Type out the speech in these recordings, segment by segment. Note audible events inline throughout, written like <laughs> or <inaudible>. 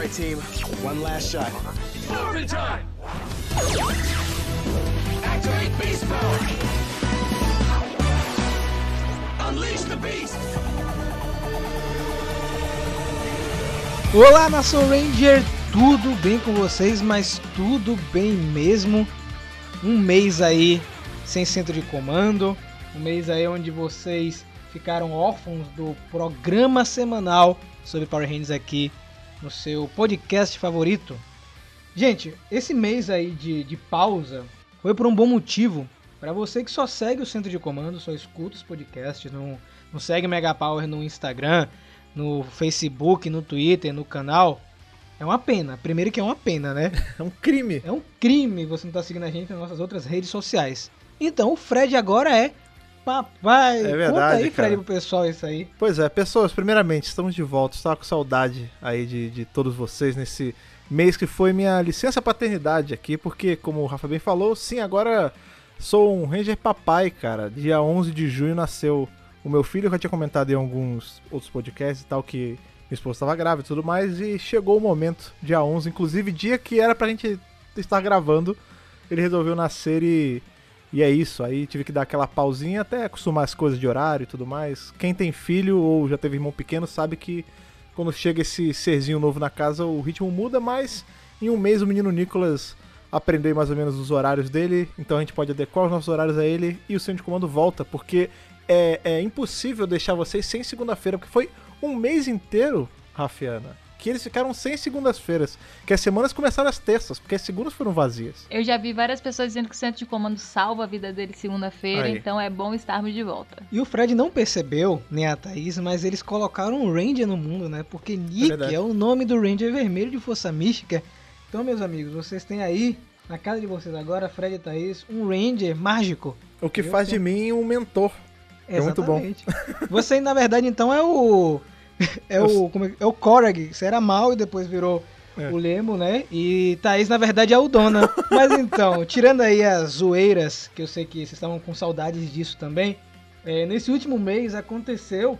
right, team. One last shot. Morphin time! Activate beast power! Unleash the beast! Olá, Nação Ranger, tudo bem com vocês? Mas tudo bem mesmo? Um mês aí sem centro de comando, um mês aí onde vocês ficaram órfãos do programa semanal sobre Power Rangers aqui no seu podcast favorito. Gente, esse mês aí de, de pausa foi por um bom motivo. Para você que só segue o centro de comando, só escuta os podcasts, não, não segue Mega Power no Instagram, no Facebook, no Twitter, no canal, é uma pena. Primeiro que é uma pena, né? <laughs> É um crime. É um crime você não estar tá seguindo a gente nas nossas outras redes sociais. Então o Fred agora é papai. É verdade, Conta aí, cara. Fred, pro pessoal isso aí. Pois é, pessoas, primeiramente, estamos de volta. Estava com saudade aí de, de todos vocês nesse mês que foi minha licença paternidade aqui, porque, como o Rafa bem falou, sim, agora sou um Ranger papai, cara. Dia 11 de junho nasceu o meu filho, eu já tinha comentado em alguns outros podcasts e tal, que minha esposa estava grávida e tudo mais, e chegou o momento, dia 11, inclusive dia que era pra gente estar gravando, ele resolveu nascer e, e é isso. Aí tive que dar aquela pausinha até acostumar as coisas de horário e tudo mais. Quem tem filho ou já teve irmão pequeno sabe que quando chega esse serzinho novo na casa o ritmo muda, mas em um mês o menino Nicolas aprendeu mais ou menos os horários dele, então a gente pode adequar os nossos horários a ele e o centro de comando volta, porque é, é impossível deixar vocês sem segunda-feira, porque foi um mês inteiro, Rafiana, que eles ficaram sem segundas-feiras, que as semanas começaram às terças, porque as segundas foram vazias. Eu já vi várias pessoas dizendo que o centro de comando salva a vida dele segunda-feira, então é bom estarmos de volta. E o Fred não percebeu, nem a Thaís, mas eles colocaram um Ranger no mundo, né? Porque Nick verdade. é, o nome do Ranger vermelho de Força Mística. Então, meus amigos, vocês têm aí, na casa de vocês agora, Fred e Thaís, um Ranger mágico. O que Eu faz de mim um mentor. É muito bom. Exatamente. Você, na verdade, então, é o. É o, é, é o Korag. Você era mal e depois virou É. o Lemo, né? E Thaís, na verdade, é o Dona. <laughs> Mas então, tirando aí as zoeiras, que eu sei que vocês estavam com saudades disso também, é, nesse último mês aconteceu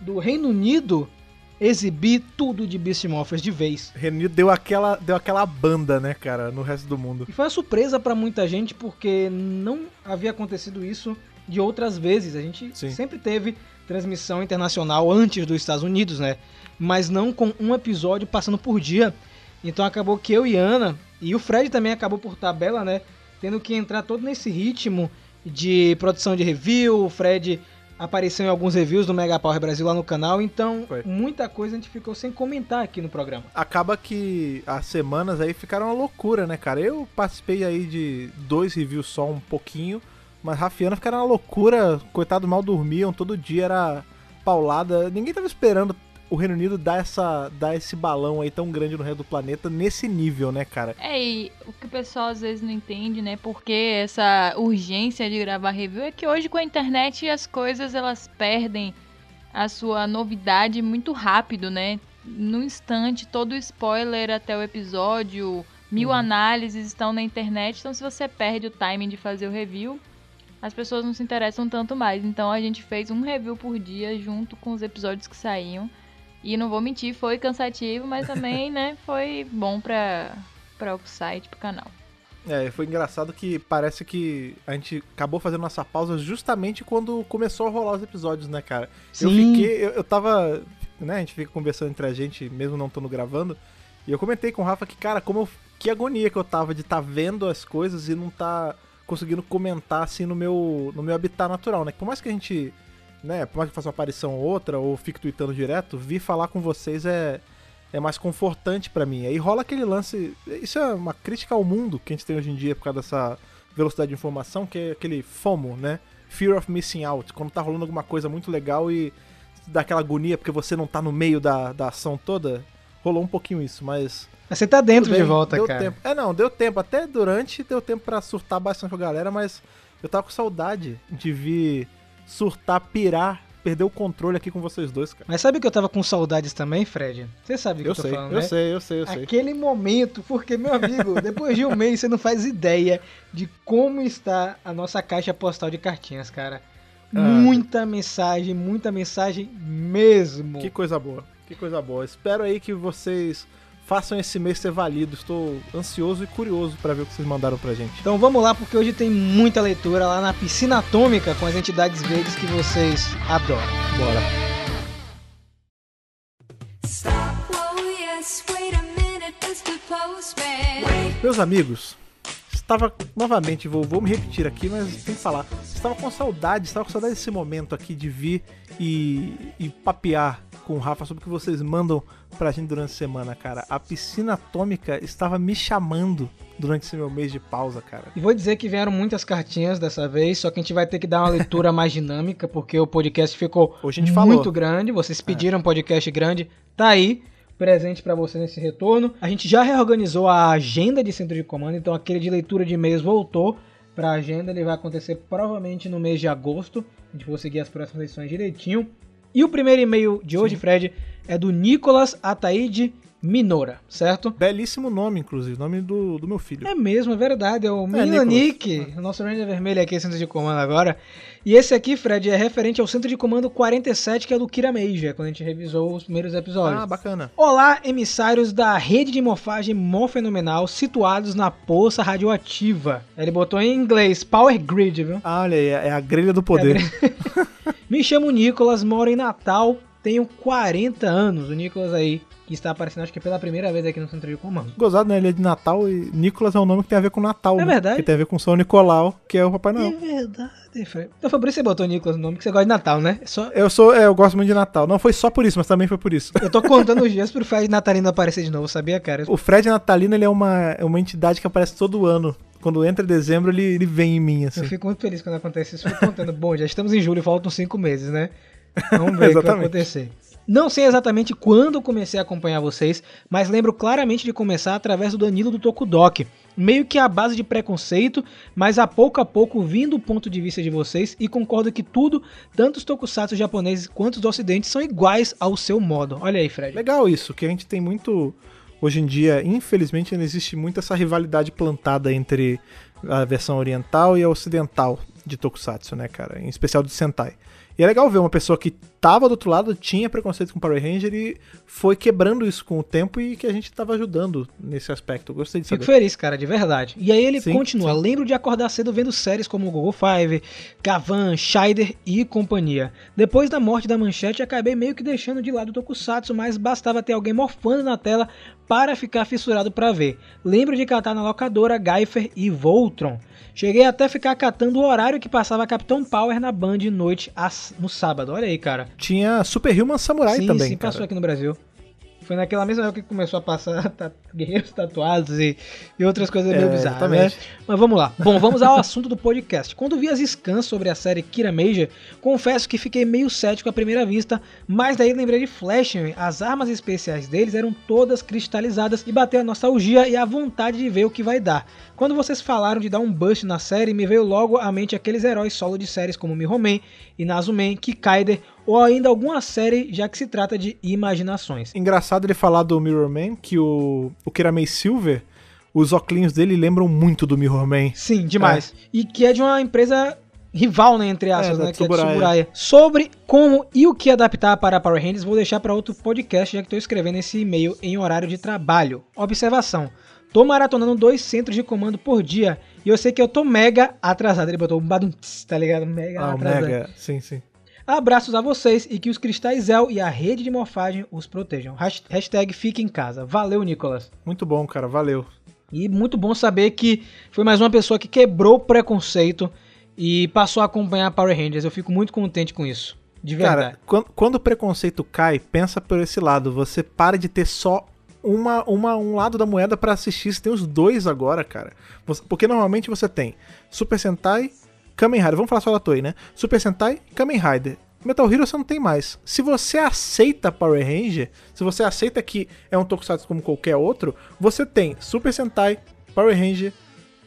do Reino Unido exibir tudo de Beast Morphers de vez. Reino Unido deu aquela, deu aquela banda, né, cara, no resto do mundo. E foi uma surpresa pra muita gente porque não havia acontecido isso de outras vezes. A gente Sim. sempre teve transmissão internacional antes dos Estados Unidos, né? Mas não com um episódio passando por dia. Então acabou que eu e Ana, e o Fred também acabou por tabela, né? Tendo que entrar todo nesse ritmo de produção de review. O Fred apareceu em alguns reviews do Mega Power Brasil lá no canal. Então Foi. muita coisa a gente ficou sem comentar aqui no programa. Acaba que as semanas aí ficaram uma loucura, né, cara? Eu participei aí de dois reviews só, um pouquinho, mas Rafiana ficaram uma loucura. Coitado, mal dormiam, todo dia era paulada. Ninguém tava esperando o Reino Unido dar, essa, dar esse balão aí tão grande no resto do planeta nesse nível, né, cara? É, e o que o pessoal às vezes não entende, né? Porque essa urgência de gravar review é que hoje com a internet as coisas elas perdem a sua novidade muito rápido, né? No instante, todo spoiler até o episódio, mil análises estão na internet, então se você perde o timing de fazer o review, as pessoas não se interessam tanto mais. Então a gente fez um review por dia junto com os episódios que saíam. E não vou mentir, foi cansativo, mas também, <laughs> né, foi bom pra, pra o site, pro canal. É, foi engraçado que parece que a gente acabou fazendo nossa pausa justamente quando começou a rolar os episódios, né, cara? Eu Sim. fiquei, eu, eu tava, né, a gente fica conversando entre a gente, mesmo não estando gravando, e eu comentei com o Rafa que, cara, como eu, que agonia que eu tava de estar vendo as coisas e não tá conseguindo comentar assim no meu, no meu habitat natural, né? Por mais que a gente, né, por mais que faça uma aparição ou outra ou fique tweetando direto, vir falar com vocês é é mais confortante pra mim. Aí rola aquele lance, isso é uma crítica ao mundo que a gente tem hoje em dia por causa dessa velocidade de informação, que é aquele FOMO, né? Fear of missing out, quando tá rolando alguma coisa muito legal e dá aquela agonia porque você não tá no meio da, da ação toda. Rolou um pouquinho isso, mas. Mas Você tá dentro de volta, deu cara. Tempo. É, não, deu tempo. Até durante deu tempo pra surtar bastante com a galera, mas eu tava com saudade de vir surtar, pirar, perder o controle aqui com vocês dois, cara. Mas sabe que eu tava com saudades também, Fred? Você sabe o que eu, Eu tô sei, falando, eu né? sei, eu sei, eu sei. Aquele momento, porque, meu amigo, <laughs> depois de um mês você não faz ideia de como está a nossa caixa postal de cartinhas, cara. Ah. Muita mensagem, muita mensagem mesmo. Que coisa boa, que coisa boa. Espero aí que vocês façam esse mês ser válido. Estou ansioso e curioso pra ver o que vocês mandaram pra gente. Então vamos lá, porque hoje tem muita leitura lá na Piscina Atômica com as entidades verdes que vocês adoram. Bora. Postman. Meus amigos, estava novamente, vou, vou me repetir aqui, mas tem que falar. Estava com saudade, estava com saudade desse momento aqui de vir e, e papear com o Rafa sobre o que vocês mandam pra gente durante a semana, cara. A piscina atômica estava me chamando durante esse meu mês de pausa, cara. E vou dizer que vieram muitas cartinhas dessa vez, só que a gente vai ter que dar uma leitura <laughs> mais dinâmica, porque o podcast ficou a muito falou. grande. Vocês pediram um podcast grande, tá aí. Presente pra você nesse retorno. A gente já reorganizou a agenda de centro de comando, então aquele de leitura de e-mails voltou pra agenda. Ele vai acontecer provavelmente no mês de agosto. A gente vai seguir as próximas edições direitinho. E o primeiro e-mail de hoje, Fred, é do Nicolas Ataíde Minora, certo? Belíssimo nome, inclusive, nome do, do meu filho. É mesmo, é verdade. É o Nicolas. Nick, o nosso Ranger vermelho aqui, centro de comando agora. E esse aqui, Fred, é referente ao centro de comando 47, que é do Kira Major, quando a gente revisou os primeiros episódios. Ah, bacana. Olá, emissários da rede de morfagem morfenomenal situados na poça radioativa. Ele botou em inglês, Power Grid, viu? Ah, olha aí, é a grelha do poder. <laughs> Me chamo Nicolas, moro em Natal, tenho 40 anos. O Nicolas aí, que está aparecendo acho que pela primeira vez aqui no centro de comando. Gozado, né? Ele é de Natal e Nicolas é um nome que tem a ver com Natal. É né? verdade. Que tem a ver com São Nicolau, que é o Papai Noel. É verdade, Fred. Então foi por isso que você botou Nicolas no nome, que você gosta de Natal, né? Só... Eu sou, é, eu gosto muito de Natal. Não foi só por isso, mas também foi por isso. Eu tô contando os dias pro Fred Natalino aparecer de novo, sabia, cara? O Fred Natalino, ele é uma, é uma entidade que aparece todo ano. Quando entra dezembro, ele, ele vem em mim, assim. Eu fico muito feliz quando acontece isso. Fico contando, bom, já estamos em julho, faltam cinco meses, né? Vamos ver o que vai acontecer. Não sei exatamente quando comecei a acompanhar vocês, mas lembro claramente de começar através do Danilo do Tokudok. Meio que a base de preconceito, mas a pouco a pouco vindo o ponto de vista de vocês e concordo que tudo, tanto os tokusatsu japoneses quanto os do ocidente, são iguais ao seu modo. Olha aí, Fred. Legal isso, que a gente tem muito. Hoje em dia, infelizmente, ainda existe muito essa rivalidade plantada entre a versão oriental e a ocidental de Tokusatsu, né, cara? Em especial do Sentai. E é legal ver uma pessoa que tava do outro lado, tinha preconceito com Power Ranger e foi quebrando isso com o tempo e que a gente tava ajudando nesse aspecto. Eu gostei de Fico feliz, cara, de verdade. E aí ele Sim, continua. sim. Lembro de acordar cedo vendo séries como Google Five, Gavan, Scheider e companhia. Depois da morte da manchete, acabei meio que deixando de lado o Tokusatsu, mas bastava ter alguém morfando na tela para ficar fissurado pra ver. Lembro de catar na locadora Geifer e Voltron. Cheguei até ficar catando o horário que passava Capitão Power na Band de noite no sábado. Olha aí, cara. Tinha Superhuman Samurai sim, também, sim, cara. passou aqui no Brasil. Foi naquela mesma época que começou a passar <laughs> ta- guerreiros tatuados e, e outras coisas meio É, bizarras, exatamente. né? Mas vamos lá. Bom, vamos ao <laughs> assunto do podcast. Quando vi as scans sobre a série Kira Major, confesso que fiquei meio cético à primeira vista, mas daí lembrei de Flashman. As armas especiais deles eram todas cristalizadas e bateu a nostalgia e a vontade de ver o que vai dar. Quando vocês falaram de dar um bust na série, me veio logo à mente aqueles heróis solo de séries como Mihomen, Inazumen, Kikaider ou ainda alguma série, já que se trata de imaginações. Engraçado ele falar do Mirror Man, que o, o Kiramei Silver, os óculos dele lembram muito do Mirror Man. Sim, demais. E que é de uma empresa rival, né, entre aspas, É, né, que é de Tsuburaya. Tsuburaya. Sobre como e o que adaptar para Power Rangers, vou deixar para outro podcast, já que estou escrevendo esse e-mail em horário de trabalho. Observação. Tô maratonando dois centros de comando por dia e eu sei que eu tô mega atrasado. Ele botou um badum, tá ligado? Mega Ah, atrasado. Mega, sim, sim. Abraços a vocês e que os cristais Zel e a rede de morfagem os protejam. Hasht- Hashtag fique em casa. Valeu, Nicolas. Muito bom, cara, valeu. E muito bom saber que foi mais uma pessoa que quebrou o preconceito e passou a acompanhar Power Rangers. Eu fico muito contente com isso. De verdade. Cara, quando, o preconceito cai, pensa por esse lado. Você para de ter só uma, uma, um lado da moeda pra assistir. Você tem os dois agora, cara. Porque normalmente você tem Super Sentai, Kamen Rider. Vamos falar só da Toei, né? Super Sentai, Kamen Rider. Metal Hero você não tem mais. Se você aceita Power Ranger, se você aceita que é um tokusatsu como qualquer outro, você tem Super Sentai, Power Ranger,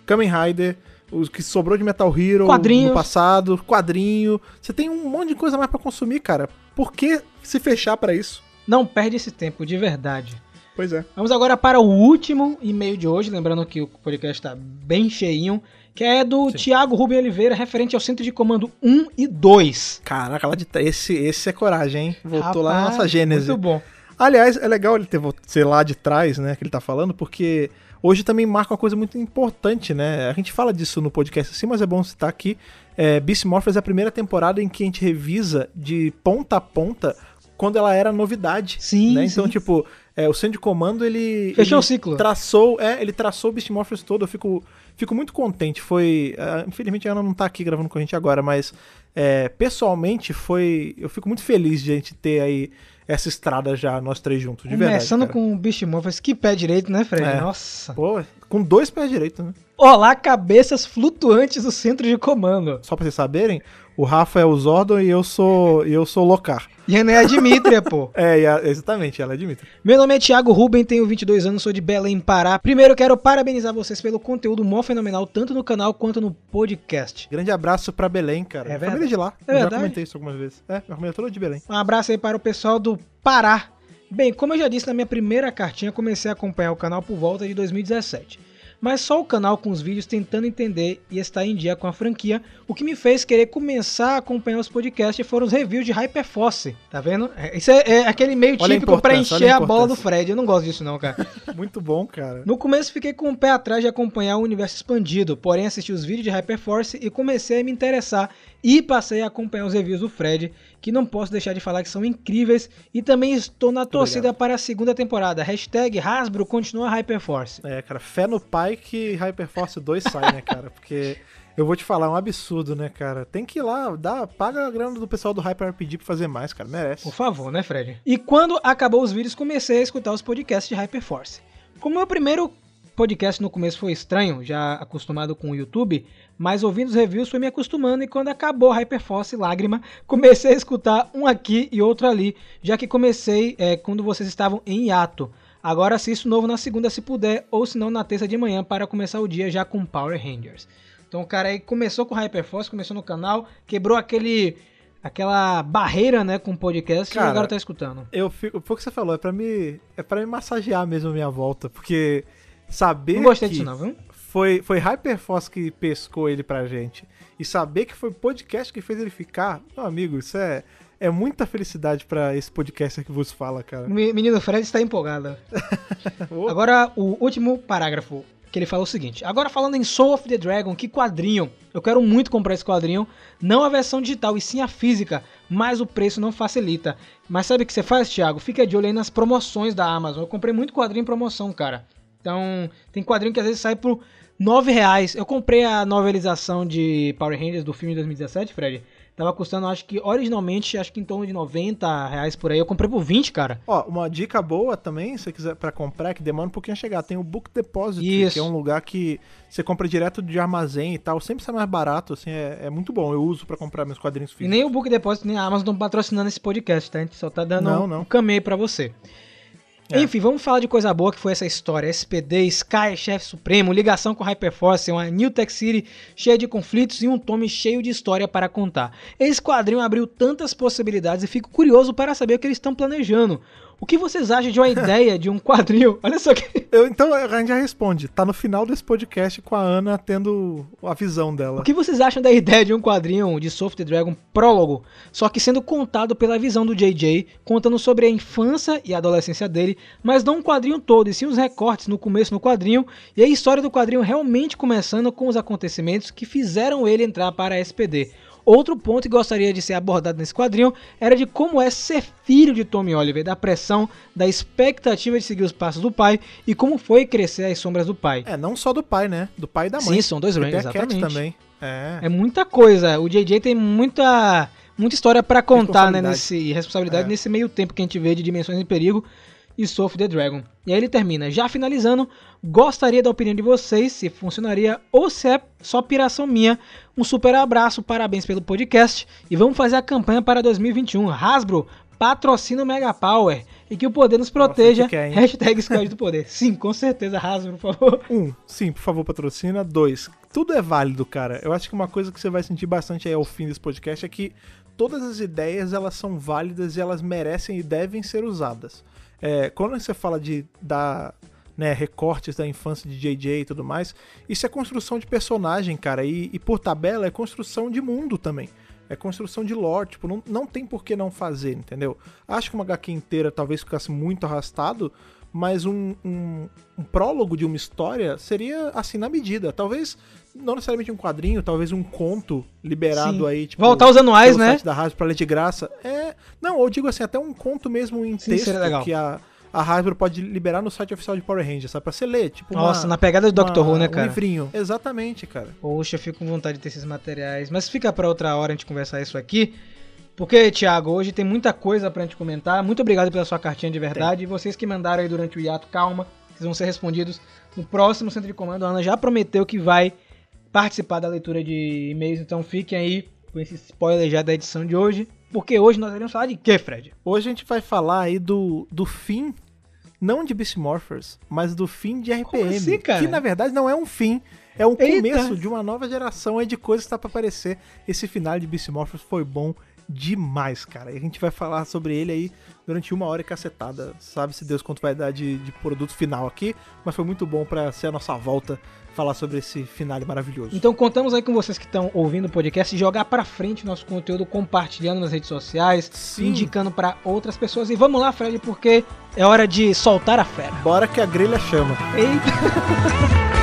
Kamen Rider, os que sobrou de Metal Hero Quadrinhos. no passado, quadrinho. Você tem um monte de coisa mais pra consumir, cara. Por que se fechar pra isso? Não perde esse tempo, de verdade. Pois é. Vamos agora para o último e-mail de hoje, lembrando que o podcast está bem cheinho, que é do Thiago Rubem Oliveira, referente ao Centro de Comando 1 e 2. Caraca, lá de trás. Esse, esse é coragem, hein? Voltou lá na Rapaz, nossa gênese. Muito bom. Aliás, é legal ele ter vo- ser lá de trás, né, que ele tá falando, porque hoje também marca uma coisa muito importante, né? A gente fala disso no podcast assim, mas é bom citar aqui. É, Beast Morphers é a primeira temporada em que a gente revisa de ponta a ponta quando ela era novidade. Sim, né? Então, sim. tipo, é, o centro de comando, ele. Fechou ele o ciclo. Traçou, é, ele traçou o Beast Morphers todo. Eu fico, fico muito contente. Foi. ah, infelizmente a Ana não tá aqui gravando com a gente agora, mas é, pessoalmente foi. Eu fico muito feliz de a gente ter aí essa estrada já, nós três juntos, de verdade. Começando com o Beast Morphers, que pé direito, né, Fred? É. Nossa. Pô, com dois pés direitos, né? Olá, cabeças flutuantes do centro de comando. Só pra vocês saberem, o Rafa é o Zordon e eu sou, eu sou o Locar. E a Ana é a Dimitria, pô. <laughs> É, a- exatamente, ela é Dimitri. Meu nome é Thiago Ruben, tenho 22 anos, sou de Belém, Pará. Primeiro quero parabenizar vocês pelo conteúdo mó fenomenal, tanto no canal quanto no podcast. Grande abraço pra Belém, cara. É verdade. família de lá. É eu já verdade? comentei isso algumas vezes. É, minha família é toda de Belém. Um abraço aí para o pessoal do Pará. Bem, como eu já disse na minha primeira cartinha, comecei a acompanhar o canal por volta de 2017. Mas só o canal com os vídeos tentando entender e estar em dia com a franquia, o que me fez querer começar a acompanhar os podcasts foram os reviews de Hyperforce, tá vendo? É, Isso é, é aquele meio Olha típico pra encher a a bola do. Fred, eu não gosto disso não, cara. <laughs> Muito bom, cara. No começo fiquei com o pé atrás de acompanhar o universo expandido, porém assisti os vídeos de Hyperforce e comecei a me interessar e passei a acompanhar os reviews do Fred, que não posso deixar de falar que são incríveis e também estou na torcida para a segunda temporada. Hashtag Hasbro continua Hyperforce. É, cara, fé no pai que Hyperforce 2 sai, né, cara? Porque eu vou te falar, é um absurdo, né, cara? Tem que ir lá, dá, paga a grana do pessoal do Hyper RPG pra fazer mais, cara. Merece. Por favor, né, Fred? E quando acabou os vídeos, comecei a escutar os podcasts de Hyperforce. Como meu primeiro podcast no começo foi estranho, já acostumado com o YouTube, mas ouvindo os reviews foi me acostumando e quando acabou Hyperforce Lágrima, comecei a escutar um aqui e outro ali, já que comecei é, quando vocês estavam em hiato. Agora assisto novo na segunda se puder, ou se não na terça de manhã para começar o dia já com Power Rangers. Então o cara aí começou com Hyperforce, começou no canal, quebrou aquele aquela barreira, né, com o podcast Cara, e agora tá escutando. Eu fico, o que você falou, é pra me, é para me massagear mesmo a minha volta, porque saber Não gostei que disso não, viu? foi foi Hyperforce que pescou ele pra gente e saber que foi o podcast que fez ele ficar, meu amigo, isso é é muita felicidade pra esse podcaster que vos fala, cara. Me- Menino Fred está empolgado. <laughs> Agora, o último parágrafo, que ele fala o seguinte. Agora falando em Soul of the Dragon, que quadrinho. Eu quero muito comprar esse quadrinho. Não a versão digital, e sim a física. Mas o preço não facilita. Mas sabe o que você faz, Thiago? Fica de olho aí nas promoções da Amazon. Eu comprei muito quadrinho em promoção, cara. Então, tem quadrinho que às vezes sai por 9 reais. Eu comprei a novelização de Power Rangers do filme de 2017, Fred. Tava custando, acho que originalmente, acho que em torno de 90 reais por aí. Eu comprei por 20, cara. Ó, uma dica boa também, se você quiser pra comprar, que demora um pouquinho a chegar, tem o Book Deposit, Isso. que é um lugar que você compra direto de armazém e tal, sempre sai mais barato, assim, é, é muito bom. Eu uso pra comprar meus quadrinhos E físicos. nem o Book Deposit nem a Amazon estão patrocinando esse podcast, tá? A gente só tá dando Não, um, não. um caminho pra você. É. Enfim, vamos falar de coisa boa que foi essa história. SPD, Sky, Chefe Supremo, ligação com Hyperforce, uma New Tech City cheia de conflitos e um tome cheio de história para contar. Esse quadrinho abriu tantas possibilidades e fico curioso para saber o que eles estão planejando. O que vocês acham de uma ideia de um quadrinho? <laughs> Olha só que. Eu, então a gente já responde, tá no final desse podcast com a Ana tendo a visão dela. O que vocês acham da ideia de um quadrinho de Soft Dragon prólogo, só que sendo contado pela visão do JJ, contando sobre a infância e a adolescência dele, mas não um quadrinho todo, e sim os recortes no começo no quadrinho, e a história do quadrinho realmente começando com os acontecimentos que fizeram ele entrar para a SPD. Outro ponto que gostaria de ser abordado nesse quadrinho era de como é ser filho de Tommy Oliver, da pressão, da expectativa de seguir os passos do pai e como foi crescer às sombras do pai. É, não só do pai, né? Do pai e da mãe. Sim, são dois Rangers, exatamente. também. É. É muita coisa. O JJ tem muita, muita história pra contar, né? Nesse, e responsabilidade É. nesse meio tempo que a gente vê de Dimensões em Perigo e Soul of the Dragon. E aí ele termina. Já finalizando, gostaria da opinião de vocês, se funcionaria ou se é só piração minha. Um super abraço, parabéns pelo podcast. E vamos fazer a campanha para 2021. Hasbro, patrocina o Mega Power. E que o poder nos proteja. que quer? Hashtag Squad do Poder. <laughs> Sim, com certeza, Hasbro, por favor. Um, sim, por favor, patrocina. Dois, tudo é válido, cara. Eu acho que uma coisa que você vai sentir bastante aí ao fim desse podcast é que todas as ideias elas são válidas e elas merecem e devem ser usadas. É, quando você fala de dar né, recortes da infância de JJ e tudo mais, isso é construção de personagem, cara. E, e por tabela é construção de mundo também. É construção de lore, tipo, não, não tem por que não fazer, entendeu? Acho que uma HQ inteira talvez ficasse muito arrastado, mas um, um, um prólogo de uma história seria assim na medida. Talvez não necessariamente um quadrinho, talvez um conto liberado Sim. aí, tipo. Voltar aos anuais, né? da Hasbro pra ler de graça. É. Não, eu digo assim, até um conto mesmo em Sim, texto que a, a Hasbro pode liberar no site oficial de Power Rangers, sabe? Pra você ler, tipo. uma- Nossa, na pegada do Doctor uma- Who, né, Um cara? livrinho. Exatamente, cara. Poxa, eu fico com vontade de ter esses materiais. Mas fica pra outra hora a gente conversar isso aqui. Porque, Thiago, hoje tem muita coisa pra gente comentar. Muito obrigado pela sua cartinha de verdade. E vocês que mandaram aí durante o hiato, calma. Vocês vão ser respondidos no próximo Centro de Comando. A Ana já prometeu que vai participar da leitura de e-mails. Então fiquem aí com esse spoiler já da edição de hoje. Porque hoje nós iremos falar de quê, Fred? Hoje a gente vai falar aí do, do fim, não de Beast Morphers, mas do fim de RPM. assim, cara? Que na verdade não é um fim, é um Eita. começo de uma nova geração aí de coisas que tá pra aparecer. Esse final de Beast Morphers foi bom demais, cara. E a gente vai falar sobre ele aí durante uma hora e cacetada. Sabe-se Deus quanto vai dar de, de produto final aqui, mas foi muito bom pra ser a nossa volta falar sobre esse finale maravilhoso. Então contamos aí com vocês que estão ouvindo o podcast e jogar pra frente nosso conteúdo, compartilhando nas redes sociais, Sim. indicando pra outras pessoas. E vamos lá, Fred, porque é hora de soltar a fera. Bora que a grelha chama. Eita! <laughs>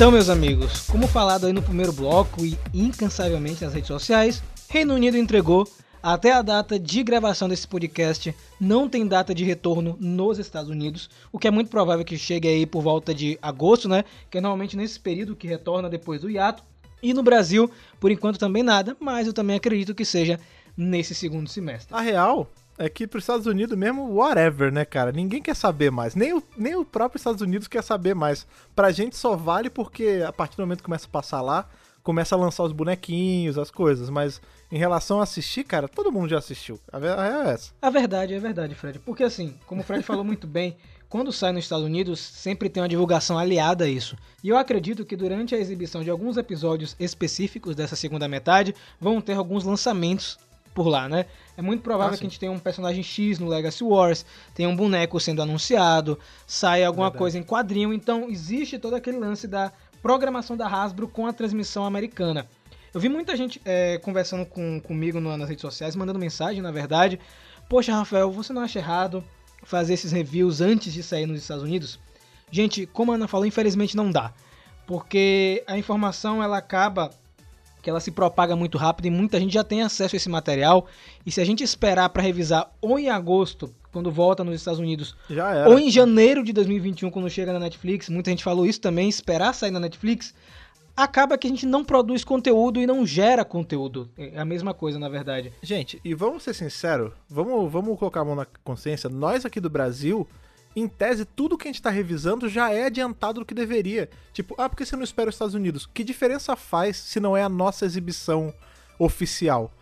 Então, meus amigos, como falado aí no primeiro bloco e incansavelmente nas redes sociais, Reino Unido entregou até a data de gravação desse podcast não tem data de retorno nos Estados Unidos, o que é muito provável que chegue aí por volta de agosto, né? Que é normalmente nesse período que retorna depois do hiato. E no Brasil, por enquanto também nada, mas eu também acredito que seja nesse segundo semestre. A real é que pros Estados Unidos mesmo, whatever, né, cara? Ninguém quer saber mais. Nem o, nem o próprio Estados Unidos quer saber mais. Pra gente só vale porque a partir do momento que começa a passar lá, começa a lançar os bonequinhos, as coisas. Mas em relação a assistir, cara, todo mundo já assistiu. A real é essa. A verdade é verdade, Fred. Porque assim, como o Fred falou muito bem, quando sai nos Estados Unidos, sempre tem uma divulgação aliada a isso. E eu acredito que durante a exibição de alguns episódios específicos dessa segunda metade, vão ter alguns lançamentos por lá, né? É muito provável Ah, que a gente tenha um personagem X no Legacy Wars, tenha um boneco sendo anunciado, saia alguma Verdade. coisa em quadrinho. Então existe todo aquele lance da programação da Hasbro com a transmissão americana. Eu vi muita gente é, conversando com, comigo no- nas redes sociais, mandando mensagem, na verdade. Poxa, Rafael, você não acha errado fazer esses reviews antes de sair nos Estados Unidos? Gente, como a Ana falou, infelizmente não dá. Porque a informação ela acaba que ela se propaga muito rápido e muita gente já tem acesso a esse material. E se a gente esperar para revisar ou em agosto, quando volta nos Estados Unidos, ou em janeiro de 2021, quando chega na Netflix, muita gente falou isso também, esperar sair na Netflix, acaba que a gente não produz conteúdo e não gera conteúdo. É a mesma coisa, na verdade. Gente, e vamos ser sinceros, vamos, vamos colocar a mão na consciência. Nós aqui do Brasil, em tese, tudo que a gente tá revisando já é adiantado do que deveria. Tipo, ah, por que você não espera os Estados Unidos? Que diferença faz se não é a nossa exibição oficial?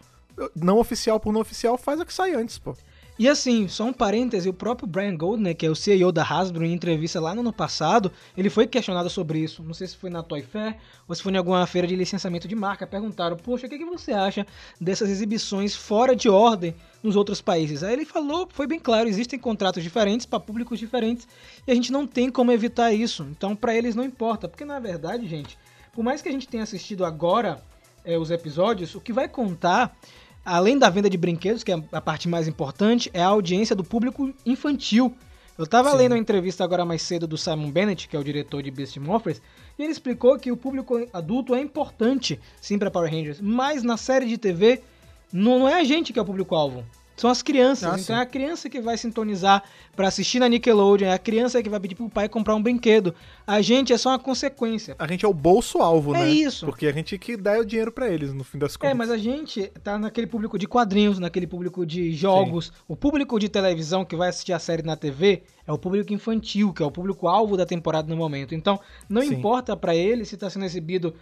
Não oficial por não oficial faz a que sai antes, pô. E assim, só um parêntese, o próprio Brian Goldner, que é o CEO da Hasbro, em entrevista lá no ano passado, ele foi questionado sobre isso. Não sei se foi na Toy Fair ou se foi em alguma feira de licenciamento de marca. Perguntaram, poxa, o que, que você acha dessas exibições fora de ordem nos outros países? Aí ele falou, foi bem claro, existem contratos diferentes para públicos diferentes e a gente não tem como evitar isso. Então, para eles não importa, porque na verdade, gente, por mais que a gente tenha assistido agora é, os episódios, o que vai contar além da venda de brinquedos, que é a parte mais importante, é a audiência do público infantil. Eu tava Sim. lendo a entrevista agora mais cedo do Simon Bennett, que é o diretor de Beast Morphers, e ele explicou que o público adulto é importante, sim, para Power Rangers, mas na série de TV não, não é a gente que é o público-alvo. São as crianças. Ah, então sim. é a criança que vai sintonizar pra assistir na Nickelodeon, é a criança que vai pedir pro pai comprar um brinquedo. A gente é só uma consequência. A gente é o bolso-alvo, É né? isso. Porque a gente que dá o dinheiro pra eles, no fim das contas. É, mas a gente tá naquele público de quadrinhos, naquele público de jogos. O público de televisão que vai assistir a série na TV é o público infantil, que é o público-alvo da temporada no momento. Então, não Sim. importa pra ele se tá sendo exibido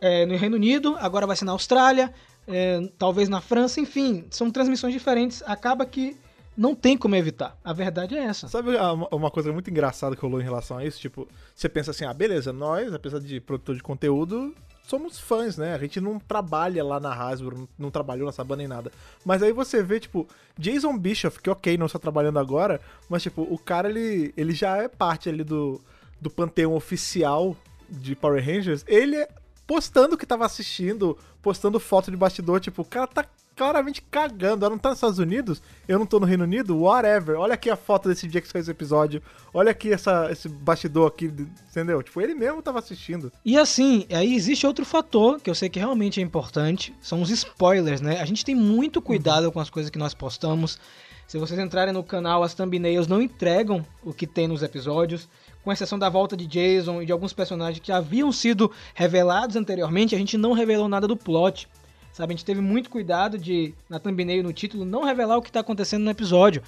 é, no Reino Unido, agora vai ser na Austrália, é, talvez na França, enfim, são transmissões diferentes. Acaba que não tem como evitar. A verdade é essa. Sabe a- uma coisa muito engraçada que rolou em relação a isso? Tipo, você pensa assim, ah, beleza, nós, apesar de produtor de conteúdo, somos fãs, né? A gente não trabalha lá na Hasbro, não, trabalhou nessa banda nem nada. Mas aí você vê, tipo, Jason Bischoff, que ok, não está trabalhando agora, mas, tipo, o cara, ele, ele já é parte ali do, do panteão oficial de Power Rangers. Ele é postando que tava assistindo, postando foto de bastidor, tipo, o cara tá claramente cagando. Ela não tá nos Estados Unidos, eu não tô no Reino Unido, whatever. Olha aqui a foto desse dia que saiu esse episódio. Olha aqui essa, esse bastidor aqui, entendeu? Tipo, ele mesmo tava assistindo. E assim, aí existe outro fator que eu sei que realmente é importante, são os spoilers, né? A gente tem muito cuidado com as coisas que nós postamos. Se vocês entrarem no canal, as thumbnails não entregam o que tem nos episódios, com exceção da volta de Jason e de alguns personagens que haviam sido revelados anteriormente, a gente não revelou nada do plot. Sabe, a gente teve muito cuidado de, na thumbnail e no título, não revelar o que tá acontecendo no episódio.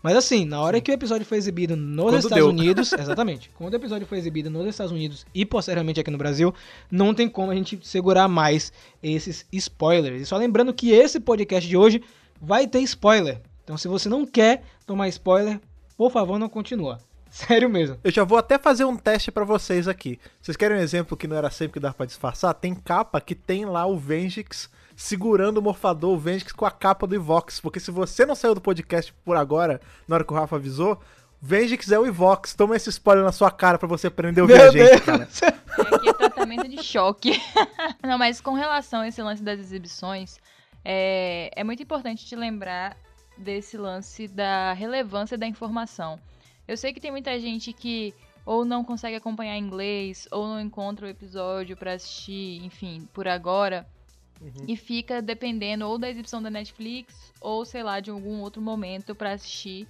Mas assim, na hora que o episódio foi exibido nos Quando Estados deu. Unidos, <laughs> exatamente, quando o episódio foi exibido nos Estados Unidos e posteriormente aqui no Brasil, não tem como a gente segurar mais esses spoilers. E só lembrando que esse podcast de hoje vai ter spoiler. Então se você não quer tomar spoiler, por favor, não continua. <laughs> Sério mesmo. Eu já vou até fazer um teste pra vocês aqui. Vocês querem um exemplo que não era sempre que dava pra disfarçar? Tem capa que tem lá o Vengix segurando o morfador, o Vengix com a capa do Ivox. Porque se você não saiu do podcast por agora, na hora que o Rafa avisou, Vengix é o Ivox. Toma esse spoiler na sua cara pra você aprender a ouvir a gente, cara. <laughs> É aqui é tratamento de choque. <laughs> Não, mas com relação a esse lance das exibições, é, é muito importante te lembrar desse lance da relevância da informação. Eu sei que tem muita gente que ou não consegue acompanhar inglês, ou não encontra o episódio pra assistir, enfim, por agora. E fica dependendo ou da exibição da Netflix, ou sei lá, de algum outro momento pra assistir.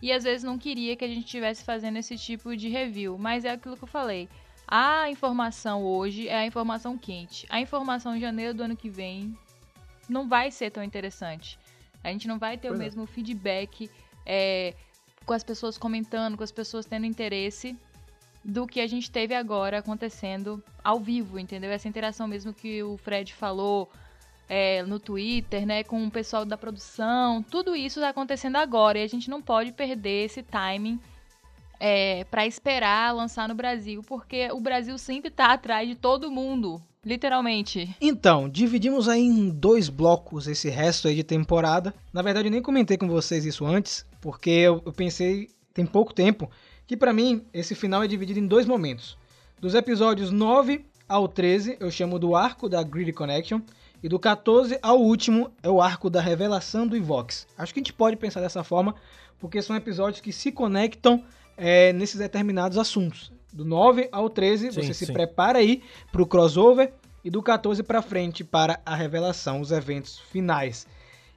E às vezes não queria que a gente estivesse fazendo esse tipo de review. Mas é aquilo que eu falei. A informação hoje é a informação quente. A informação em janeiro do ano que vem não vai ser tão interessante. A gente não vai ter Pois o é. mesmo feedback é, com as pessoas comentando, com as pessoas tendo interesse do que a gente teve agora acontecendo ao vivo, entendeu? Essa interação mesmo que o Fred falou é, no Twitter, né, com o pessoal da produção, tudo isso está acontecendo agora e a gente não pode perder esse timing é, para esperar lançar no Brasil, porque o Brasil sempre tá atrás de todo mundo, literalmente. Então, dividimos aí em dois blocos esse resto aí de temporada. Na verdade, eu nem comentei com vocês isso antes, porque eu, eu pensei tem pouco tempo que pra mim esse final é dividido em dois momentos. Dos episódios 9 ao 13, eu chamo do arco da Greedy Connection, e do 14 ao último é o arco da revelação do Ivox. Acho que a gente pode pensar dessa forma, porque são episódios que se conectam é, nesses determinados assuntos. Do 9 ao 13, Sim, você se sim. prepara aí pro crossover, e do 14 pra frente para a revelação, os eventos finais.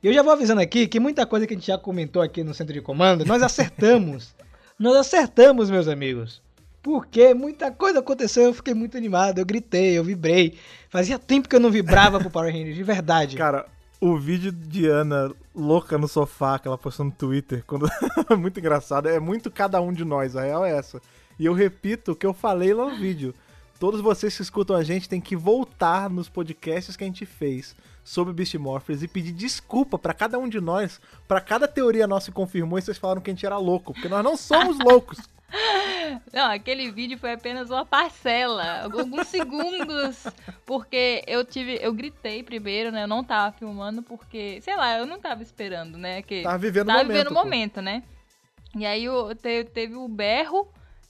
E eu já vou avisando aqui que muita coisa que a gente já comentou aqui no centro de comando, nós acertamos. <laughs> nós acertamos, meus amigos. Porque muita coisa aconteceu, eu fiquei muito animado, eu gritei, eu vibrei. Fazia tempo que eu não vibrava pro Power Rangers, de verdade. Cara, o vídeo de Ana louca no sofá que ela postou no Twitter, quando... <laughs> muito engraçado, é muito cada um de nós, a real é essa. E eu repito o que eu falei lá no vídeo. Todos vocês que escutam a gente têm que voltar nos podcasts que a gente fez sobre Beast Morphers e pedir desculpa pra cada um de nós, pra cada teoria nossa que confirmou e vocês falaram que a gente era louco, porque nós não somos loucos. <laughs> Não, aquele vídeo foi apenas uma parcela, alguns segundos, porque eu tive, eu gritei primeiro, né? Eu não tava filmando porque, sei lá, eu não tava esperando, né? Que Tava vivendo o tava momento. vivendo o momento, né? E aí o- te- teve o berro,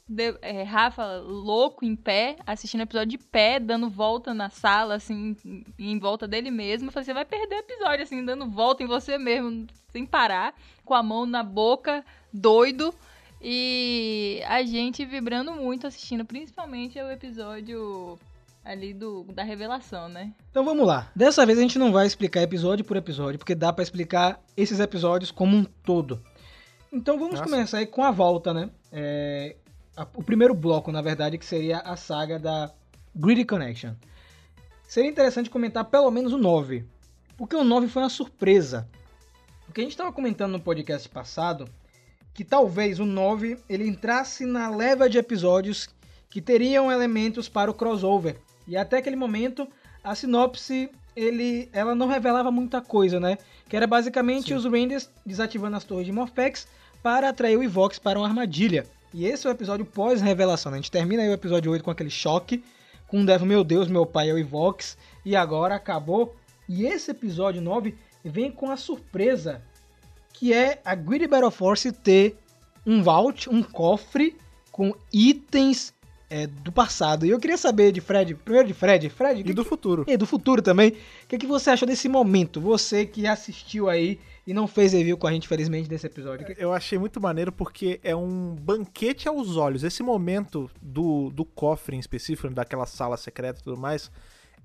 de- é, Rafa louco em pé, assistindo o episódio de pé, dando volta na sala, assim, em- em volta dele mesmo. Eu falei, você vai perder o episódio, assim, dando volta em você mesmo, sem parar, com a mão na boca, doido. E a gente vibrando muito assistindo, principalmente o episódio ali do, da revelação, né? Então vamos lá. Dessa vez a gente não vai explicar episódio por episódio, porque dá pra explicar esses episódios como um todo. Então vamos Nossa. começar aí com a volta, né? É, a- o primeiro bloco, na verdade, que seria a saga da Greedy Connection. Seria interessante comentar pelo menos o 9, porque o 9 foi uma surpresa. Porque a gente estava comentando no podcast passado que talvez o 9 ele entrasse na leva de episódios que teriam elementos para o crossover. E até aquele momento a sinopse ele, ela não revelava muita coisa, né? Que era basicamente os Rangers desativando as torres de Morphex para atrair o Evox para uma armadilha. E esse é o episódio pós-revelação, né? A gente termina aí o episódio 8 com aquele choque, com o Devon, meu Deus, meu pai é o Ivox, e agora acabou. E esse episódio 9 vem com a surpresa, que é a Greedy Battle Force ter um vault, um cofre com itens é, do passado. E eu queria saber de Fred, primeiro de Fred, Fred, E do que- futuro. e do futuro também. O que, que você achou desse momento? Você que assistiu aí e não fez review com a gente, felizmente, desse episódio. Eu achei muito maneiro porque é um banquete aos olhos. Esse momento do, do cofre em específico, daquela sala secreta e tudo mais,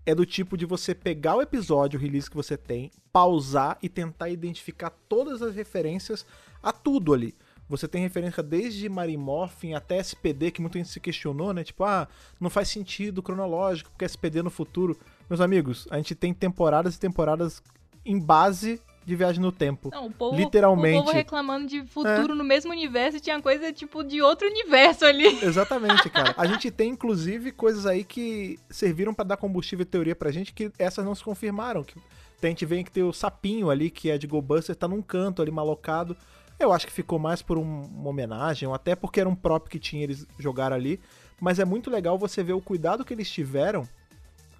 é do tipo de você pegar o episódio, o release que você tem, pausar e tentar identificar todas as referências a tudo ali. Você tem referência desde Mary Morphin até SPD, que muita gente se questionou, né? Tipo, ah, não faz sentido cronológico, porque SPD no futuro. Meus amigos, a gente tem temporadas e temporadas em base de viagem no tempo. Não, o povo, Literalmente. o povo reclamando de futuro no mesmo universo e tinha coisa tipo de outro universo ali. <laughs> Exatamente, cara. A gente tem, inclusive, coisas aí que serviram pra dar combustível e teoria pra gente que essas não se confirmaram. Que a gente vê que tem o sapinho ali, que é de GoBuster, tá num canto ali malocado. Eu acho que ficou mais por um- uma homenagem, ou até porque era um prop que tinha eles jogaram ali. Mas é muito legal você ver o cuidado que eles tiveram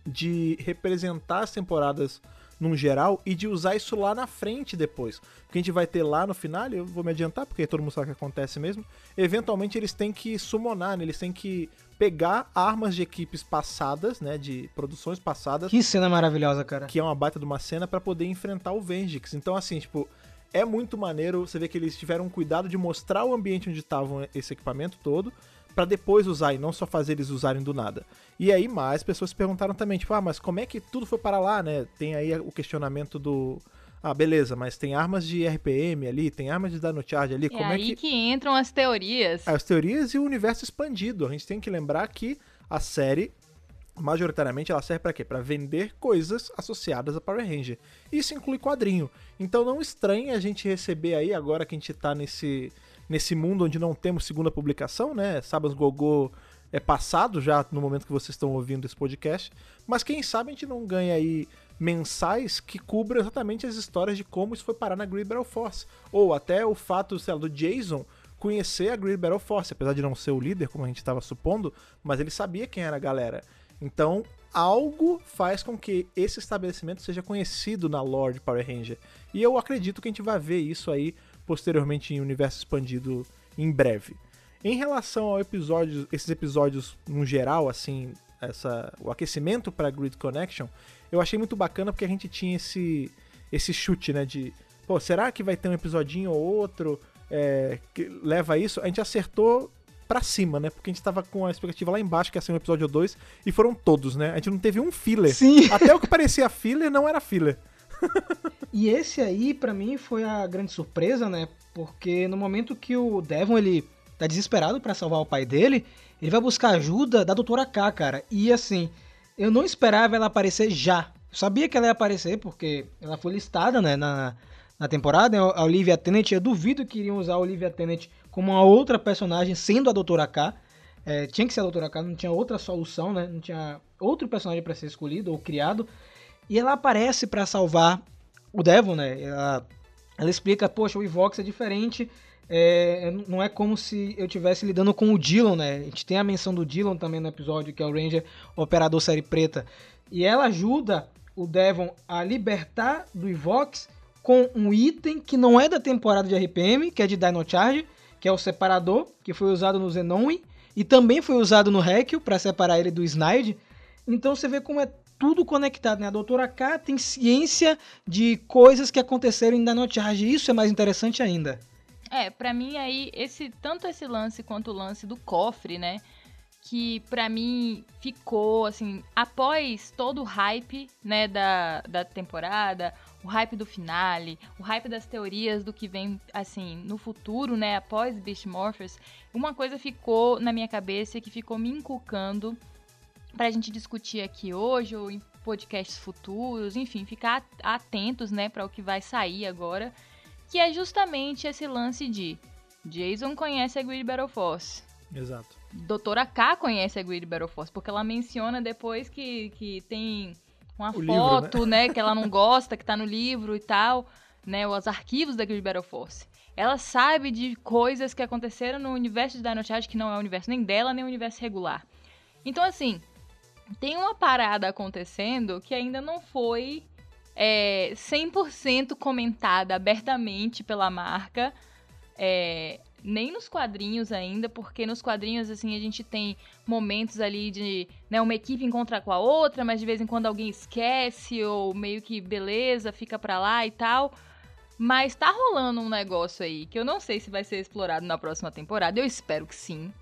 de representar as temporadas num geral e de usar isso lá na frente depois. O que a gente vai ter lá no final, eu vou me adiantar porque todo mundo sabe o que acontece mesmo. Eventualmente eles têm que summonar, né? eles têm que pegar armas de equipes passadas, né, de produções passadas, Que cena maravilhosa, cara. que é uma baita de uma cena pra poder enfrentar o Vengix. Então assim, tipo, é muito maneiro você ver que eles tiveram cuidado de mostrar o ambiente onde estavam esse equipamento todo pra depois usar e não só fazer eles usarem do nada. E aí mais pessoas se perguntaram também, tipo, ah, mas como é que tudo foi para lá, né? Tem aí o questionamento do ah, beleza, mas tem armas de RPM ali, tem armas de Dino Charge ali, É como é aí que que entram as teorias. as teorias e o universo expandido. A gente tem que lembrar que a série, majoritariamente, ela serve pra quê? Pra vender coisas associadas a Power Ranger. Isso inclui quadrinho. Então não estranhe a gente receber aí, agora que a gente tá nesse, nesse mundo onde não temos segunda publicação, né? Sabas Gogô é passado já no momento que vocês estão ouvindo esse podcast. Mas quem sabe a gente não ganha aí mensais que cubram exatamente as histórias de como isso foi parar na Grid Battle Force. Ou até o fato, sei lá, do Jason conhecer a Grid Battle Force, apesar de não ser o líder, como a gente estava supondo, mas ele sabia quem era a galera. Então, algo faz com que esse estabelecimento seja conhecido na lore de Power Ranger. E eu acredito que a gente vai ver isso aí posteriormente em universo expandido em breve. Em relação ao episódio, esses episódios no geral, assim, essa, o aquecimento para Grid Connection, eu achei muito bacana porque a gente tinha esse, esse chute, né? De, pô, será que vai ter um episodinho ou outro é, que leva a isso? A gente acertou pra cima, né? Porque a gente tava com a expectativa lá embaixo que ia ser um episódio 2 e foram todos, né? A gente não teve um filler. Sim. Até o que parecia filler não era filler. <laughs> E esse aí, pra mim, foi a grande surpresa, né? Porque no momento que o Devon, ele tá desesperado pra salvar o pai dele, ele vai buscar ajuda da Doutora K, cara. E assim, eu não esperava ela aparecer já. Eu sabia que ela ia aparecer, porque ela foi listada, né, na, na temporada, a Olivia Tennant. Eu duvido que iriam usar a Olivia Tennant como uma outra personagem, sendo a Doutora K. É, tinha que ser a Doutora K, não tinha outra solução, né? Não tinha outro personagem pra ser escolhido ou criado. E ela aparece pra salvar o Devon, né? Ela, ela explica, poxa, o Evox é diferente. é, não é como se eu estivesse lidando com o Dillon, né? A gente tem a menção do Dillon também no episódio, que é o Ranger Operador Série Preta. E ela ajuda o Devon a libertar do Evox com um item que não é da temporada de RPM, que é de Dino Charge, que é o separador, que foi usado no Zenonwin, e também foi usado no Hekio para separar ele do Snide. Então você vê como é tudo conectado, né? A doutora K tem ciência de coisas que aconteceram em Dino Charge, isso é mais interessante ainda. É, pra mim aí, esse tanto esse lance quanto o lance do cofre, né? Que pra mim ficou, assim, após todo o hype, né, da, da temporada, o hype do finale, o hype das teorias do que vem, assim, no futuro, né, após Beast Morphers, uma coisa ficou na minha cabeça que ficou me inculcando pra gente discutir aqui hoje ou em podcasts futuros, enfim, ficar atentos, né, para o que vai sair agora, que é justamente esse lance de Jason conhece a Grid Battle Force. Exato. Doutora K conhece a Grid Battle Force, porque ela menciona depois que, que tem uma O livro, foto, né? que ela não gosta, que tá no livro e tal, né? Os arquivos da Grid Battle Force. Ela sabe de coisas que aconteceram no universo de Dino Charge, que não é o universo nem dela, nem o universo regular. Então, assim, tem uma parada acontecendo que ainda não foi é, 100% comentada abertamente pela marca. é, nem nos quadrinhos ainda, porque nos quadrinhos, assim, a gente tem momentos ali de, né, uma equipe encontrar com a outra, mas de vez em quando alguém esquece, ou meio que beleza, fica pra lá e tal. Mas tá rolando um negócio aí, que eu não sei se vai ser explorado na próxima temporada, eu espero que sim.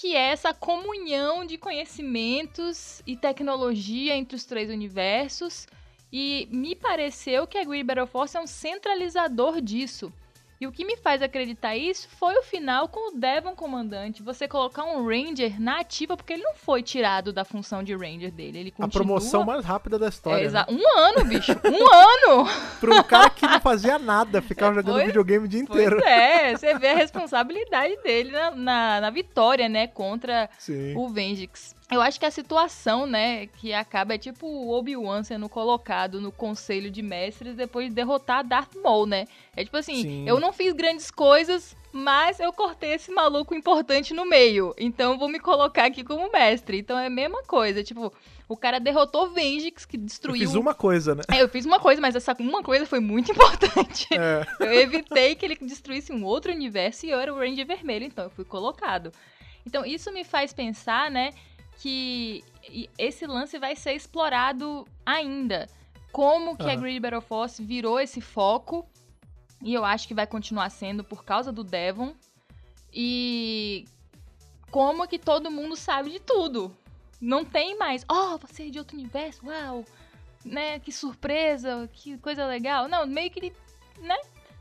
Que é essa comunhão de conhecimentos e tecnologia entre os três universos. E me pareceu que a Battle Force é um centralizador disso. E o que me faz acreditar isso foi o final com o Devon comandante. Você colocar um Ranger na ativa, porque ele não foi tirado da função de Ranger dele. Ele A continua... promoção mais rápida da É, história. né? exa- Um ano, bicho. Um <laughs> ano! Pra um cara que não fazia nada, ficava jogando Pois- videogame o dia inteiro. É, você vê a responsabilidade dele na, na, na vitória, né? Contra Sim. o Vengix. Eu acho que a situação, né, que acaba é tipo o Obi-Wan sendo colocado no conselho de mestres depois de derrotar Darth Maul, né? É tipo assim, Sim. eu não fiz grandes coisas, mas eu cortei esse maluco importante no meio. Então eu vou me colocar aqui como mestre. Então é a mesma coisa, tipo, o cara derrotou Vengix, que Eu destruiu... fiz uma coisa, né? É, eu fiz uma coisa, mas essa uma coisa foi muito <laughs> importante. É. Eu evitei que ele destruísse um outro universo e eu era o Ranger Vermelho, então eu fui colocado. Então isso me faz pensar, né, que esse lance vai ser explorado ainda. Como que a Aham. Grid Battle Force virou esse foco, e eu acho que vai continuar sendo por causa do Devon. E como que todo mundo sabe de tudo. Não tem mais, oh, você é de outro universo, uau, né, que surpresa, que coisa legal. Não, meio que, né,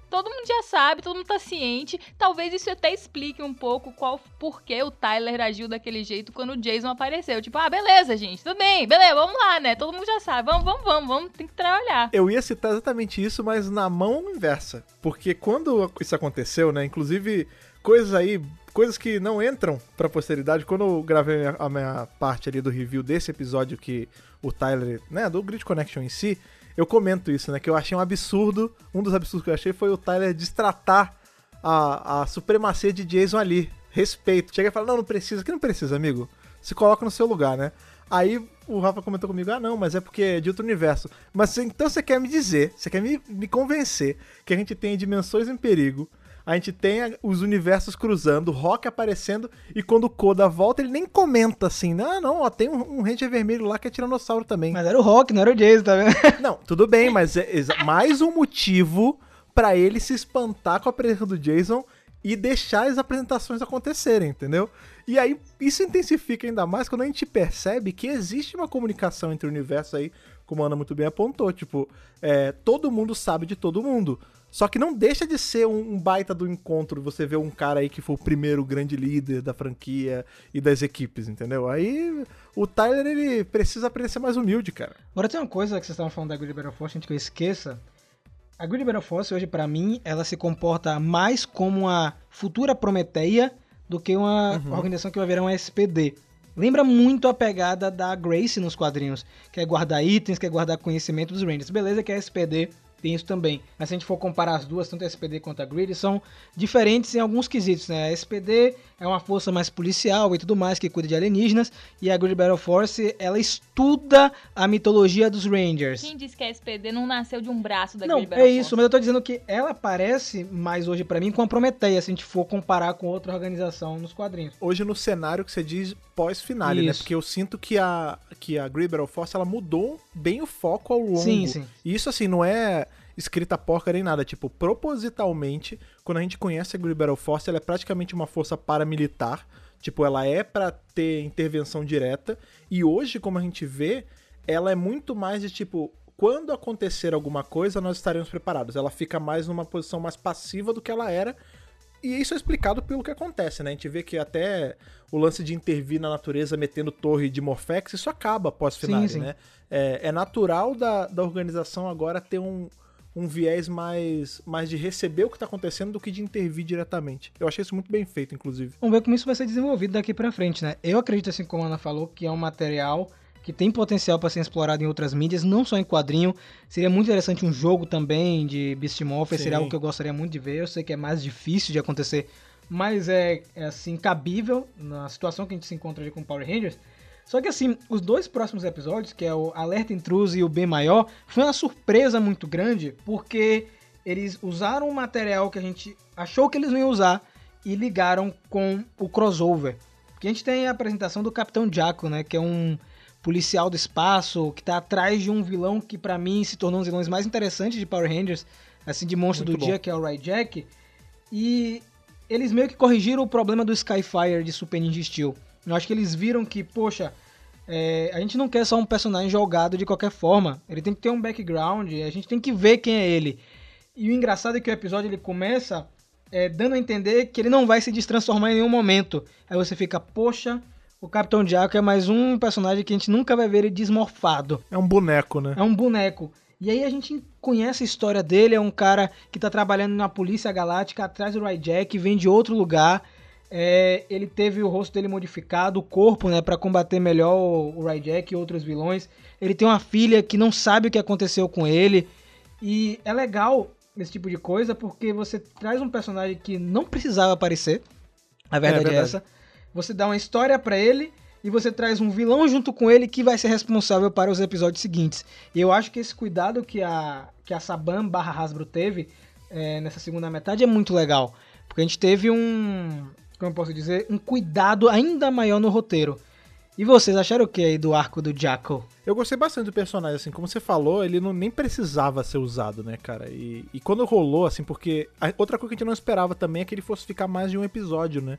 todo mundo já sabe, todo mundo tá ciente. Talvez isso até explique um pouco qual, por que o Tyler agiu daquele jeito quando o Jason apareceu. Tipo, ah, beleza, gente, tudo bem, beleza, vamos lá, né, todo mundo já sabe, vamos, vamos, vamos, vamos, tem que trabalhar. Eu ia citar exatamente isso, mas na mão inversa. Porque quando isso aconteceu, né? Inclusive, coisas aí, coisas que não entram pra posteridade. Quando eu gravei a minha, parte ali do review desse episódio que o Tyler, né, do Grid Connection em si, eu comento isso, né? Que eu achei um absurdo. Um dos absurdos que eu achei foi o Tyler destratar a, a supremacia de Jason ali. Respeito. Chega e fala: Não, não precisa. Que não precisa, amigo. Se coloca no seu lugar, né? Aí o Rafa comentou comigo: Ah, não, mas é porque é de outro universo. Mas então você quer me dizer, você quer me, me convencer que a gente tem dimensões em perigo. A gente tem os universos cruzando, o Rock aparecendo, e quando o Koda volta, ele nem comenta assim, não, não, ó, tem um, um Ranger vermelho lá que é Tiranossauro também. Mas era o Rock, não era o Jason, tá vendo? <laughs> Não, tudo bem, mas é exa- mais um motivo pra ele se espantar com a presença do Jason e deixar as apresentações acontecerem, entendeu? E aí isso intensifica ainda mais quando a gente percebe que existe uma comunicação entre o universo aí, como a Ana muito bem apontou, tipo, é, todo mundo sabe de todo mundo. Só que não deixa de ser um, um baita do encontro você ver um cara aí que foi o primeiro grande líder da franquia e das equipes, entendeu? Aí o Tyler ele precisa aprender a ser mais humilde, cara. Agora tem uma coisa que vocês estavam falando da Grid Battle Force, antes que eu esqueça. A Grid Battle Force hoje, pra mim, ela se comporta mais como uma futura Prometeia do que uma organização que vai virar um SPD. Lembra muito a pegada da Grace nos quadrinhos, que é guardar itens, que é guardar conhecimento dos Rangers. Beleza que a SPD tem isso também, mas se a gente for comparar as duas, tanto a SPD quanto a Grid, são diferentes em alguns quesitos, né? A SPD é uma força mais policial e tudo mais, que cuida de alienígenas, e a Grid Battle Force, ela estuda a mitologia dos Rangers. Quem disse que a SPD não nasceu de um braço da Não, Grid é Battle isso, Force? mas eu tô dizendo que ela parece mais hoje pra mim com a Prometeia, se a gente for comparar com outra organização nos quadrinhos. hoje no cenário que você diz pós-finale, né? Porque eu sinto que a, que a Grey Battle Force ela mudou bem o foco ao longo. Sim, sim. E isso, assim, não é escrita porca nem nada. Tipo, propositalmente, quando a gente conhece a Grey Battle Force, ela é praticamente uma força paramilitar. Tipo, ela é pra ter intervenção direta. E hoje, como a gente vê, ela é muito mais de tipo. Quando acontecer alguma coisa, nós estaremos preparados. Ela fica mais numa posição mais passiva do que ela era. E isso é explicado pelo que acontece, né? A gente vê que até o lance de intervir na natureza metendo torre de Morphex, isso acaba pós-finale, Sim, sim. né? É, é natural da, da organização agora ter um, um viés mais, mais de receber o que tá acontecendo do que de intervir diretamente. Eu achei isso muito bem feito, inclusive. Vamos ver como isso vai ser desenvolvido daqui pra frente, né? Eu acredito, assim como a Ana falou, que é um material que tem potencial para ser explorado em outras mídias, não só em quadrinho. Seria muito interessante um jogo também de Beast Morpher, Sim. seria algo que eu gostaria muito de ver. Eu sei que é mais difícil de acontecer, mas é, é assim, cabível na situação que a gente se encontra ali com Power Rangers. Só que assim, os dois próximos episódios, que é o Alerta Intruso e o Bem Maior, foi uma surpresa muito grande, porque eles usaram um material que a gente achou que eles não iam usar e ligaram com o crossover. Porque a gente tem a apresentação do Capitão Jaco, né, que é um policial do espaço que tá atrás de um vilão que pra mim se tornou um dos vilões mais interessantes de Power Rangers, assim, de monstro Muito do bom. dia, que é o Jack. E eles meio que corrigiram o problema do Skyfire de Super Ninja Steel. Eu acho que eles viram que, poxa, é, a gente não quer só um personagem jogado de qualquer forma. Ele tem que ter um background, a gente tem que ver quem é ele. E o engraçado é que o episódio ele começa é, dando a entender que ele não vai se destransformar em nenhum momento. Aí você fica, poxa, o Capitão Jaco é mais um personagem que a gente nunca vai ver ele desmorfado. É um boneco, né? É um boneco. E aí a gente conhece a história dele, é um cara que tá trabalhando na Polícia Galáctica atrás do Jack, vem de outro lugar. É, ele teve o rosto dele modificado, o corpo, né, para combater melhor o, o Jack e outros vilões. Ele tem uma filha que não sabe o que aconteceu com ele. E é legal esse tipo de coisa porque você traz um personagem que não precisava aparecer. A verdade é, verdade. essa. Você dá uma história pra ele e você traz um vilão junto com ele que vai ser responsável para os episódios seguintes. E eu acho que esse cuidado que a, que a Saban barra Hasbro teve é, nessa segunda metade é muito legal. Porque a gente teve um, como eu posso dizer, um cuidado ainda maior no roteiro. E vocês acharam o que aí do arco do Jackal? Eu gostei bastante do personagem, assim, como você falou, ele não, nem precisava ser usado, né, cara? E, e quando rolou, assim, porque. a- outra coisa que a gente não esperava também é que ele fosse ficar mais de um episódio, né?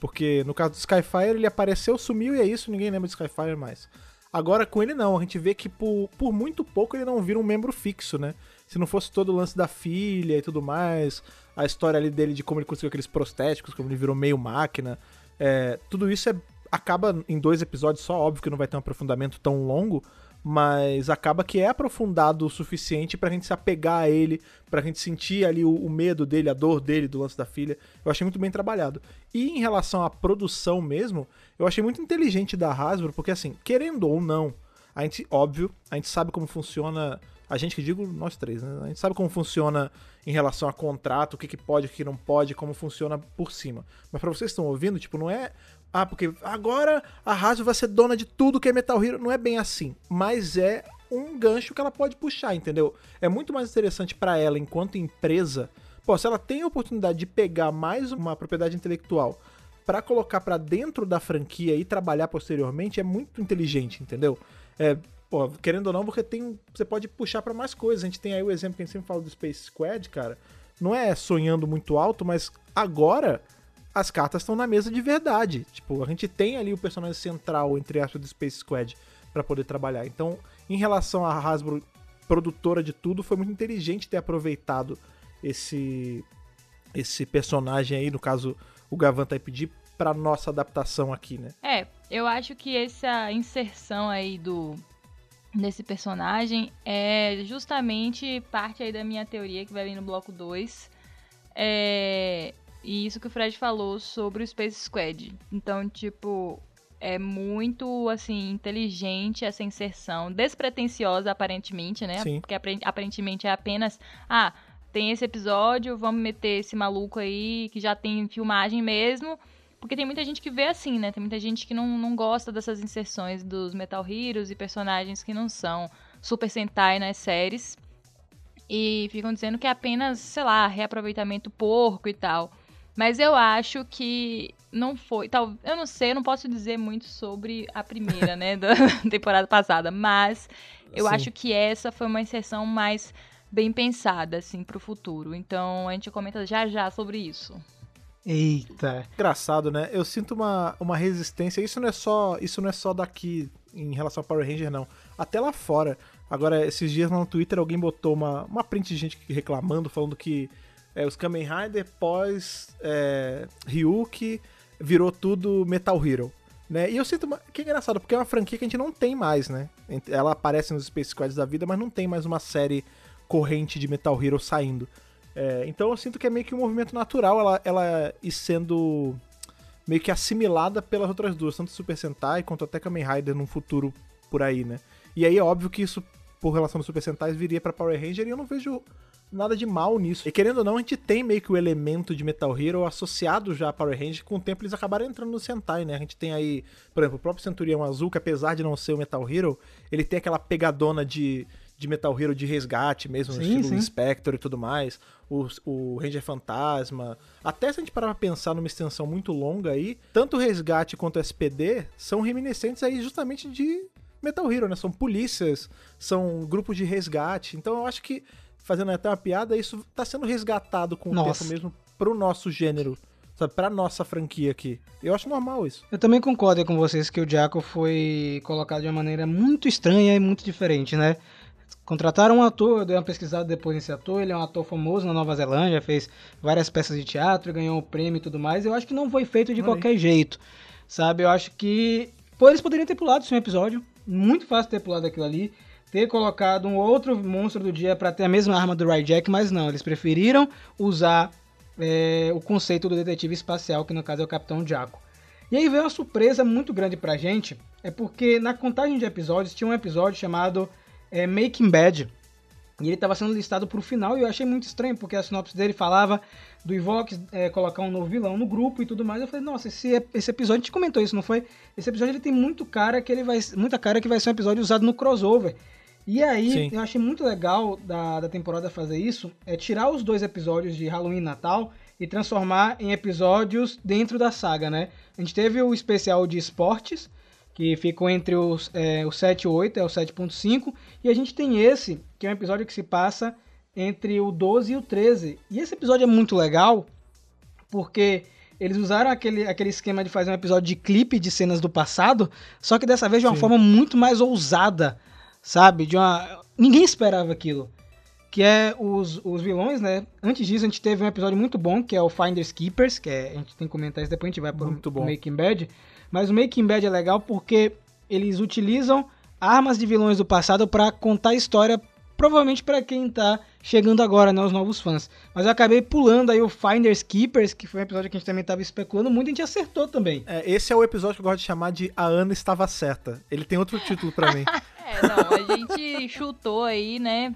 Porque no caso do Skyfire, ele apareceu, sumiu e é isso, ninguém lembra de Skyfire mais. Agora com ele não, a gente vê que por, por muito pouco ele não vira um membro fixo, né? Se não fosse todo o lance da filha e tudo mais, a história ali dele de como ele conseguiu aqueles prostéticos, como ele virou meio máquina, é, tudo isso é, acaba em dois episódios só, óbvio que não vai ter um aprofundamento tão longo, mas acaba que é aprofundado o suficiente pra gente se apegar a ele, pra gente sentir ali o, o medo dele, a dor dele do lance da filha. Eu achei muito bem trabalhado. E em relação à produção mesmo, eu achei muito inteligente da Hasbro, porque assim, querendo ou não, a gente, óbvio, a gente sabe como funciona. A gente que digo, nós três, né? A gente sabe como funciona em relação a contrato, o que, que pode, o que não pode, como funciona por cima. Mas pra vocês que estão ouvindo, tipo, não é. Ah, porque agora a Hasbro vai ser dona de tudo que é Metal Hero. Não é bem assim. Mas é um gancho que ela pode puxar, entendeu? É muito mais interessante pra ela, enquanto empresa. Pô, se ela tem a oportunidade de pegar mais uma propriedade intelectual pra colocar pra dentro da franquia e trabalhar posteriormente, é muito inteligente, entendeu? É, pô, querendo ou não, porque tem, você pode puxar pra mais coisas. A gente tem aí o exemplo que a gente sempre fala do Space Squad, cara. Não é sonhando muito alto, mas agora as cartas estão na mesa de verdade. Tipo, a gente tem ali o personagem central, entre aspas, do Space Squad pra poder trabalhar. Então, em relação à Hasbro, produtora de tudo, foi muito inteligente ter aproveitado esse esse personagem aí, no caso, o Gavan aí pedir pra nossa adaptação aqui, né? É, eu acho que essa inserção aí do desse personagem é justamente parte aí da minha teoria que vai vir no bloco 2. É, e isso que o Fred falou sobre o Space Squad. Então, tipo, é muito assim inteligente essa inserção, despretensiosa aparentemente, né? Sim. Porque apare- aparentemente é apenas ah, tem esse episódio, vamos meter esse maluco aí que já tem filmagem mesmo. Porque tem muita gente que vê assim, né? Tem muita gente que não, não gosta dessas inserções dos Metal Heroes e personagens que não são Super Sentai nas séries. E ficam dizendo que é apenas, sei lá, reaproveitamento porco e tal. Mas eu acho que não foi. Tal, eu não sei, eu não posso dizer muito sobre a primeira, né? Da <laughs> temporada passada. Mas eu Sim. acho que essa foi uma inserção mais bem pensada, assim, pro futuro. Então a gente comenta já já sobre isso. Eita. Engraçado, né? Eu sinto uma, uma resistência. Isso não é só isso não é só daqui em relação ao Power Ranger, não. Até lá fora. Agora, esses dias lá no Twitter alguém botou uma, uma print de gente reclamando, falando que é, os Kamen Rider pós é, Ryuki virou tudo Metal Hero. Né? E eu sinto uma, que é engraçado, porque é uma franquia que a gente não tem mais, né? Ela aparece nos Space Squads da vida, mas não tem mais uma série corrente de Metal Hero saindo. É, então eu sinto que é meio que um movimento natural ela, ela ir sendo meio que assimilada pelas outras duas, tanto Super Sentai quanto até Kamen Rider num futuro por aí, né? E aí é óbvio que isso por relação dos Super Sentais, viria pra Power Ranger e eu não vejo nada de mal nisso. E querendo ou não, a gente tem meio que o elemento de Metal Hero associado já a Power Ranger, com o tempo eles acabaram entrando no Sentai, né? A gente tem aí, por exemplo, o próprio Centurião Azul, que apesar de não ser o Metal Hero, ele tem aquela pegadona de, de Metal Hero de resgate mesmo, Sim, estilo sim. Spectre e tudo mais, o, o Ranger Fantasma. Até se a gente parar pra pensar numa extensão muito longa aí, tanto o resgate quanto o SPD são reminiscentes aí justamente de Metal Hero, né? São polícias, são grupos de resgate. Então eu acho que, fazendo até uma piada, isso tá sendo resgatado com o Nossa. tempo mesmo pro nosso gênero, sabe? Pra nossa franquia aqui. Eu acho normal isso. Eu também concordo com vocês que o Jaco foi colocado de uma maneira muito estranha e muito diferente, né? Contrataram um ator, eu dei uma pesquisada depois nesse ator, ele é um ator famoso na Nova Zelândia, fez várias peças de teatro, ganhou um prêmio e tudo mais. Eu acho que não foi feito de Olha aí. qualquer jeito, sabe? Eu acho que pô, eles poderiam ter pulado esse episódio, muito fácil ter pulado aquilo ali, ter colocado um outro monstro do dia pra ter a mesma arma do Ryjack, mas não, eles preferiram usar é, o conceito do detetive espacial, que no caso é o Capitão Jaco. E aí veio uma surpresa muito grande pra gente, é porque na contagem de episódios tinha um episódio chamado é, Making Bad. E ele estava sendo listado pro final e eu achei muito estranho, porque a sinopse dele falava do Ivox é, colocar um novo vilão no grupo e tudo mais. Eu falei, nossa, esse, esse episódio, a gente comentou isso, não foi? Esse episódio ele tem muito cara que ele vai, muita cara que vai ser um episódio usado no crossover. E aí, Sim. eu achei muito legal da, da temporada fazer isso, é tirar os dois episódios de Halloween e Natal e transformar em episódios dentro da saga, né? A gente teve o especial de esportes, que ficou entre os, é, o 7 e o 8, é o 7.5, e a gente tem esse, que é um episódio que se passa entre o 12 e o 13. E esse episódio é muito legal, porque eles usaram aquele, aquele esquema de fazer um episódio de clipe de cenas do passado, só que dessa vez de uma Sim. forma muito mais ousada, sabe? De uma... Ninguém esperava aquilo. Que é os, os vilões, né? Antes disso, a gente teve um episódio muito bom, que é o Finders Keepers, que é, a gente tem que comentar isso depois, a gente vai pro, bom. Making Bad. Mas o Making Bad é legal porque eles utilizam armas de vilões do passado pra contar a história, provavelmente pra quem tá chegando agora, né? Os novos fãs. Mas eu acabei pulando aí o Finders Keepers, que foi um episódio que a gente também tava especulando muito, e a gente acertou também. É, esse é o episódio que eu gosto de chamar de A Ana Estava Certa. Ele tem outro título pra mim. <laughs> Não, a gente chutou aí, né?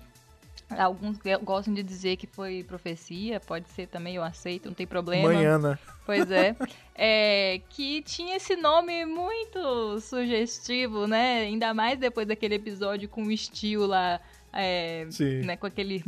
Alguns go- gostam de dizer que foi profecia, pode ser também, eu aceito, não tem problema. Manhã, né? Pois é. É, que tinha esse nome muito sugestivo, né? Ainda mais depois daquele episódio com o Steel lá, é, Sim. né? Com aquele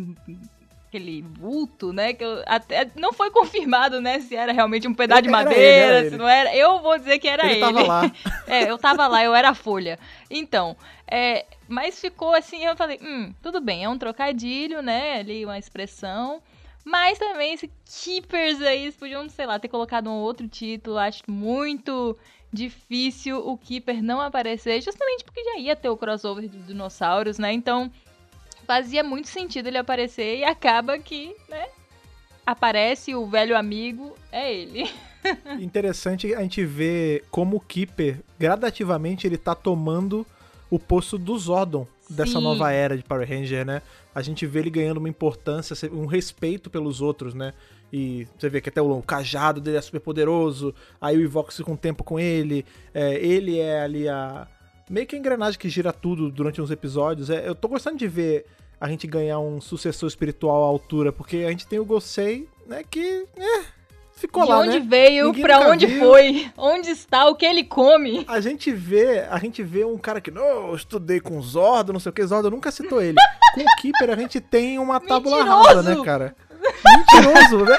aquele vulto, né? Que eu- até não foi confirmado, né? Se era realmente um pedaço de ele, madeira, era se ele. não era. Eu vou dizer que era Ele ele. tava lá. <laughs> É, eu tava lá, eu era a folha. Então, é, mas ficou assim, eu falei, hum, tudo bem, é um trocadilho, né? Ali, uma expressão. Mas também esse Keepers aí, eles podiam, sei lá, ter colocado um outro título. Acho muito difícil o Keeper não aparecer, justamente porque já ia ter o crossover dos dinossauros, né? Então, fazia muito sentido ele aparecer e acaba que, né? Aparece o velho amigo, é ele. <laughs> Interessante a gente ver como o Keeper, gradativamente, ele tá tomando o posto do Zordon dessa Sim. nova era de Power Ranger, né? A gente vê ele ganhando uma importância, um respeito pelos outros, né? E você vê que até o, cajado dele é super poderoso, aí o Ivox fica um tempo com ele, é, ele é ali a. meio que a engrenagem que gira tudo durante uns episódios. É, eu tô gostando de ver a gente ganhar um sucessor espiritual à altura, porque a gente tem o Gosei, né? Que. É, ficou de lá, onde né? veio, Ninguém pra onde viu. foi, onde está, o que ele come. A gente vê, a gente vê um cara que, não, eu estudei com Zordo, não sei o que, Zordo nunca citou ele. Com o Keeper a gente tem uma tábula rasa, né, cara? Mentiroso, né?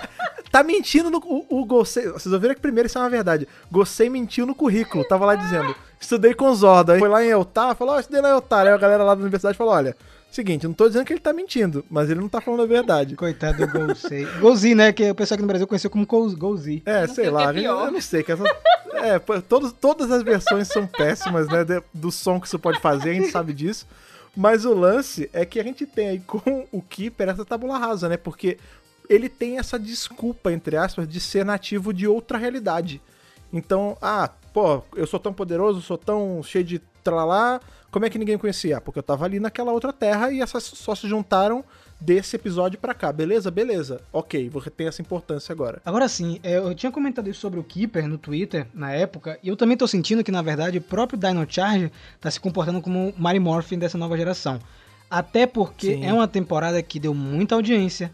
Tá mentindo no. O, o Gosei. Vocês ouviram que primeiro isso é uma verdade. Gosei mentiu no currículo. Tava lá dizendo, estudei com Zordo. Aí foi lá em Eltar, falou, ó, estudei na Eltar. Aí a galera lá da universidade falou: olha, seguinte, eu não tô dizendo que ele tá mentindo, mas ele não tá falando a verdade. Coitado do Golzei. Golzi, né? Que o pessoal aqui no Brasil conheceu como Gol- Golzi. É, não sei sei lá, é eu não sei. Que essa, é, todos, todas as versões são péssimas, né? de- do som que isso pode fazer, a gente sabe disso. Mas o lance é que a gente tem aí com o Keeper essa tabula rasa, né? Porque ele tem essa desculpa, entre aspas, de ser nativo de outra realidade. Então, ah, pô, eu sou tão poderoso, sou tão cheio de tralá, como é que ninguém conhecia? Ah, porque eu tava ali naquela outra terra e essas só se juntaram desse episódio pra cá. Beleza? Beleza. Ok, você tem essa importância agora. Agora sim, é, eu tinha comentado isso sobre o Keeper no Twitter na época, e eu também tô sentindo que, na verdade, o próprio Dino Charge tá se comportando como o Mary Morphin dessa nova geração. Até porque Sim. é uma temporada que deu muita audiência,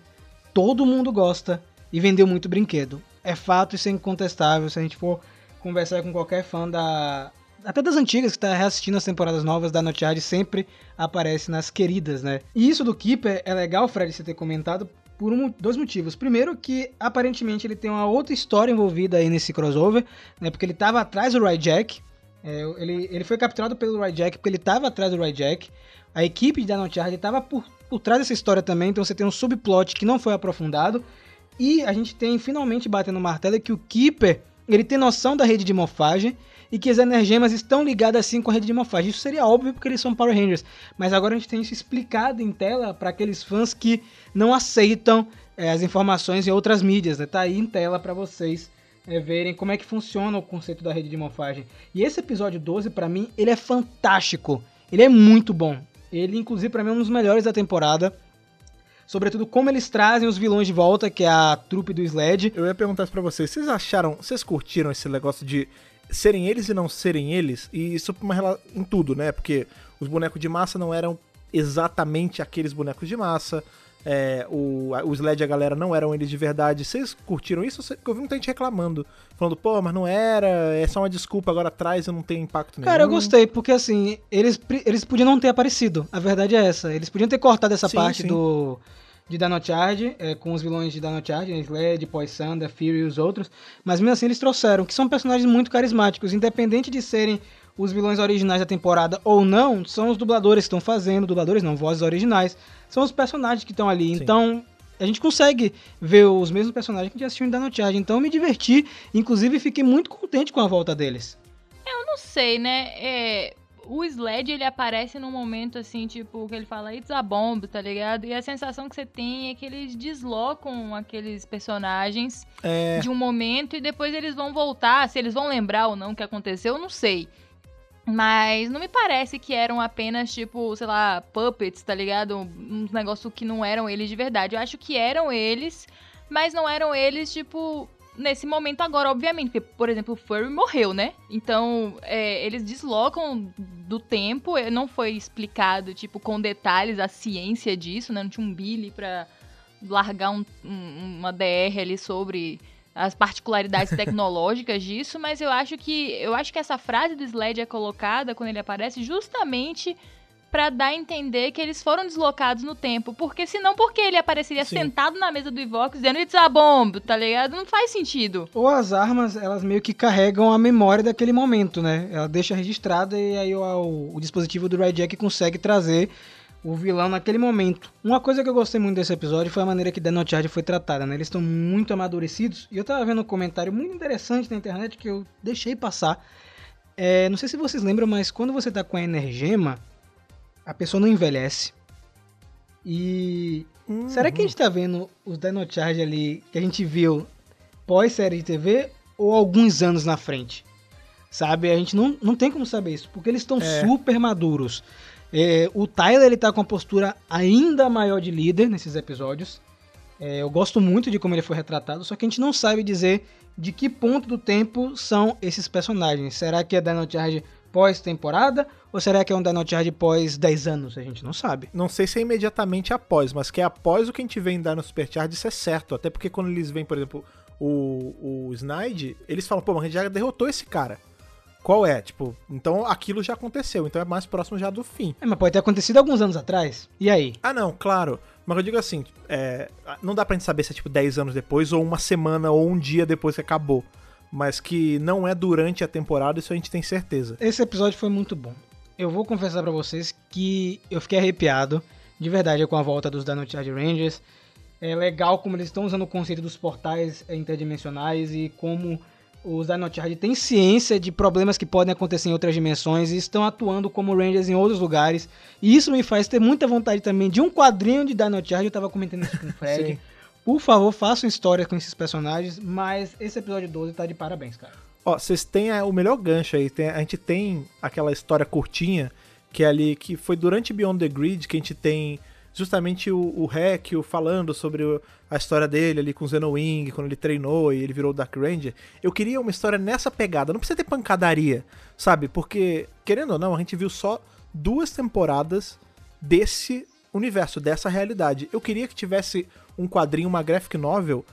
todo mundo gosta e vendeu muito brinquedo. É fato, isso é incontestável. Se a gente for conversar com qualquer fã da. Até das antigas que tá reassistindo as temporadas novas da Dog, sempre aparece nas queridas, né? E isso do Keeper é legal, Fred, você ter comentado, por um- dois motivos. Primeiro, que aparentemente ele tem uma outra história envolvida aí nesse crossover, né? Porque ele tava atrás do Ryjack. É, ele, ele foi capturado pelo Ryjack porque ele tava atrás do Ryjack. A equipe da Dog tava por, por trás dessa história também, então você tem um subplot que não foi aprofundado. E a gente tem finalmente batendo o martelo que o Keeper, ele tem noção da rede de morfagem e que as energemas estão ligadas assim com a rede de morfagem. Isso seria óbvio porque eles são Power Rangers, mas agora a gente tem isso explicado em tela para aqueles fãs que não aceitam eh, as informações em outras mídias, né? Tá aí em tela para vocês eh, verem como é que funciona o conceito da rede de morfagem. E esse episódio 12 para mim, ele é fantástico. Ele é muito bom. Ele inclusive para mim é um dos melhores da temporada. Sobretudo como eles trazem os vilões de volta, que é a trupe do Sled. Eu ia perguntar isso pra vocês. Vocês acharam, vocês curtiram esse negócio de serem eles e não serem eles? E isso uma rela- em tudo, né? Porque os bonecos de massa não eram exatamente aqueles bonecos de massa. é, o, o Sled e a galera não eram eles de verdade. Vocês curtiram isso? Porque eu vi muita gente reclamando. Falando, pô, mas não era, é só uma desculpa, agora atrás eu não tenho impacto nenhum. Cara, eu gostei, porque assim, eles, eles podiam não ter aparecido. A verdade é essa. Eles podiam ter cortado essa Sim, parte sim. do de Dinochard, é, com os vilões de Dinochard, né, Sled, Poisanda, Fury e os outros. Mas mesmo assim eles trouxeram, que são personagens muito carismáticos. Independente de serem os vilões originais da temporada ou não, são os dubladores que estão fazendo, dubladores não, vozes originais. São os personagens que estão ali. Sim. Então, a gente consegue ver os mesmos personagens que a gente assistiu em Dinochard. Então eu me diverti, inclusive fiquei muito contente com a volta deles. Eu não sei, né? É, o Sled, ele aparece num momento assim, tipo, que ele fala, it's a bomb, tá ligado? E a sensação que você tem é que eles deslocam aqueles personagens É, de um momento e depois eles vão voltar. Se eles vão lembrar ou não o que aconteceu, eu não sei. Mas não me parece que eram apenas, tipo, sei lá, puppets, tá ligado? Uns negócios que não eram eles de verdade. Eu acho que eram eles, mas não eram eles, tipo, nesse momento agora, obviamente. Porque, por exemplo, o Furry morreu, né? Então, é, eles deslocam do tempo. eh, Não foi explicado, tipo, com detalhes a ciência disso, né? Não tinha um Billy pra largar um- um- uma DR ali sobre as particularidades <laughs> tecnológicas disso, mas eu acho que eu acho que essa frase do Sled é colocada quando ele aparece justamente pra dar a entender que eles foram deslocados no tempo, porque senão por que ele apareceria Sim. sentado na mesa do Ivox dizendo it's a bomb, tá ligado? Não faz sentido. Ou as armas, elas meio que carregam a memória daquele momento, né? Ela deixa registrada e aí o, o- dispositivo do Jack consegue trazer o vilão naquele momento. Uma coisa que eu gostei muito desse episódio foi a maneira que Dino Charge foi tratada, né? Eles estão muito amadurecidos. E eu tava vendo um comentário muito interessante na internet que eu deixei passar. É, não sei se vocês lembram, mas quando você tá com a energema, a pessoa não envelhece. E Uhum. Será que a gente tá vendo os Dino Charge ali que a gente viu pós-série de TV ou alguns anos na frente? Sabe? A gente não, não tem como saber isso, porque eles estão É. super maduros. É, o Tyler ele tá com uma postura ainda maior de líder nesses episódios. É, eu gosto muito de como ele foi retratado, só que a gente não sabe dizer de que ponto do tempo são esses personagens. Será que é Dino Charge pós-temporada ou será que é um Dino Charge pós 10 anos? A gente não sabe. Não sei se é imediatamente após, mas que é após o que a gente vê em Dino Supercharge, isso é certo. Até porque quando eles veem, por exemplo, o, o Snide, eles falam, pô, mas a gente já derrotou esse cara. Qual é? Tipo, então aquilo já aconteceu, então é mais próximo já do fim. É, mas pode ter acontecido alguns anos atrás. E aí? Ah, não, claro. Mas eu digo assim, é, não dá pra gente saber se é tipo 10 anos depois, ou uma semana, ou um dia depois que acabou. Mas que não é durante a temporada, isso a gente tem certeza. Esse episódio foi muito bom. Eu vou confessar pra vocês que eu fiquei arrepiado, de verdade, com a volta dos Dino Charge Rangers. É legal como eles estão usando o conceito dos portais é, interdimensionais e como os Dino Charge têm ciência de problemas que podem acontecer em outras dimensões e estão atuando como Rangers em outros lugares. E isso me faz ter muita vontade também de um quadrinho de Dino Charge. Eu tava comentando isso com o <laughs> Fred. Por favor, façam história com esses personagens, mas esse episódio 12 tá de parabéns, cara. Ó, vocês têm a- o melhor gancho aí. tem- a gente tem aquela história curtinha, que é ali, que foi durante Beyond the Grid, que a gente tem justamente o, o falando sobre o- a história dele ali com o Zenowing, quando ele treinou e ele virou o Dark Ranger. Eu queria uma história nessa pegada, não precisa ter pancadaria, sabe? Porque, querendo ou não, a gente viu só duas temporadas desse universo, dessa realidade. Eu queria que tivesse um quadrinho, uma graphic novel,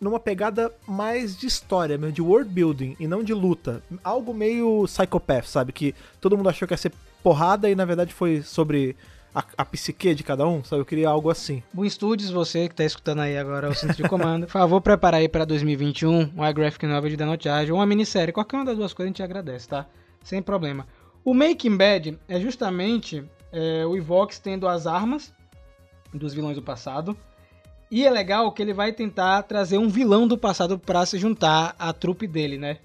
numa pegada mais de história, de world building e não de luta. Algo meio psychopath, sabe? Que todo mundo achou que ia ser porrada e na verdade foi sobre a, a psique de cada um, sabe? Eu queria algo assim. Boom Studios, você que tá escutando aí agora o centro de comando, por favor, prepara aí pra 2021 uma graphic novel de Dano Charge ou uma minissérie. Qualquer uma das duas coisas a gente agradece, tá? Sem problema. O Making Bad é justamente é, o Evox tendo as armas dos vilões do passado. E é legal que ele vai tentar trazer um vilão do passado pra se juntar à trupe dele, né?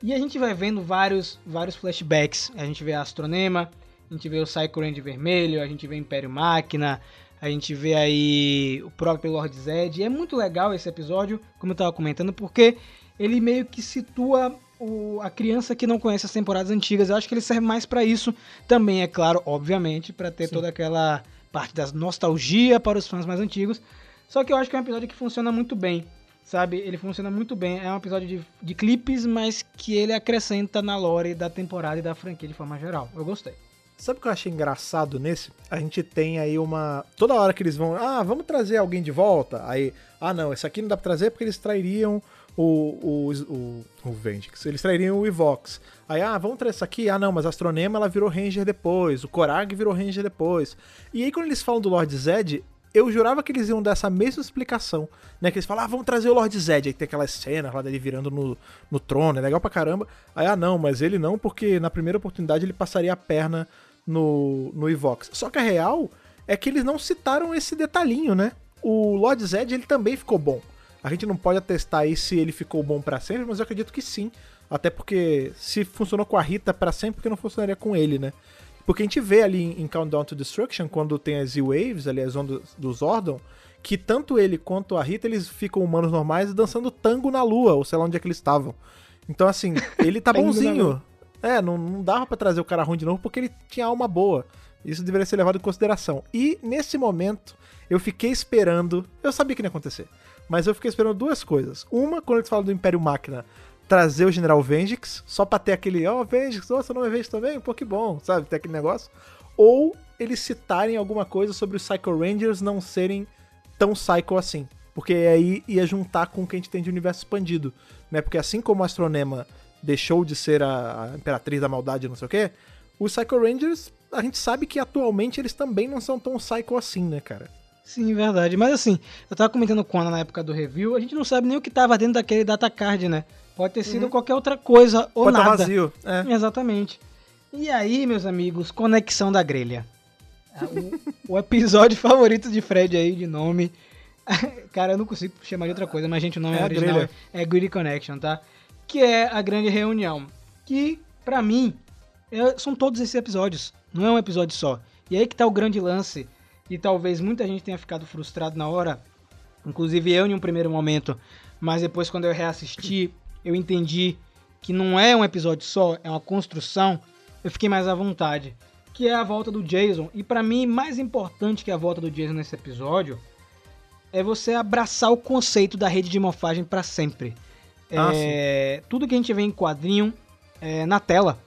E a gente vai vendo vários, vários flashbacks. A gente vê a Astronema, a gente vê o Psycho Range vermelho, a gente vê Império Máquina, a gente vê aí o próprio Lord Zed. E é muito legal esse episódio, como eu tava comentando, porque ele meio que situa o- a criança que não conhece as temporadas antigas. Eu acho que ele serve mais pra isso também, é claro, obviamente, pra ter toda aquela parte da nostalgia para os fãs mais antigos. Só que eu acho que é um episódio que funciona muito bem, sabe? Ele funciona muito bem. É um episódio de, de clipes, mas que ele acrescenta na lore da temporada e da franquia de forma geral. Eu gostei. Sabe o que eu achei engraçado nesse? A gente tem aí uma. Toda hora que eles vão. Ah, vamos trazer alguém de volta. Aí. Ah, não, esse aqui não dá pra trazer porque eles trairiam o. O, o, o Vendix. Eles trairiam o Evox. Aí, ah, vamos trazer esse aqui. Ah, não, mas a Astronema ela virou Ranger depois. O Korag virou Ranger depois. E aí, quando eles falam do Lord Zed. Eu jurava que eles iam dar essa mesma explicação, né? Que eles falam, ah, vamos trazer o Lord Zed. Aí tem aquela cena lá dele virando no, no trono, é legal pra caramba. Aí, ah, não, mas ele não, porque na primeira oportunidade ele passaria a perna no, no Evox. Só que a real é que eles não citaram esse detalhinho, né? O Lord Zed, ele também ficou bom. A gente não pode atestar aí se ele ficou bom pra sempre, mas eu acredito que sim. Até porque se funcionou com a Rita pra sempre, porque não funcionaria com ele, né? Porque a gente vê ali em em Countdown to Destruction, quando tem as Z-Waves, ali as ondas do Zordon, que tanto ele quanto a Rita, eles ficam humanos normais dançando tango na lua, ou sei lá onde é que eles estavam. Então, assim, <laughs> ele tá bonzinho. É, não, não dava pra trazer o cara ruim de novo porque ele tinha alma boa. Isso deveria ser levado em consideração. E nesse momento, eu fiquei esperando. Eu sabia que ia acontecer. Mas eu fiquei esperando duas coisas. Uma, quando eles falam do Império Máquina, trazer o General Vengix, só pra ter aquele, ó, oh, Vengix, oh, seu nome é Vengix também? Pô, que bom, sabe? Ter aquele negócio. Ou eles citarem alguma coisa sobre os Psycho Rangers não serem tão psycho assim. Porque aí ia juntar com o que a gente tem de universo expandido, né? Porque assim como a Astronema deixou de ser a, a Imperatriz da Maldade, não sei o quê, os Psycho Rangers, a gente sabe que atualmente eles também não são tão psycho assim, né, cara? Sim, verdade. Mas assim, eu tava comentando com Ana na época do review, a gente não sabe nem o que tava dentro daquele data card, né? Pode ter sido qualquer outra coisa ou Pode tá nada. vazio. É. Exatamente. E aí, meus amigos, conexão da grelha. Ah, O, o episódio <laughs> favorito de Fred aí, de nome. <laughs> Cara, eu não consigo chamar de outra coisa, mas gente, o nome É a original grelha. é Greedy Connection, tá? Que é a grande reunião. Que, pra mim, é- são todos esses episódios. Não é um episódio só. E aí que tá o grande lance. E talvez muita gente tenha ficado frustrado na hora. Inclusive eu em um primeiro momento. Mas depois, quando eu reassisti, eu entendi que não é um episódio só, é uma construção. Eu fiquei mais à vontade. Que é a volta do Jason. E pra mim, mais importante que a volta do Jason nesse episódio é você abraçar o conceito da rede de morfagem pra sempre. Ah, é, tudo que a gente vê em quadrinho é na tela.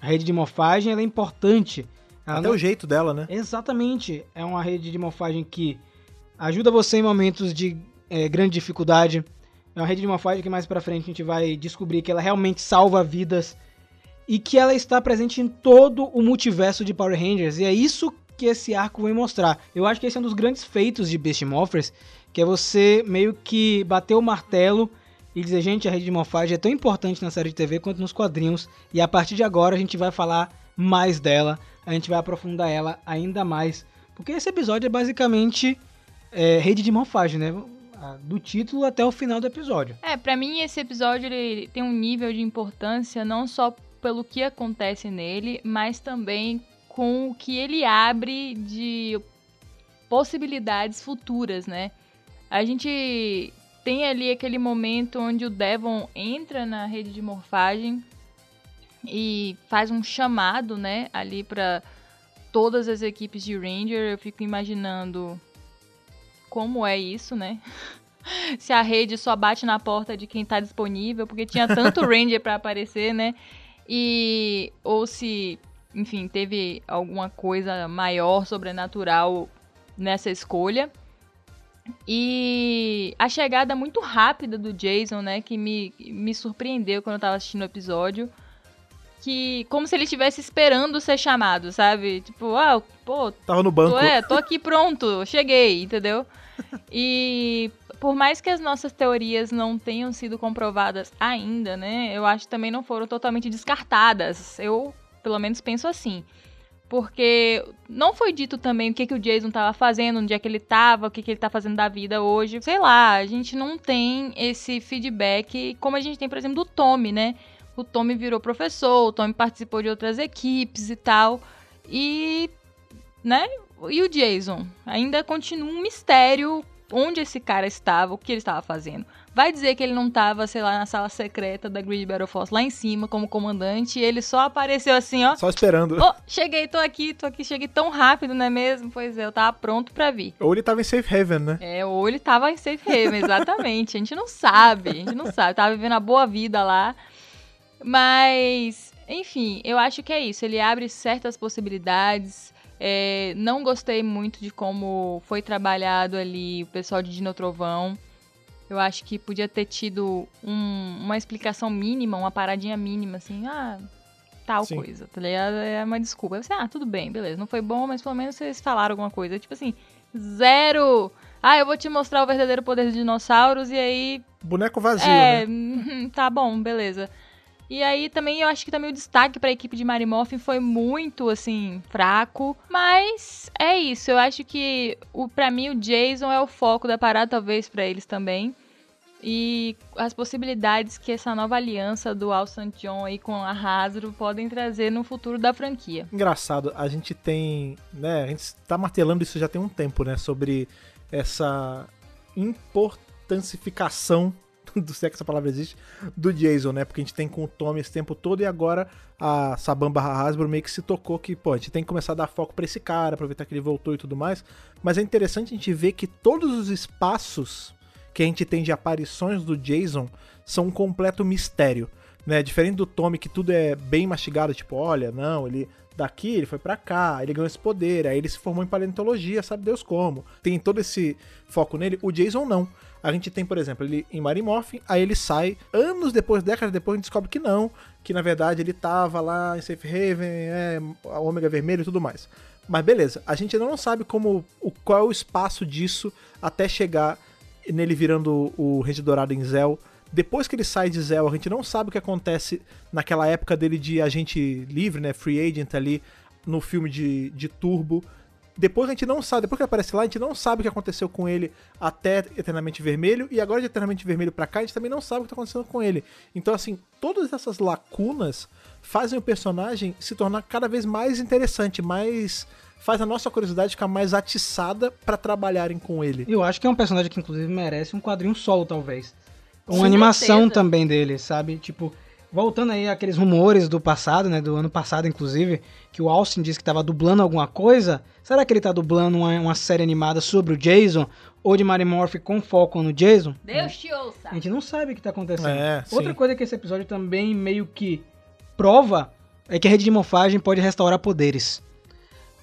A rede de morfagem é importante. Ela Até não- o jeito dela, né? Exatamente. É uma rede de morfagem que ajuda você em momentos de é, grande dificuldade. É uma rede de morfagem que mais pra frente a gente vai descobrir que ela realmente salva vidas e que ela está presente em todo o multiverso de Power Rangers. E é isso que esse arco vem mostrar. Eu acho que esse é um dos grandes feitos de Beast Morphers, que é você meio que bater o martelo e dizer, gente, a rede de morfagem é tão importante na série de TV quanto nos quadrinhos. E a partir de agora a gente vai falar mais dela, a gente vai aprofundar ela ainda mais. Porque esse episódio é basicamente é, rede de morfagem, né? Do título até o final do episódio. É, pra mim esse episódio ele tem um nível de importância não só pelo que acontece nele, mas também com o que ele abre de possibilidades futuras, né? A gente tem ali aquele momento onde o Devon entra na rede de morfagem e faz um chamado, né, ali pra todas as equipes de Ranger. Eu fico imaginando como é isso, né? <laughs> se a rede só bate na porta de quem tá disponível, porque tinha tanto <laughs> Ranger pra aparecer, né? E ou se enfim, teve alguma coisa maior, sobrenatural nessa escolha. E a chegada muito rápida do Jason, né, que me, me surpreendeu quando eu tava assistindo o episódio. Que, como se ele estivesse esperando ser chamado, sabe? Tipo, ah, pô, Tava no banco. Tô, é, tô aqui pronto, cheguei, entendeu? E por mais que as nossas teorias não tenham sido comprovadas ainda, né? Eu acho que também não foram totalmente descartadas. Eu, pelo menos, penso assim. Porque não foi dito também o que, que o Jason tava fazendo, onde é que ele tava, o que, que ele tá fazendo da vida hoje. Sei lá, a gente não tem esse feedback como a gente tem, por exemplo, do Tommy, né? O Tommy virou professor, o Tommy participou de outras equipes e tal. E, né? E o Jason? Ainda continua um mistério onde esse cara estava, o que ele estava fazendo. Vai dizer que ele não estava, sei lá, na sala secreta da Grid Battle Force lá em cima como comandante e ele só apareceu assim, ó. Só esperando. Ô, cheguei, tô aqui, tô aqui, cheguei tão rápido, não é mesmo? Pois é, eu tava pronto pra vir. Ou ele tava em Safe Haven, né? É, ou ele tava em safe haven, exatamente. A gente não sabe, a gente não sabe. Tava vivendo a boa vida lá. Mas, enfim, eu acho que é isso. Ele abre certas possibilidades. É, não gostei muito de como foi trabalhado ali o pessoal de Dino Trovão. Eu acho que podia ter tido um- uma explicação mínima, uma paradinha mínima, assim, ah, tal Sim. coisa, tá ligado? É uma desculpa. Você, ah, tudo bem, beleza, não foi bom, mas pelo menos vocês falaram alguma coisa. Tipo assim, zero. Ah, eu vou te mostrar o verdadeiro poder dos dinossauros e aí Boneco vazio, é, né? <laughs> tá bom, beleza. E aí também eu acho que também o destaque pra equipe de Mary Morphin foi muito assim fraco, mas é isso. Eu acho que o para mim o Jason é o foco da parada talvez pra eles também. E as possibilidades que essa nova aliança do Al St. John aí com a Hasbro podem trazer no futuro da franquia. Engraçado, a gente tem, né, a gente tá martelando isso já tem um tempo, né, sobre essa importancificação, do se é que essa palavra existe, do Jason, né, porque a gente tem com o Tommy esse tempo todo e agora a Saban barra Hasbro meio que se tocou que, pô, a gente tem que começar a dar foco pra esse cara, aproveitar que ele voltou e tudo mais, mas é interessante a gente ver que todos os espaços que a gente tem de aparições do Jason são um completo mistério, né? Diferente do Tommy que tudo é bem mastigado, tipo, olha, não, ele daqui, ele foi pra cá, ele ganhou esse poder, aí ele se formou em paleontologia, sabe Deus como. Tem todo esse foco nele. O Jason não. A gente tem, por exemplo, ele em Mary Morphin, aí ele sai anos depois, décadas depois, a gente descobre que não, que na verdade ele tava lá em Safe Haven, é, a Ômega Vermelho e tudo mais. Mas beleza, a gente ainda não sabe como o, qual é o espaço disso até chegar nele virando o Rede Dourado em Zell. Depois que ele sai de Zell, a gente não sabe o que acontece naquela época dele de agente livre, né? Free agent ali no filme de, de Turbo. Depois a gente não sabe, depois que ele aparece lá, a gente não sabe o que aconteceu com ele até Eternamente Vermelho, e agora de Eternamente Vermelho pra cá, a gente também não sabe o que tá acontecendo com ele. Então, assim, todas essas lacunas fazem o personagem se tornar cada vez mais interessante, mais. faz a nossa curiosidade ficar mais atiçada pra trabalharem com ele. Eu acho que é um personagem que, inclusive, merece um quadrinho solo, talvez. Uma Com animação certeza. também dele, sabe? Tipo, voltando aí àqueles rumores do passado, né? Do ano passado, inclusive, que o Austin disse que tava dublando alguma coisa. Será que ele tá dublando uma, uma série animada sobre o Jason? Ou de Mary Morphy com foco no Jason? Deus te ouça. A gente não sabe o que tá acontecendo. É, Outra sim. coisa que esse episódio também meio que prova é que a rede de morfagem pode restaurar poderes.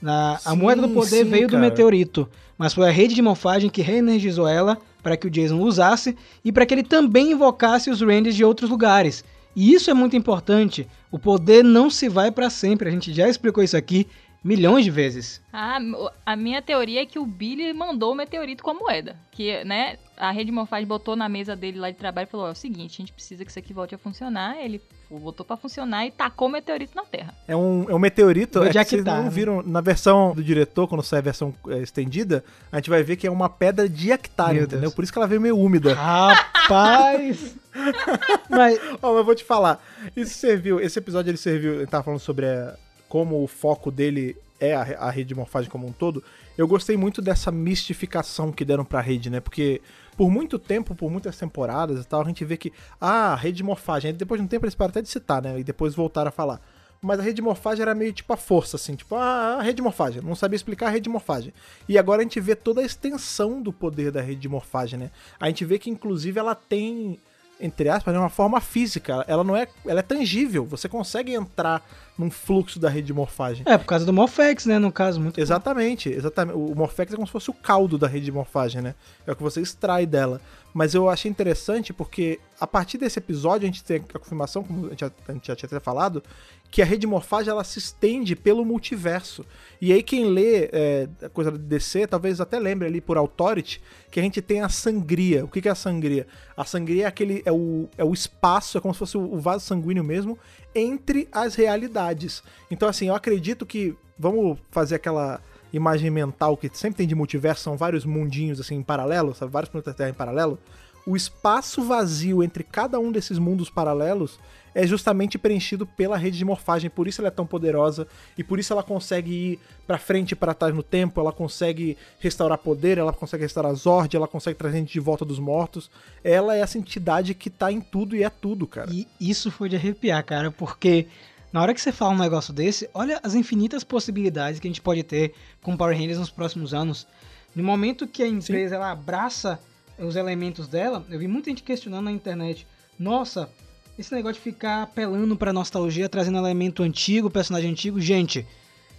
Na- a Sim, moeda do poder sim, veio do cara. meteorito, mas foi a rede de morfagem que reenergizou ela para que o Jason usasse e para que ele também invocasse os Rangers de outros lugares. E isso é muito importante. O poder não se vai para sempre. A gente já explicou isso aqui milhões de vezes. Ah, a minha teoria é que o Billy mandou o meteorito com a moeda. Que, né, a rede morfagem botou na mesa dele lá de trabalho e falou: é o seguinte, a gente precisa que isso aqui volte a funcionar. Ele botou pra funcionar e tacou o meteorito na Terra. É um, é um meteorito, é de que vocês Actar, não né? viram na versão do diretor, quando sai a versão é, estendida, a gente vai ver que é uma pedra de hectare, Meu entendeu? Deus. Por isso que ela veio meio úmida. Rapaz! <laughs> mas Ó, mas eu vou te falar, isso serviu, esse episódio ele serviu, ele tava falando sobre é, como o foco dele é a, a rede de morfagem como um todo. Eu gostei muito dessa mistificação que deram pra rede, né? Porque por muito tempo, por muitas temporadas e tal, a gente vê que, ah, rede de morfagem. Depois de um tempo eles pararam até de citar, né? E depois voltaram a falar. Mas a rede de morfagem era meio tipo a força, assim, tipo, ah, a rede de morfagem. Não sabia explicar a rede de morfagem. E agora a gente vê toda a extensão do poder da rede de morfagem, né? A gente vê que, inclusive, ela tem entre aspas, de uma forma física. Ela não é. Ela é tangível. Você consegue entrar num fluxo da rede de morfagem. É, por causa do Morphex, né? No caso, muito. Exatamente, exatamente. O Morphex é como se fosse o caldo da rede de morfagem, né? É o que você extrai dela. Mas eu achei interessante porque a partir desse episódio a gente tem a confirmação, como a gente já, a gente já tinha até falado, que a rede de morfagem ela se estende pelo multiverso. E aí quem lê é, a coisa do DC talvez até lembre ali por Authority que a gente tem a sangria. O que que é a sangria? A sangria é aquele é o, é o espaço, é como se fosse o vaso sanguíneo mesmo entre as realidades. Então assim, eu acredito que vamos fazer aquela imagem mental que sempre tem de multiverso, são vários mundinhos assim em paralelo, sabe? Vários planetas Terra em paralelo. O espaço vazio entre cada um desses mundos paralelos é justamente preenchido pela rede de morfagem, por isso ela é tão poderosa e por isso ela consegue ir pra frente e para trás no tempo, ela consegue restaurar poder, ela consegue restaurar Zord, ela consegue trazer gente de volta dos mortos. Ela é essa entidade que tá em tudo e é tudo, cara. E isso foi de arrepiar, cara, porque na hora que você fala um negócio desse, olha as infinitas possibilidades que a gente pode ter com Power Rangers nos próximos anos. No momento que a empresa ela abraça os elementos dela, eu vi muita gente questionando na internet: nossa, esse negócio de ficar apelando pra nostalgia, trazendo elemento antigo, personagem antigo, gente,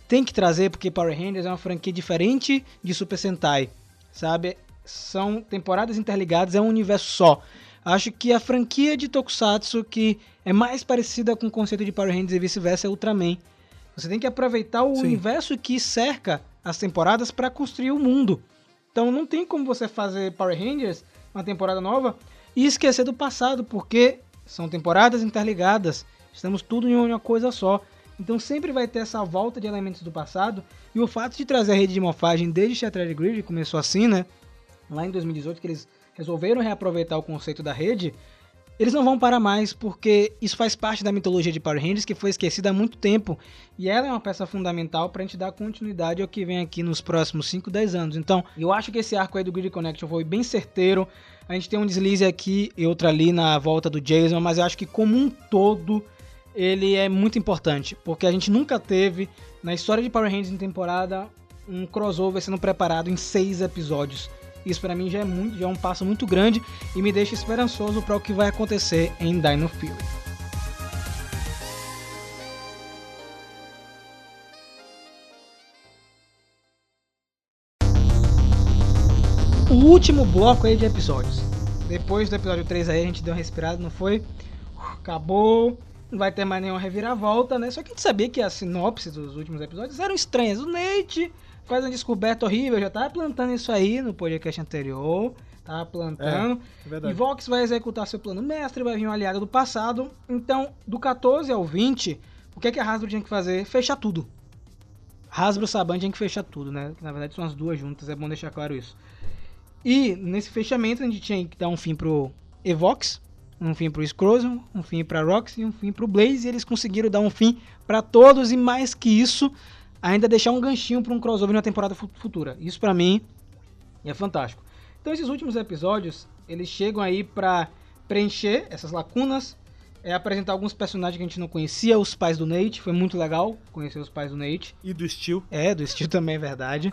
tem que trazer porque Power Rangers é uma franquia diferente de Super Sentai, sabe? São temporadas interligadas, é um universo só. Acho que a franquia de Tokusatsu que é mais parecida com o conceito de Power Rangers e vice-versa é Ultraman. Você tem que aproveitar o Sim. universo que cerca as temporadas para construir o mundo. Então não tem como você fazer Power Rangers, uma temporada nova, e esquecer do passado, porque são temporadas interligadas. Estamos tudo em uma coisa só. Então sempre vai ter essa volta de elementos do passado. E o fato de trazer a rede de morfagem desde Shattered Grid, começou assim, né? Lá em 2018, que eles resolveram reaproveitar o conceito da rede. Eles não vão parar mais, porque isso faz parte da mitologia de Power Rangers, que foi esquecida há muito tempo. E ela é uma peça fundamental pra gente dar continuidade ao que vem aqui nos próximos 5, 10 anos. Então, eu acho que esse arco aí do Grid Connection foi bem certeiro. A gente tem um deslize aqui e outro ali na volta do Jason, mas eu acho que como um todo ele é muito importante, porque a gente nunca teve na história de Power Rangers em temporada um crossover sendo preparado em seis episódios. Isso pra mim já é muito, já é um passo muito grande e me deixa esperançoso para o que vai acontecer em Dino Fury. Último bloco aí de episódios. Depois do episódio 3 aí a gente deu uma respirada, não foi? Acabou. Não vai ter mais nenhuma reviravolta, né? Só que a gente sabia que a sinopse dos últimos episódios eram estranhas. O Nate faz uma descoberta horrível, já tava plantando isso aí no podcast anterior. Tava plantando. É verdade. E Vox vai executar seu plano mestre, vai vir um aliado do passado. Então, do 14 ao 20, o que, é que a Hasbro tinha que fazer? Fechar tudo. Hasbro e Saban tinha que fechar tudo, né? Na verdade são as duas juntas, é bom deixar claro isso. E nesse fechamento a gente tinha que dar um fim pro Evox, um fim pro Scrozen, um fim pra Roxy e um fim pro Blaze. E eles conseguiram dar um fim pra todos e mais que isso, ainda deixar um ganchinho pra um crossover na temporada fu- futura. Isso pra mim é fantástico. Então esses últimos episódios, eles chegam aí pra preencher essas lacunas, é apresentar alguns personagens que a gente não conhecia, os pais do Nate, foi muito legal conhecer os pais do Nate. E do Steel. É, do estilo <laughs> também é verdade.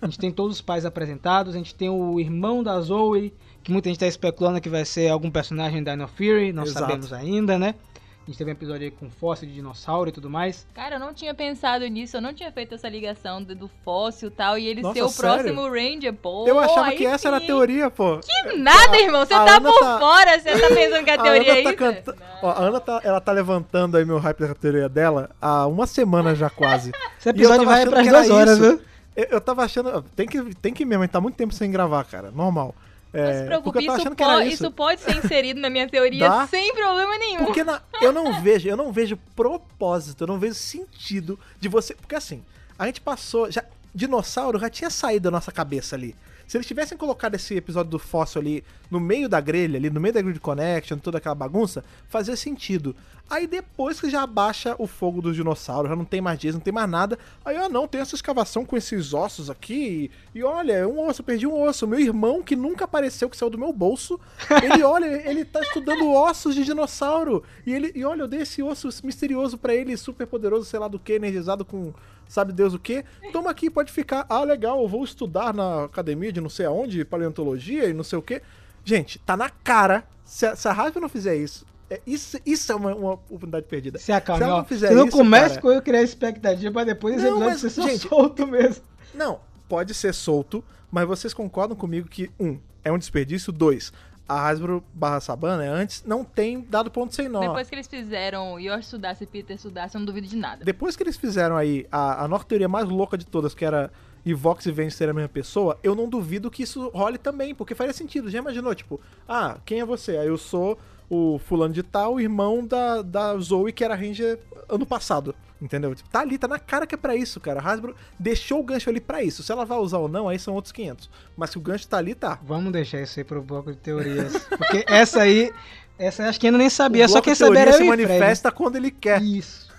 A gente tem todos os pais apresentados, a gente tem o irmão da Zoe, que muita gente tá especulando que vai ser algum personagem da Dino Fury, não Exato. sabemos ainda, né? A gente teve um episódio aí com fóssil de dinossauro e tudo mais. Cara, eu não tinha pensado nisso, eu não tinha feito essa ligação do, do fóssil e tal, e ele Nossa, ser o sério? próximo Ranger, pô. eu achava que essa era a teoria, pô. Que nada, irmão, você a tá Ana por tá- fora, você tá pensando que <laughs> a teoria Ana é tá isso? canta- Ó, a Ana tá, ela tá levantando aí meu hype da teoria dela há uma semana já quase. <laughs> Esse episódio vai achando para as que era duas horas, isso. viu? Eu, eu tava achando. Tem que, tem que mesmo, a gente tá muito tempo sem gravar, cara. Normal. É, Não se preocupe, eu isso, achando que era po- isso. isso pode ser inserido na minha teoria Dá? sem problema nenhum. Porque na- eu não <laughs> vejo, eu não vejo propósito, eu não vejo sentido de você. Porque assim, a gente passou. Já, dinossauro já tinha saído da nossa cabeça ali. Se eles tivessem colocado esse episódio do fóssil ali no meio da grelha, ali no meio da Grid Connection, toda aquela bagunça, fazia sentido. Aí depois que já abaixa o fogo dos dinossauros, já não tem mais dias, não tem mais nada. Aí, ah, não, tem essa escavação com esses ossos aqui. E, e olha, um osso, eu perdi um osso. Meu irmão, que nunca apareceu, que saiu do meu bolso, ele <laughs> olha, ele tá estudando ossos de dinossauro. E ele, e olha, eu dei esse osso misterioso pra ele, super poderoso, sei lá do que, energizado com sabe Deus o que. Toma aqui, pode ficar. Ah, legal, eu vou estudar na academia de não sei aonde, paleontologia e não sei o que. Gente, tá na cara. Se a, se a Hasbro não fizer isso, é, isso, isso é uma, uma oportunidade perdida. Se acalme, Se ela ó. não fizer Você não isso, começa cara- com eu criar expectativa pra depois esse Não, episódio mas, ser só gente- solto mesmo. Não, pode ser solto, mas vocês concordam comigo que, um, é um desperdício, dois, a Hasbro barra Saban, né, antes, não tem dado ponto sem nó. Depois que eles fizeram Yoshi Sudaça e Peter Sudaça, eu não duvido de nada. Depois que eles fizeram aí a, a nossa teoria mais louca de todas, que era Evox e Venge serem a mesma pessoa, eu não duvido que isso role também, porque faria sentido. Já imaginou, tipo, ah, quem é você? Aí eu sou o fulano de tal, irmão da, da Zoe, que era Ranger ano passado. Entendeu? Tipo, tá ali, tá na cara que é pra isso, cara. A Hasbro deixou o gancho ali pra isso. Se ela vai usar ou não, aí são outros 500. Mas se o gancho tá ali, tá. Vamos deixar isso aí pro bloco de teorias. <laughs> Porque essa aí, essa acho que ainda nem sabia, só quem teoria sabia era se e Fred. manifesta quando ele quer. Isso.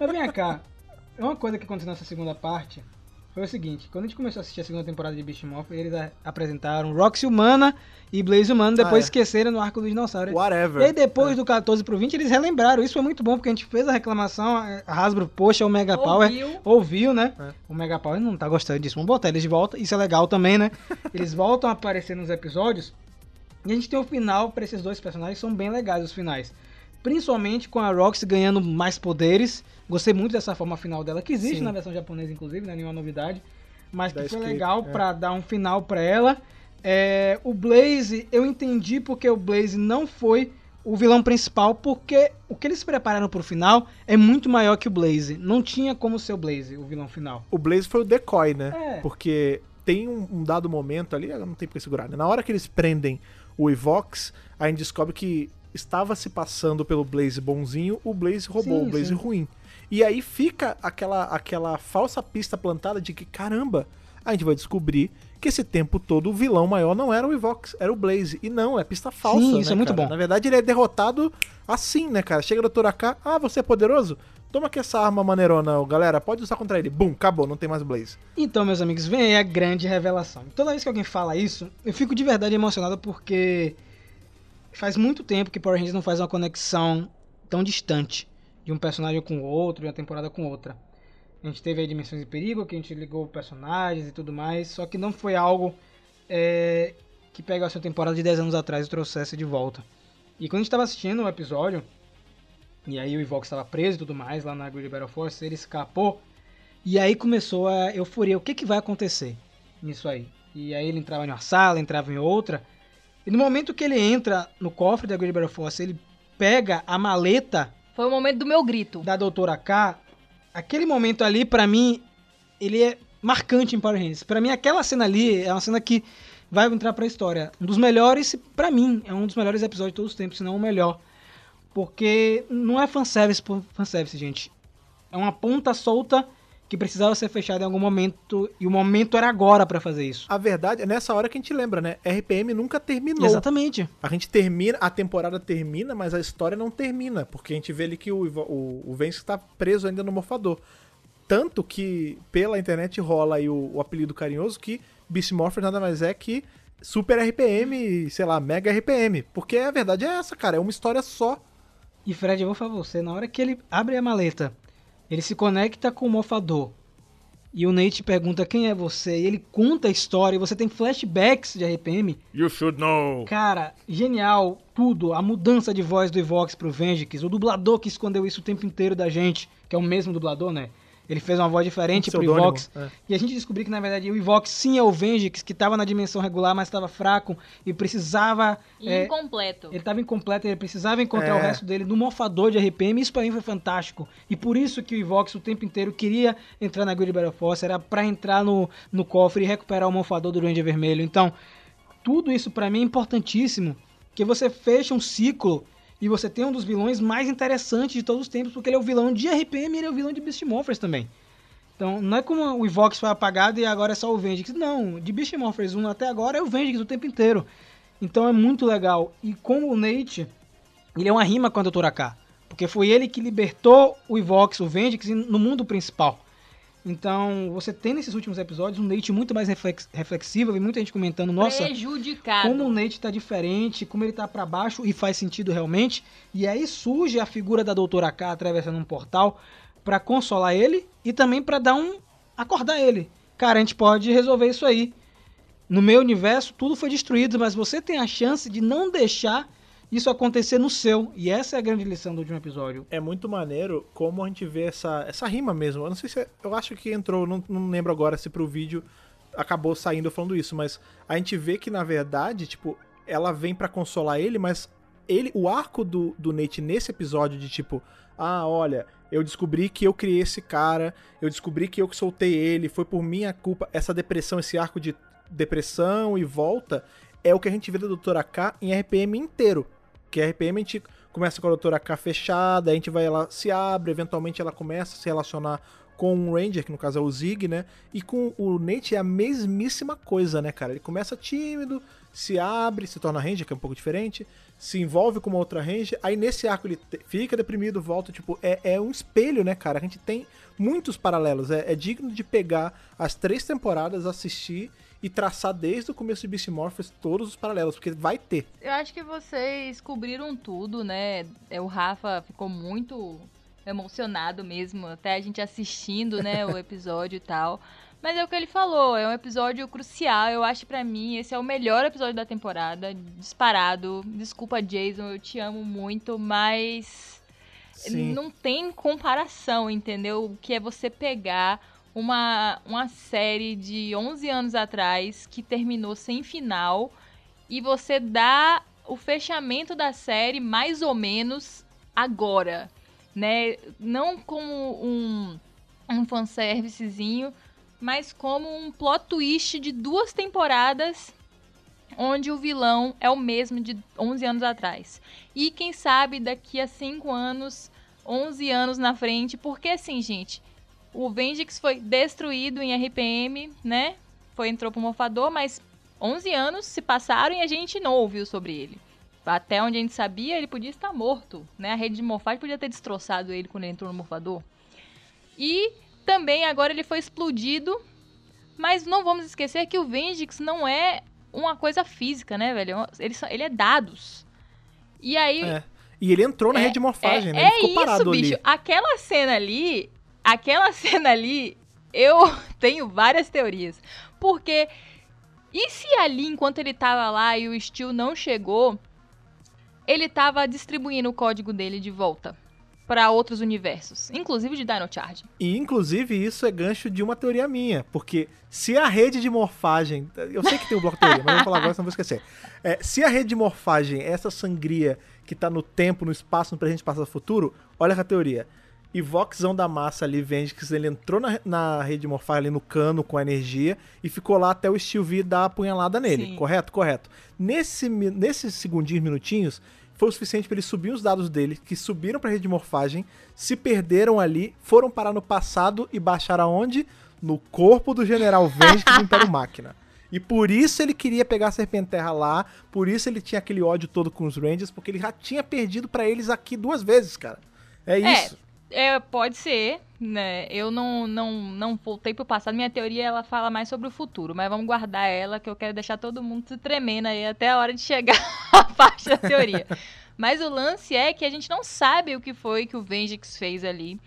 Mas vem cá. É uma coisa que aconteceu nessa segunda parte. Foi o seguinte, quando a gente começou a assistir a segunda temporada de Beast Morphin, eles a- apresentaram Roxy Humana e Blaze Humano, depois Ah, é. esqueceram no arco do dinossauro. Whatever. E aí depois do 14 pro 20, eles relembraram. Isso foi muito bom, porque a gente fez a reclamação, a Hasbro, poxa, o Mega Power Ouviu. ouviu, né? É. O Mega Power não tá gostando disso. Vamos botar eles de volta. Isso é legal também, né? <laughs> Eles voltam a aparecer nos episódios. E a gente tem o final pra esses dois personagens, são bem legais os finais. Principalmente com a Roxy ganhando mais poderes. Gostei muito dessa forma final dela, que existe Sim. na versão japonesa, inclusive, não é nenhuma novidade. Mas que Da foi Escape, legal é. pra dar um final pra ela. É, o Blaze, eu entendi porque o Blaze não foi o vilão principal, porque o que eles prepararam pro final é muito maior que o Blaze. Não tinha como ser o Blaze, o vilão final. O Blaze foi o decoy, né? É. Porque tem um, um dado momento ali, não tem por que segurar, né? Na hora que eles prendem o Evox, a gente descobre que estava se passando pelo Blaze bonzinho, o Blaze roubou Sim, o Blaze sim. ruim. E aí fica aquela, aquela falsa pista plantada de que, caramba, a gente vai descobrir que esse tempo todo o vilão maior não era o Evox, era o Blaze. E não, é pista falsa. Sim, né, isso é muito cara? bom. Na verdade, ele é derrotado assim, né, cara? Chega o Dr. AK, ah, você é poderoso? Toma aqui essa arma maneirona, galera. Pode usar contra ele. Bum, acabou, não tem mais Blaze. Então, meus amigos, vem aí a grande revelação. Toda vez que alguém fala isso, eu fico de verdade emocionado porque faz muito tempo que Power Rangers não faz uma conexão tão distante de um personagem com o outro, de uma temporada com outra. A gente teve aí Dimensões de Perigo, que a gente ligou personagens e tudo mais, só que não foi algo é, que pegasse a temporada de 10 anos atrás e trouxesse de volta. E quando a gente estava assistindo o episódio, e aí o Evox estava preso e tudo mais lá na Great Battle Force, ele escapou, e aí começou a euforia. O que, que vai acontecer nisso aí? E aí ele entrava em uma sala, entrava em outra. E no momento que ele entra no cofre da Great Battle Force, ele pega a maleta Foi o momento do meu grito. da Doutora K. Aquele momento ali, pra mim, ele é marcante em Power Rangers. Pra mim, aquela cena ali é uma cena que vai entrar pra história. Um dos melhores, pra mim, é um dos melhores episódios de todos os tempos, se não o melhor. Porque não é fanservice por fanservice, gente. É uma ponta solta que precisava ser fechada em algum momento. E o momento era agora pra fazer isso. A verdade é nessa hora que a gente lembra, né? RPM nunca terminou. Exatamente. A gente termina, a temporada termina, mas a história não termina, porque a gente vê ali que o, o, o Vance está preso ainda no morfador. Tanto que pela internet rola aí o, o apelido carinhoso que Beast Morpher nada mais é que Super RPM, sei lá, Mega RPM. Porque a verdade é essa, cara, é uma história só. E Fred, eu vou falar você, na hora que ele abre a maleta, ele se conecta com o mofador. E o Nate pergunta quem é você, e ele conta a história, e você tem flashbacks de RPM. You should know. Cara, genial, tudo. A mudança de voz do Evox pro Vengix, o dublador que escondeu isso o tempo inteiro da gente, que é o mesmo dublador, né? Ele fez uma voz diferente Um pro Evox. é. E a gente descobriu que, na verdade, o Evox sim é o Vengix, que estava na dimensão regular, mas estava fraco e precisava... é, Incompleto. ele estava incompleto, ele precisava encontrar É. o resto dele no morfador de RPM, isso pra mim foi fantástico. E por isso que o Evox o tempo inteiro queria entrar na Great Battle Force, era pra entrar no, no cofre e recuperar o morfador do Ranger Vermelho. Então, tudo isso pra mim é importantíssimo, que você fecha um ciclo e você tem um dos vilões mais interessantes de todos os tempos, porque ele é o vilão de RPM e ele é o vilão de Beast Morphers também. Então, não é como o Evox foi apagado e agora é só o Vengix. Não, de Beast Morphers 1 até agora é o Vengix o tempo inteiro. Então é muito legal. E como o Nate, ele é uma rima com a Doutora K. Porque foi ele que libertou o Evox, o Vengix, no mundo principal. Então, você tem nesses últimos episódios um Nate muito mais reflex- reflexivo e muita gente comentando, nossa, Prejudicado. como o Nate tá diferente, como ele tá pra baixo e faz sentido realmente. E aí surge a figura da Doutora K atravessando um portal pra consolar ele e também pra dar um acordar ele. Cara, a gente pode resolver isso aí. no meu universo tudo foi destruído, mas você tem a chance de não deixar isso acontecer no seu. E essa é a grande lição do último episódio. É muito maneiro como a gente vê essa, essa rima mesmo. Eu não sei se. é- Eu acho que entrou, não, não lembro agora se pro vídeo acabou saindo falando isso, mas a gente vê que na verdade, tipo, ela vem pra consolar ele, mas ele, o arco do, do Nate nesse episódio de tipo, ah, olha, eu descobri que eu criei esse cara, eu descobri que eu que soltei ele, foi por minha culpa. Essa depressão, esse arco de depressão e volta, é o que a gente vê da Doutora K em RPM inteiro. Que a RPM a gente começa com a Doutora K fechada, a gente vai, ela se abre, eventualmente ela começa a se relacionar com um Ranger, que no caso é o Zig, né? E com o Nate é a mesmíssima coisa, né, cara? Ele começa tímido, se abre, se torna Ranger, que é um pouco diferente, se envolve com uma outra Ranger, aí nesse arco ele fica deprimido, volta, tipo, é, é um espelho, né, cara? A gente tem muitos paralelos, é, é digno de pegar as três temporadas, assistir e traçar desde o começo de Beast Morphers todos os paralelos, porque vai ter. Eu acho que vocês cobriram tudo, né? É, O Rafa ficou muito emocionado mesmo, até a gente assistindo, né, o <laughs> episódio e tal. Mas é o que ele falou, é um episódio crucial. Eu acho pra mim esse é o melhor episódio da temporada, disparado. Desculpa, Jason, eu te amo muito, mas Sim. não tem comparação, entendeu? O que é você pegar uma, uma série de 11 anos atrás que terminou sem final e você dá o fechamento da série mais ou menos agora, né? Não como um, um fanservicezinho, mas como um plot twist de duas temporadas onde o vilão é o mesmo de 11 anos atrás. E quem sabe daqui a 5 anos, 11 anos na frente, porque assim, gente, o Vendix foi destruído em RPM, né? Foi entrou pro morfador, mas 11 anos se passaram e a gente não ouviu sobre ele. Até onde a gente sabia, ele podia estar morto, né? A rede de morfagem podia ter destroçado ele quando ele entrou no morfador. E também agora ele foi explodido, mas não vamos esquecer que o Vendix não é uma coisa física, né, velho? Ele, ele é dados. E aí, É. E ele entrou na É, rede de morfagem, é, né? Ele é ficou isso, parado bicho. ali. Aquela cena ali, aquela <laughs> cena ali, eu <laughs> tenho várias teorias. Porque e se ali, enquanto ele tava lá e o Steel não chegou, ele tava distribuindo o código dele de volta pra outros universos, inclusive de Dino Charge. E inclusive isso é gancho de uma teoria minha, porque se a rede de morfagem, eu sei que tem um bloco de teoria, mas eu vou falar agora, senão vou esquecer. É, se a rede de morfagem é essa sangria que tá no tempo, no espaço, no presente, passado, futuro, olha a teoria. E Voxão da massa ali, Vendix, ele entrou na, na rede de morfagem ali no cano com a energia e ficou lá até o Steel vir dar a punhalada nele. Sim. Correto? Correto. Nesse, nesses segundinhos, minutinhos, foi o suficiente para ele subir os dados dele, que subiram para a rede de morfagem, se perderam ali, foram parar no passado e baixaram aonde? No corpo do General Vengeance do Império <laughs> Máquina. E por isso ele queria pegar a Serpenterra lá, por isso ele tinha aquele ódio todo com os Rangers, porque ele já tinha perdido para eles aqui duas vezes, cara. É isso. É, pode ser, né? Eu não, não, não voltei pro passado. Minha teoria, ela fala mais sobre o futuro. Mas vamos guardar ela, que eu quero deixar todo mundo se tremendo aí até a hora de chegar <laughs> a parte da teoria. Mas o lance é que a gente não sabe o que foi que o Vengix fez ali.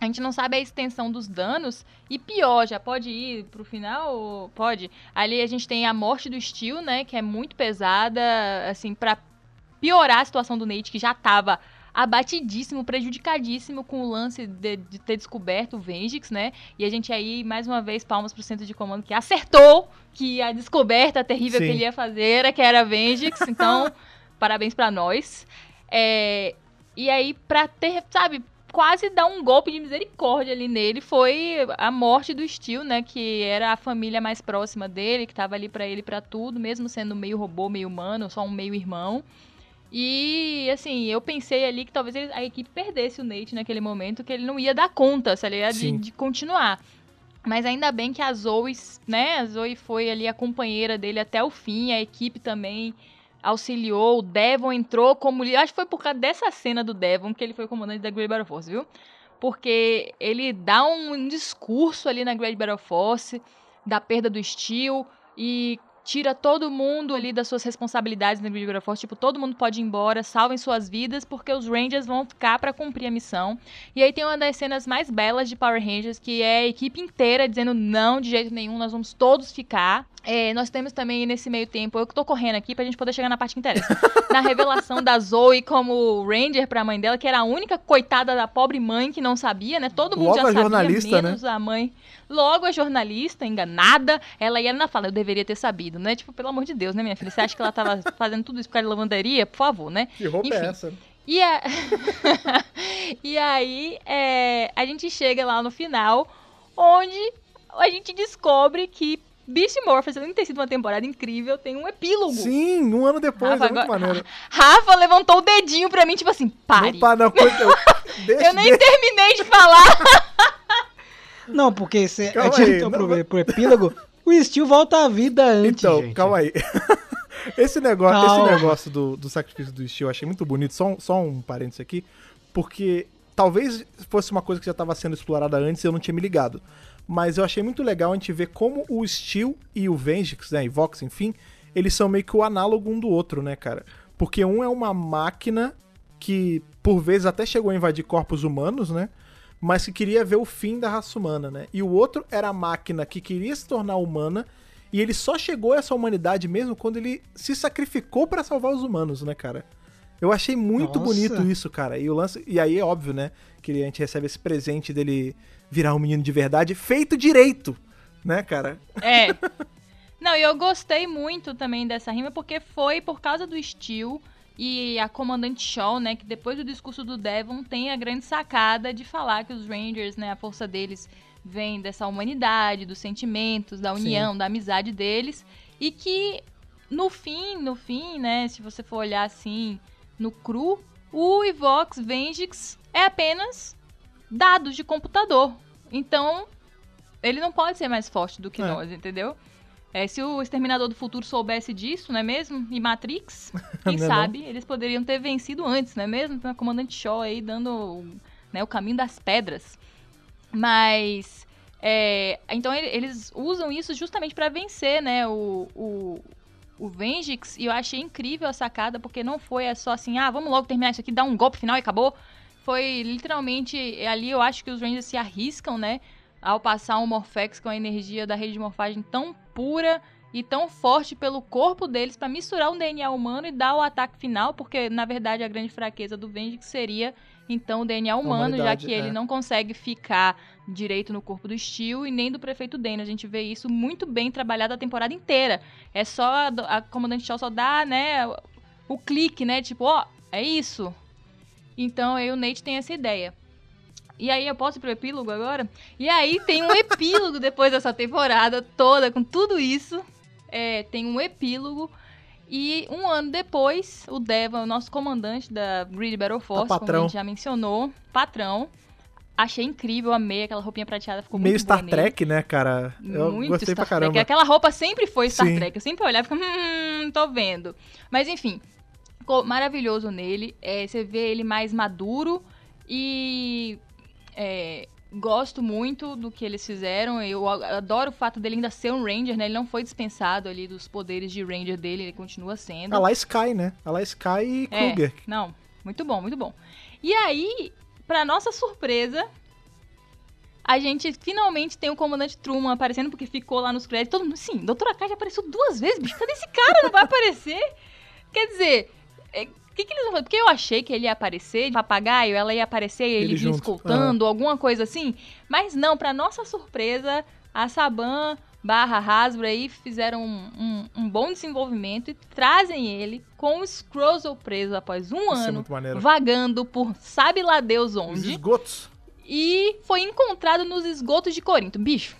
A gente não sabe a extensão dos danos. E pior, já pode ir pro final? Pode. Ali a gente tem a morte do Steel, né? Que é muito pesada, assim, pra piorar a situação do Nate, que já tava abatidíssimo, prejudicadíssimo com o lance de, de ter descoberto o Vengix, né? E a gente aí, mais uma vez, palmas pro centro de comando que acertou que a descoberta terrível Sim. que ele ia fazer era que era Vengix. <laughs> Então, parabéns pra nós. É, e aí, pra ter, sabe, quase dar um golpe de misericórdia ali nele foi a morte do Steel, né? Que era a família mais próxima dele, que tava ali pra ele pra tudo, mesmo sendo meio robô, meio humano, só um meio irmão. E, assim, eu pensei ali que talvez ele- a equipe perdesse o Nate naquele momento, que ele não ia dar conta, ligado? De, de continuar. Mas ainda bem que a Zoe, né? A Zoe foi ali a companheira dele até o fim, a equipe também auxiliou, o Devon entrou como. Acho que foi por causa dessa cena do Devon que ele foi comandante da Great Battle Force, viu? Porque ele dá um, um discurso ali na Great Battle Force da perda do Steel e tira todo mundo ali das suas responsabilidades Great Battle Force. Tipo, todo mundo pode ir embora, salvem suas vidas, porque os Rangers vão ficar pra cumprir a missão. E aí tem uma das cenas mais belas de Power Rangers, que é a equipe inteira dizendo não, de jeito nenhum, nós vamos todos ficar. É, nós temos também nesse meio tempo, eu que tô correndo aqui pra gente poder chegar na parte que interessa. <laughs> na revelação da Zoe como Ranger pra mãe dela, que era a única coitada da pobre mãe que não sabia, né? Todo mundo Logo já a sabia, jornalista, né? menos a mãe. Logo a jornalista, enganada, ela ia na fala, eu deveria ter sabido, né? Tipo, pelo amor de Deus, né, minha filha? Você acha que ela tava <laughs> fazendo tudo isso por causa de lavanderia? Por favor, né? Que roupa Enfim. é essa? E, a- <laughs> e aí, é, a gente chega lá no final, onde a gente descobre que Beast Morphers, além de ter sido uma temporada incrível, tem um epílogo. Sim, um ano depois, Rafa, é muito agora- maneiro. <laughs> Rafa levantou o dedinho pra mim, tipo assim, pare. Não para, não, <laughs> eu- deixa, Eu nem deixa. terminei de falar. <laughs> Não, porque se a Calma gente aí, entrou não, pro, pro epílogo, o Steel volta à vida antes, Então, gente. calma aí. Esse negócio, Calma. esse negócio do, do sacrifício do Steel eu achei muito bonito. Só um, só um parênteses aqui. Porque talvez fosse uma coisa que já estava sendo explorada antes e eu não tinha me ligado. Mas eu achei muito legal a gente ver como o Steel e o Vengix, né, e Vox, enfim, eles são meio que o análogo um do outro, né, cara? Porque um é uma máquina que, por vezes, até chegou a invadir corpos humanos, né? Mas que queria ver o fim da raça humana, né? E o outro era a máquina que queria se tornar humana e ele só chegou a essa humanidade mesmo quando ele se sacrificou pra salvar os humanos, né, cara? Eu achei muito Nossa. bonito isso, cara. E o lance, e aí é óbvio, né, que a gente recebe esse presente dele virar um menino de verdade feito direito, né, cara? É. <laughs> Não, e eu gostei muito também dessa rima, porque foi por causa do Steel e a comandante Shaw, né, que depois do discurso do Devon tem a grande sacada de falar que os Rangers, né, a força deles vem dessa humanidade, dos sentimentos, da união, da amizade deles, e que no fim, no fim, né, se você for olhar assim, no cru, o Evox Vengix é apenas dados de computador. Então, ele não pode ser mais forte do que É. nós, entendeu? É, se o Exterminador do Futuro soubesse disso, não é mesmo? E Matrix, <laughs> quem Não é não? sabe, eles poderiam ter vencido antes, não é mesmo? Tem a Comandante Shaw aí dando né, o caminho das pedras. Mas, é, então ele- eles usam isso justamente pra vencer, né, o, o, o Vengix. E eu achei incrível a sacada, porque não foi só assim, ah, vamos logo terminar isso aqui, dar um golpe final e acabou. Foi literalmente, ali eu acho que os Rangers se arriscam, né, ao passar um Morphex com a energia da rede de morfagem tão pura e tão forte pelo corpo deles pra misturar um DNA humano e dar o ataque final, porque na verdade a grande fraqueza do Vengix seria então o DNA humano, já que ele é. não consegue ficar direito no corpo do Steel e nem do prefeito Dane. A gente vê isso muito bem trabalhado a temporada inteira. É só a, a comandante Shaw só dá, né, o, o clique, né, tipo, ó, é isso. Então aí o Nate tem essa ideia. E aí eu posso ir pro epílogo agora? E aí tem um epílogo <laughs> depois dessa temporada toda, com tudo isso. É, tem um epílogo. E um ano depois, o Devon, o nosso comandante da Greedy Battle Force, como a gente já mencionou, patrão. Achei incrível, amei aquela roupinha prateada, ficou Meio muito Star nele. Trek, né, cara? Eu Muito gostei Star pra caramba. Trek. Aquela roupa sempre foi Star Sim. Trek. Eu sempre olhava e ficava, hum, tô vendo. Mas enfim, ficou maravilhoso nele. É, você vê ele mais maduro e é, gosto muito do que eles fizeram. Eu adoro o fato dele ainda ser um Ranger, né? Ele não foi dispensado ali dos poderes de Ranger dele, ele continua sendo. A lá Sky, né? A lá Sky e É, Kruger. não, muito bom, muito bom. E aí, pra nossa surpresa, a gente finalmente tem o comandante Truman aparecendo, porque ficou lá nos créditos. Todo mundo, sim, Doutora K já apareceu duas vezes, bicho, cadê esse cara? Não vai aparecer? Quer dizer, o que, que eles vão fazer? Porque eu achei que ele ia aparecer de papagaio, ela ia aparecer e ele, Ele vinha escoltando, alguma coisa assim. Mas não, pra nossa surpresa, a Saban barra Hasbro aí fizeram um, um- um bom desenvolvimento e trazem ele com o Scrozzle preso após um Isso é ano, maneiro. vagando por sabe lá Deus Os onde, esgotos. e foi encontrado nos esgotos de Corinto. Bicho,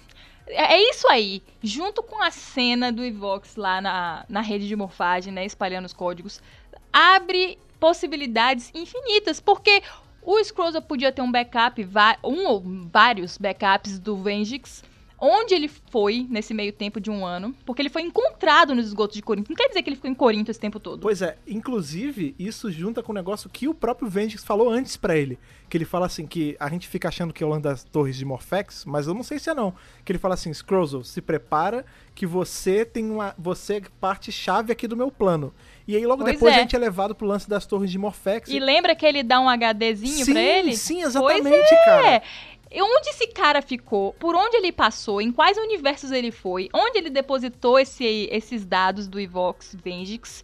é é isso aí. Junto com a cena do Evox lá na, na rede de morfagem, né, espalhando os códigos, abre possibilidades infinitas, porque o Scroza podia ter um backup, um ou vários backups do Vengix, onde ele foi nesse meio tempo de um ano, porque ele foi encontrado nos esgotos de Corinto. Não quer dizer que ele ficou em Corinto esse tempo todo. Pois é, inclusive, isso junta com o negócio que o próprio Vengix falou antes pra ele. Que ele fala assim, que a gente fica achando que é o lance das torres de Morphex, mas eu não sei se é não. Que ele fala assim, Scrozzle, se prepara que você tem uma. Você é parte chave aqui do meu plano. E aí logo Pois depois é. a gente é levado pro lance das torres de Morphex. E lembra que ele dá um HDzinho sim, pra ele? Sim, Pois exatamente, é. cara. E onde esse cara ficou? Por onde ele passou? Em quais universos ele foi? Onde ele depositou esse- esses dados do Evox Vengix?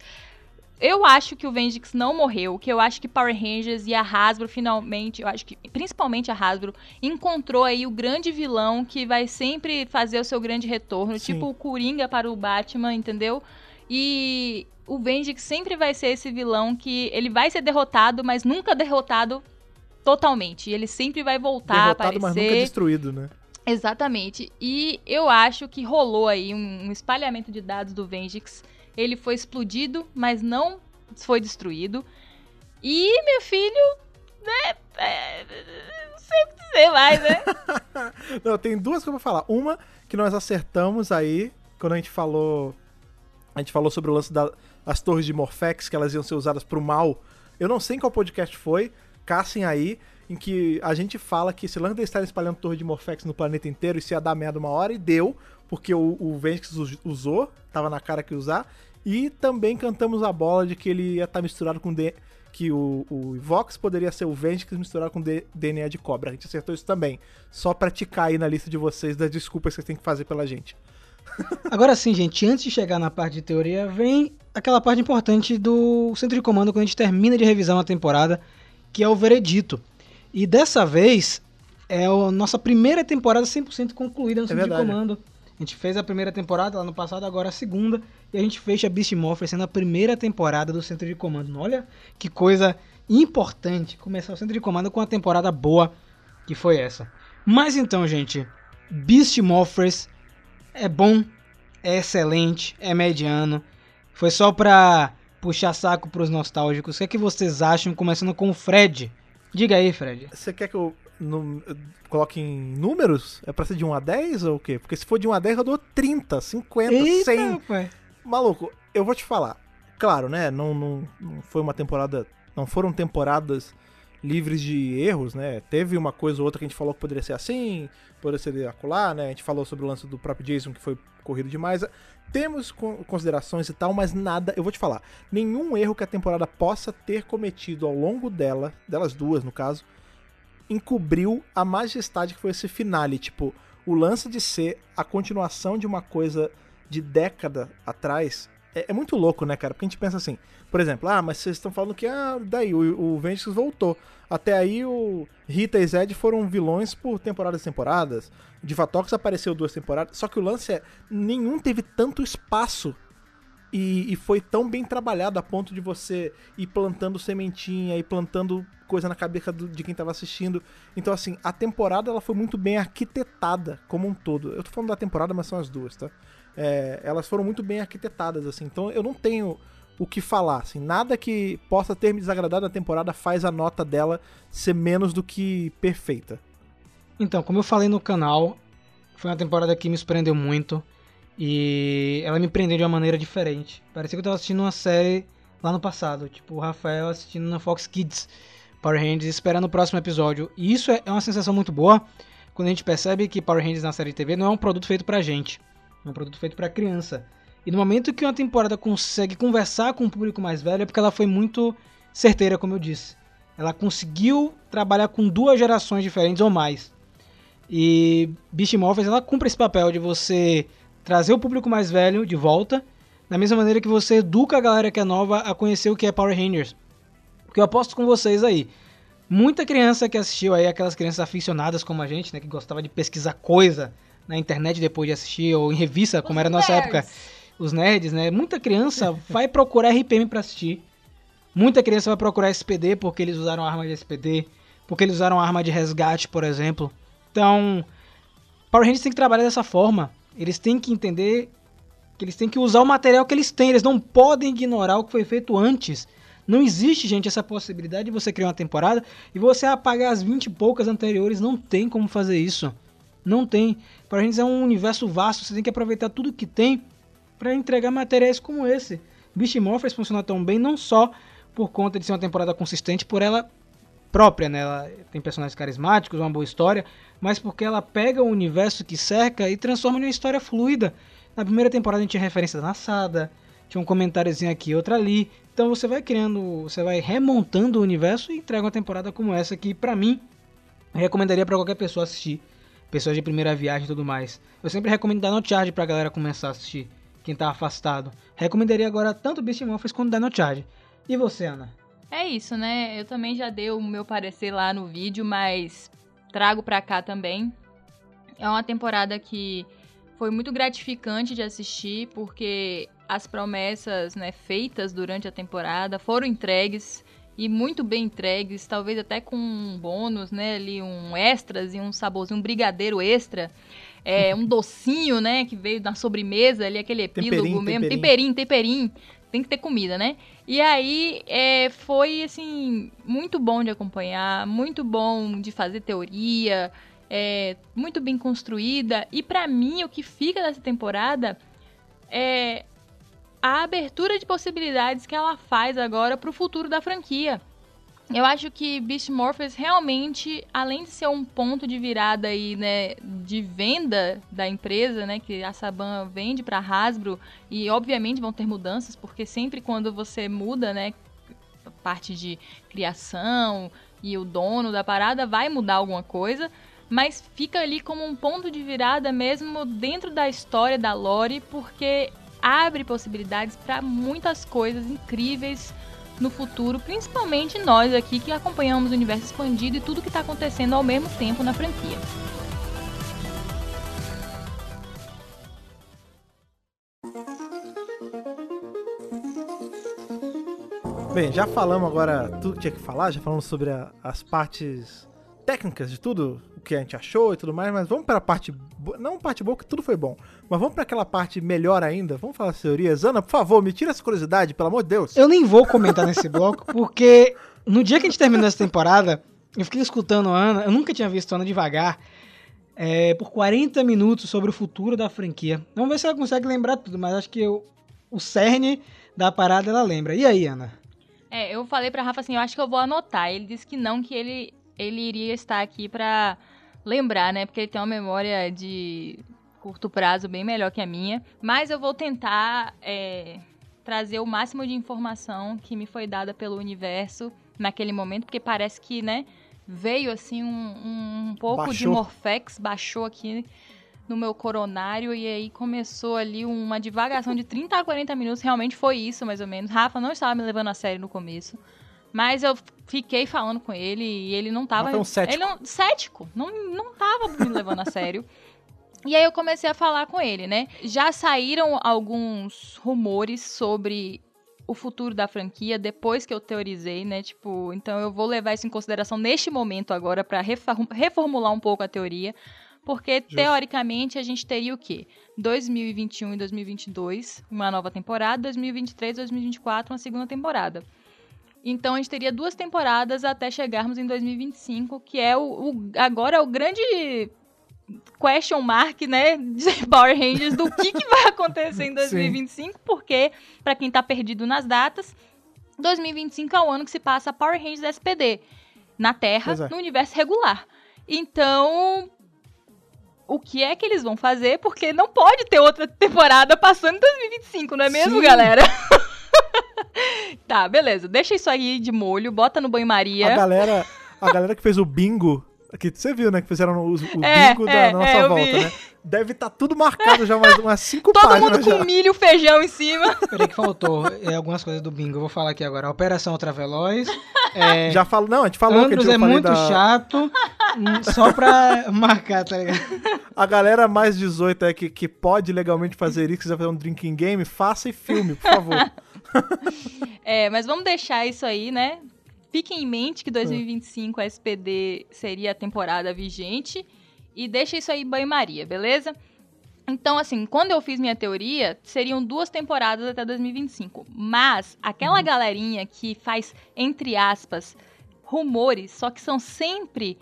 Eu acho que o Vengix não morreu, que eu acho que Power Rangers e a Hasbro finalmente, eu acho que principalmente a Hasbro, encontrou aí o grande vilão que vai sempre fazer o seu grande retorno, Sim. tipo o Coringa para o Batman, entendeu? E o Vengix sempre vai ser esse vilão que ele vai ser derrotado, mas nunca derrotado totalmente. E ele sempre vai voltar a Derrotado, aparecer. mas nunca destruído, né? Exatamente. E eu acho que rolou aí um, espalhamento de dados do Vengix. Ele foi explodido, mas não foi destruído. E, meu filho, né? é, não sei o que dizer mais, né? <laughs> Não, tem duas eu vou falar. Uma que nós acertamos aí, quando a gente falou. A gente falou sobre o lance da- das torres de Morphex, que elas iam ser usadas pro mal. Eu não sei em qual podcast foi, caçem aí, em que a gente fala que esse lance de estar espalhando torre de Morphex no planeta inteiro, isso ia dar merda uma hora, e deu, porque o, o usou, tava na cara que usar. E também cantamos a bola de que ele ia estar misturado com. D- que o, o Vox poderia ser o Vengix misturado com D- DNA de cobra. A gente acertou isso também. Só pra ticar aí na lista de vocês das desculpas que vocês têm que fazer pela gente. Agora sim, gente, antes de chegar na parte de teoria, vem aquela parte importante do centro de comando quando a gente termina de revisar uma temporada, que é o veredito. E dessa vez é a nossa primeira temporada 100% concluída no centro de verdade. comando. A gente fez a primeira temporada lá no passado, agora a segunda, e a gente fecha Beast Morpher sendo a primeira temporada do centro de comando. Olha que coisa importante começar o centro de comando com uma temporada boa que foi essa. Mas então, gente, Beast Morphers é bom, é excelente, é mediano. Foi só pra puxar saco pros nostálgicos. O que, é que vocês acham? Começando com o Fred. Diga aí, Fred. Você quer que eu, eu coloque em números? É pra ser de 1 a 10 ou o quê? Porque se for de 1 a 10 eu dou 30, 50, 100. rapaz. Maluco, eu vou te falar. Claro, né? Não, não, não foi uma temporada. Não foram temporadas livres de erros, né? Teve uma coisa ou outra que a gente falou que poderia ser assim, poderia ser acolá, né? A gente falou sobre o lance do próprio Jason que foi corrido demais. Temos con- considerações e tal, mas nada, eu vou te falar, nenhum erro que a temporada possa ter cometido ao longo dela, delas duas no caso, encobriu a majestade que foi esse finale. Tipo, o lance de ser a continuação de uma coisa de década atrás é, é muito louco, né, cara? Porque a gente pensa assim, por exemplo, ah, mas vocês estão falando que ah, daí o, o Vengeance voltou. Até aí o Rita e Zed foram vilões por temporadas e temporadas. Divatox apareceu duas temporadas. Só que o lance é, nenhum teve tanto espaço e, e foi tão bem trabalhado a ponto de você ir plantando sementinha e plantando coisa na cabeça do- de quem tava assistindo. Então, assim, a temporada ela foi muito bem arquitetada como um todo. Eu tô falando da temporada, mas são as duas, tá? É, elas foram muito bem arquitetadas, assim. Então, eu não tenho o que falar, assim. Nada que possa ter me desagradado na temporada faz a nota dela ser menos do que perfeita. Então, como eu falei no canal, foi uma temporada que me surpreendeu muito. E ela me prendeu de uma maneira diferente. Parecia que eu tava assistindo uma série lá no passado. Tipo, o Rafael assistindo na Fox Kids Power Rangers esperando o próximo episódio. E isso é é uma sensação muito boa quando a gente percebe que Power Rangers na série de TV não é um produto feito pra gente. É um produto feito pra criança. E no momento que uma temporada consegue conversar com o público mais velho é porque ela foi muito certeira, como eu disse. Ela conseguiu trabalhar com duas gerações diferentes ou mais. E Beast Morphers ela cumpre esse papel de você trazer o público mais velho de volta, da mesma maneira que você educa a galera que é nova a conhecer o que é Power Rangers. Porque eu aposto com vocês aí, muita criança que assistiu aí, aquelas crianças aficionadas como a gente, né, que gostava de pesquisar coisa na internet depois de assistir ou em revista, como era a nossa época, os nerds, né? Muita criança <laughs> vai procurar RPM pra assistir. Muita criança vai procurar SPD porque eles usaram arma de SPD, porque eles usaram arma de resgate, por exemplo. Então, Power Rangers tem que trabalhar dessa forma. Eles têm que entender que eles têm que usar o material que eles têm. Eles não podem ignorar o que foi feito antes. Não existe, gente, essa possibilidade de você criar uma temporada e você apagar as 20 e poucas anteriores. Não tem como fazer isso. Não tem. Power Rangers é um universo vasto. Você tem que aproveitar tudo que tem para entregar materiais como esse. Beast Morphers funciona tão bem não só por conta de ser uma temporada consistente, por ela própria, né? Ela tem personagens carismáticos, uma boa história, mas porque ela pega o universo que cerca e transforma em uma história fluida. Na primeira temporada a gente tinha referência da tinha um comentáriozinho aqui, outro ali. Então você vai criando, você vai remontando o universo e entrega uma temporada como essa que pra mim recomendaria pra qualquer pessoa assistir. Pessoas de primeira viagem e tudo mais. Eu sempre recomendo Dino Charge pra galera começar a assistir. Quem tá afastado. Recomendaria agora tanto Beast Morphers quanto Dino Charge. E você, Ana? É isso, né? Eu também já dei o meu parecer lá no vídeo, mas trago pra cá também. É uma temporada que foi muito gratificante de assistir, porque as promessas né, feitas durante a temporada foram entregues e muito bem entregues, talvez até com um bônus, né? Ali um extras e um saborzinho, um brigadeiro extra. É, um docinho, né? Que veio na sobremesa ali, aquele epílogo Temperinho, mesmo. temperinho. Temperinho. Tem que ter comida, né? E aí é, foi assim muito bom de acompanhar, muito bom de fazer teoria, é, muito bem construída. E pra mim o que fica dessa temporada é a abertura de possibilidades que ela faz agora pro futuro da franquia. Eu acho que Beast Morphers realmente, além de ser um ponto de virada aí, né, de venda da empresa, né, que a Saban vende para Hasbro e obviamente vão ter mudanças, porque sempre quando você muda, né, parte de criação e o dono da parada vai mudar alguma coisa, mas fica ali como um ponto de virada mesmo dentro da história da lore, porque abre possibilidades para muitas coisas incríveis no futuro, principalmente nós aqui que acompanhamos o universo expandido e tudo que está acontecendo ao mesmo tempo na franquia. Bem, já falamos agora tudo que tinha que falar, já falamos sobre a- as partes técnicas de tudo, o que a gente achou e tudo mais, mas vamos para a parte. Não parte boa, que tudo foi bom, mas vamos para aquela parte melhor ainda. Vamos falar das teorias. Ana, por favor, me tira essa curiosidade, pelo amor de Deus. Eu nem vou comentar nesse bloco, porque no dia que a gente terminou essa temporada, eu fiquei escutando a Ana, eu nunca tinha visto a Ana devagar, é, por 40 minutos sobre o futuro da franquia. Vamos ver se ela consegue lembrar tudo, mas acho que o, o cerne da parada ela lembra. E aí, Ana? É, eu falei pra Rafa assim, eu acho que eu vou anotar. Ele disse que não, que ele, ele iria estar aqui pra lembrar, né? Porque ele tem uma memória de curto prazo bem melhor que a minha. Mas eu vou tentar é, trazer o máximo de informação que me foi dada pelo universo naquele momento, porque parece que, né, veio assim um, um pouco de Baixou. Morphex, baixou aqui no meu coronário e aí começou ali uma divagação de 30 a 40 minutos, realmente foi isso mais ou menos. Rafa não estava me levando a sério no começo, mas eu fiquei falando com ele e ele não tava é um cético. ele não cético, não não tava me levando a sério. <laughs> E aí eu comecei a falar com ele, né? Já saíram alguns rumores sobre o futuro da franquia depois que eu teorizei, né? Tipo, então eu vou levar isso em consideração neste momento agora para reformular um pouco a teoria, porque teoricamente a gente teria o quê? 2021 e 2022, uma nova temporada, 2023 e 2024, uma segunda temporada. Então a gente teria duas temporadas até chegarmos em 2025, que é o, o- agora é o grande question mark, né, de <laughs> Power Rangers do que, que vai acontecer em <laughs> 2025, porque pra quem tá perdido nas datas, 2025 é o ano que se passa Power Rangers SPD na Terra, é. no universo regular. Então, o que é que eles vão fazer? Porque não pode ter outra temporada passando em 2025, não é mesmo, Sim. galera? <laughs> <laughs> tá, beleza. Deixa isso aí de molho, bota no banho-maria. A galera, a galera que fez o bingo, que você viu, né? Que fizeram o, o <laughs> É, bingo é, da nossa é, volta, vi. né? Deve estar tudo marcado já, umas, umas cinco Todo páginas mundo com já. milho e feijão em cima. <laughs> Peraí que faltou é, algumas coisas do bingo. Eu vou falar aqui agora. Operação Ultraveloz. É, Já falo, não, a gente falou Andros que a é gente falei muito da, chato, só pra marcar, tá ligado? A galera mais 18 é que, que pode legalmente fazer isso, quiser fazer um drinking game, faça e filme, por favor. É, mas vamos deixar isso aí, né? Fiquem em mente que 2025 a SPD seria a temporada vigente. E deixa isso aí banho-maria, beleza? Então, assim, quando eu fiz minha teoria, seriam duas temporadas até 2025. Mas aquela galerinha que faz, entre aspas, rumores, só que são sempre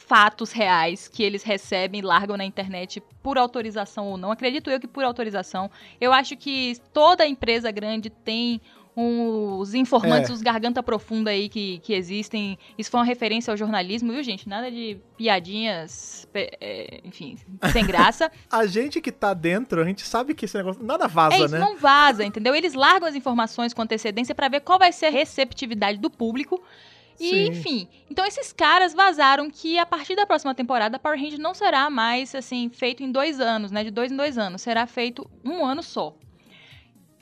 fatos reais que eles recebem e largam na internet por autorização ou não. Acredito eu que por autorização. Eu acho que toda empresa grande tem os informantes, É. os garganta profunda aí que, que existem. Isso foi uma referência ao jornalismo, viu, gente? Nada de piadinhas, é, enfim, sem graça. <laughs> A gente que tá dentro, a gente sabe que esse negócio nada vaza, É isso, né? não vaza, entendeu? Eles largam as informações com antecedência pra ver qual vai ser a receptividade do público. E, Sim. enfim, então esses caras vazaram que a partir da próxima temporada, Power Rangers não será mais, assim, feito em dois anos, né? De dois em dois anos. Será feito um ano só.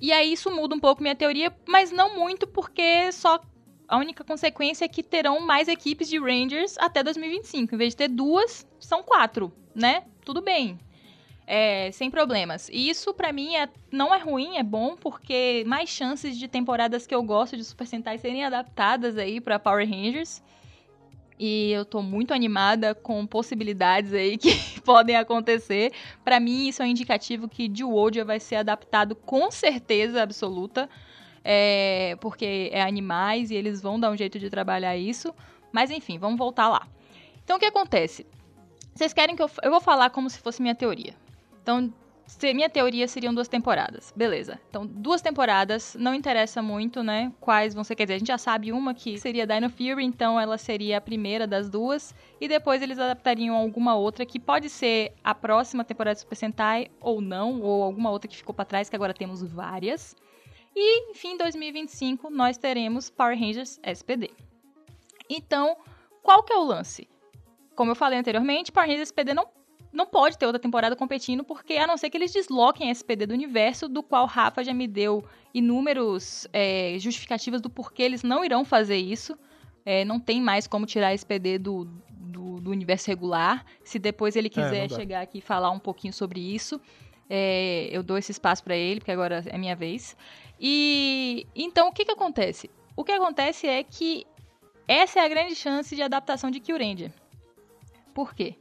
E aí isso muda um pouco minha teoria, mas não muito, porque só a única consequência é que terão mais equipes de Rangers até 2025. Em vez de ter duas, são quatro, né? Tudo bem. É, sem problemas. E isso, pra mim, é, não é ruim, é bom, porque mais chances de temporadas que eu gosto de Super Sentai serem adaptadas aí pra Power Rangers. E eu tô muito animada com possibilidades aí que <laughs> podem acontecer. Pra mim, isso é um indicativo que Duodia vai ser adaptado com certeza absoluta. É, porque é animais e eles vão dar um jeito de trabalhar isso. Mas enfim, vamos voltar lá. Então o que acontece? Vocês querem que eu. Eu vou falar como se fosse minha teoria. Então, se- minha teoria seriam duas temporadas. Beleza. Então, duas temporadas, não interessa muito, né? Quais vão ser. Quer dizer, a gente já sabe uma que seria Dino Fury, então ela seria a primeira das duas. E depois eles adaptariam alguma outra que pode ser a próxima temporada de Super Sentai ou não, ou alguma outra que ficou pra trás, que agora temos várias. E, enfim, em 2025 nós teremos Power Rangers SPD. Então, qual que é o lance? Como eu falei anteriormente, Power Rangers SPD não, não pode ter outra temporada competindo, porque a não ser que eles desloquem a SPD do universo, do qual Rafa já me deu inúmeros é, justificativas do porquê eles não irão fazer isso. É, não tem mais como tirar a SPD do, do, do universo regular. Se depois ele não quiser dá. chegar aqui e falar um pouquinho sobre isso, é, eu dou esse espaço pra ele, porque agora é minha vez. E então o que que acontece? O que acontece é que essa é a grande chance de adaptação de Kyuranger. Por quê?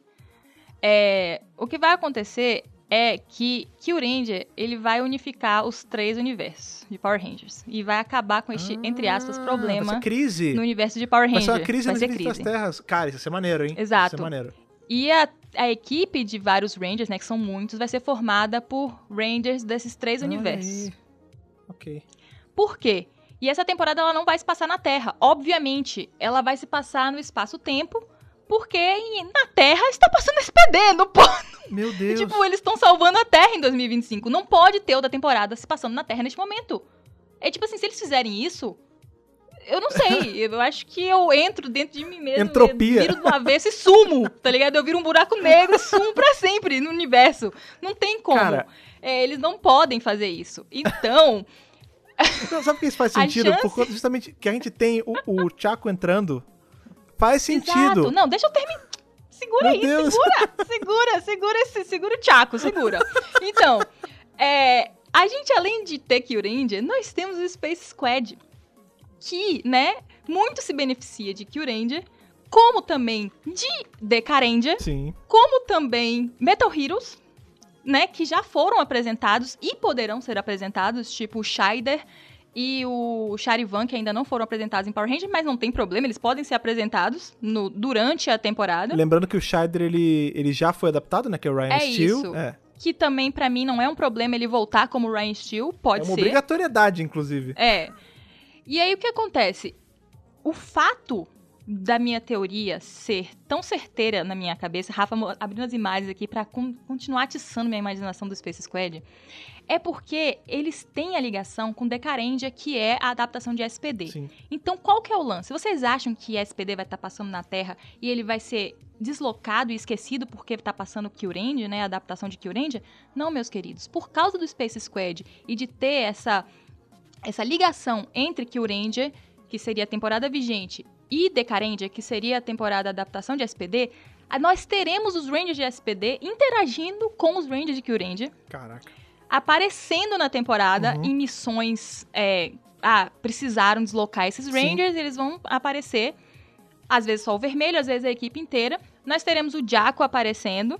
É, o que vai acontecer é que Kyuranger ele vai unificar os três universos de Power Rangers e vai acabar com este entre aspas Ah, problema crise. no universo de Power Vai ser Ranger. uma crise vai ser crise. Terras. Cara, isso ser maneiro, hein? Exato. Isso ser maneiro. E a, a equipe de vários Rangers, né, que são muitos, vai ser formada por Rangers desses três Olha universos. Ok. Por quê? E essa temporada ela não vai se passar na Terra. Obviamente, ela vai se passar no espaço-tempo, porque na Terra está passando SPD, não pode. Meu <laughs> Deus. Tipo, eles estão salvando a Terra em 2025. Não pode ter outra temporada se passando na Terra neste momento. É tipo assim, se eles fizerem isso, eu não sei. <laughs> eu acho que eu entro dentro de mim mesmo. Entropia. Eu viro do avesso e sumo, tá ligado? Eu viro um buraco negro e sumo pra sempre no universo. Não tem como. Cara. É, eles não podem fazer isso. Então, Não, sabe por que isso faz <laughs> sentido? chance- Por conta justamente que a gente tem o, o Chaco entrando. Faz sentido. Exato. Não, deixa eu terminar. Segura Meu aí, Deus. segura, <laughs> segura, segura esse, segura o Chaco, segura. Então, é, a gente além de ter Kyuranger, nós temos o Space Squad, que, né, muito se beneficia de Kyuranger, como também de Decaranger, Sim. como também Metal Heroes, né, que já foram apresentados e poderão ser apresentados, tipo o Shider e o Charivan, que ainda não foram apresentados em Power Rangers, mas não tem problema, eles podem ser apresentados no- durante a temporada. Lembrando que o Shider, ele, ele já foi adaptado, né? Que é o Ryan É Steele. isso. É. Que também, pra mim, não é um problema ele voltar como Ryan Steele, É pode uma ser. obrigatoriedade, inclusive. É. E aí o que acontece? O fato da minha teoria ser tão certeira na minha cabeça, Rafa abrindo as imagens aqui con- continuar atiçando minha imaginação do Space Squad, é porque eles têm a ligação com Decarendia, que é a adaptação de SPD. Sim. Então, qual que é o lance? Vocês acham que SPD vai estar passando na Terra e ele vai ser deslocado e esquecido porque está passando Kyurend, né, a adaptação de Kyurend? Não, meus queridos. Por causa do Space Squad e de ter essa essa ligação entre Kyuranger, que seria a temporada vigente, e Decarendia, que seria a temporada adaptação de SPD, nós teremos os Rangers de SPD interagindo com os Rangers de Kyuranger Caraca. Aparecendo na temporada Uhum. em missões. é, ah, precisaram deslocar esses Sim. Rangers, eles vão aparecer. Às vezes só o vermelho, às vezes a equipe inteira. Nós teremos o Jaco aparecendo,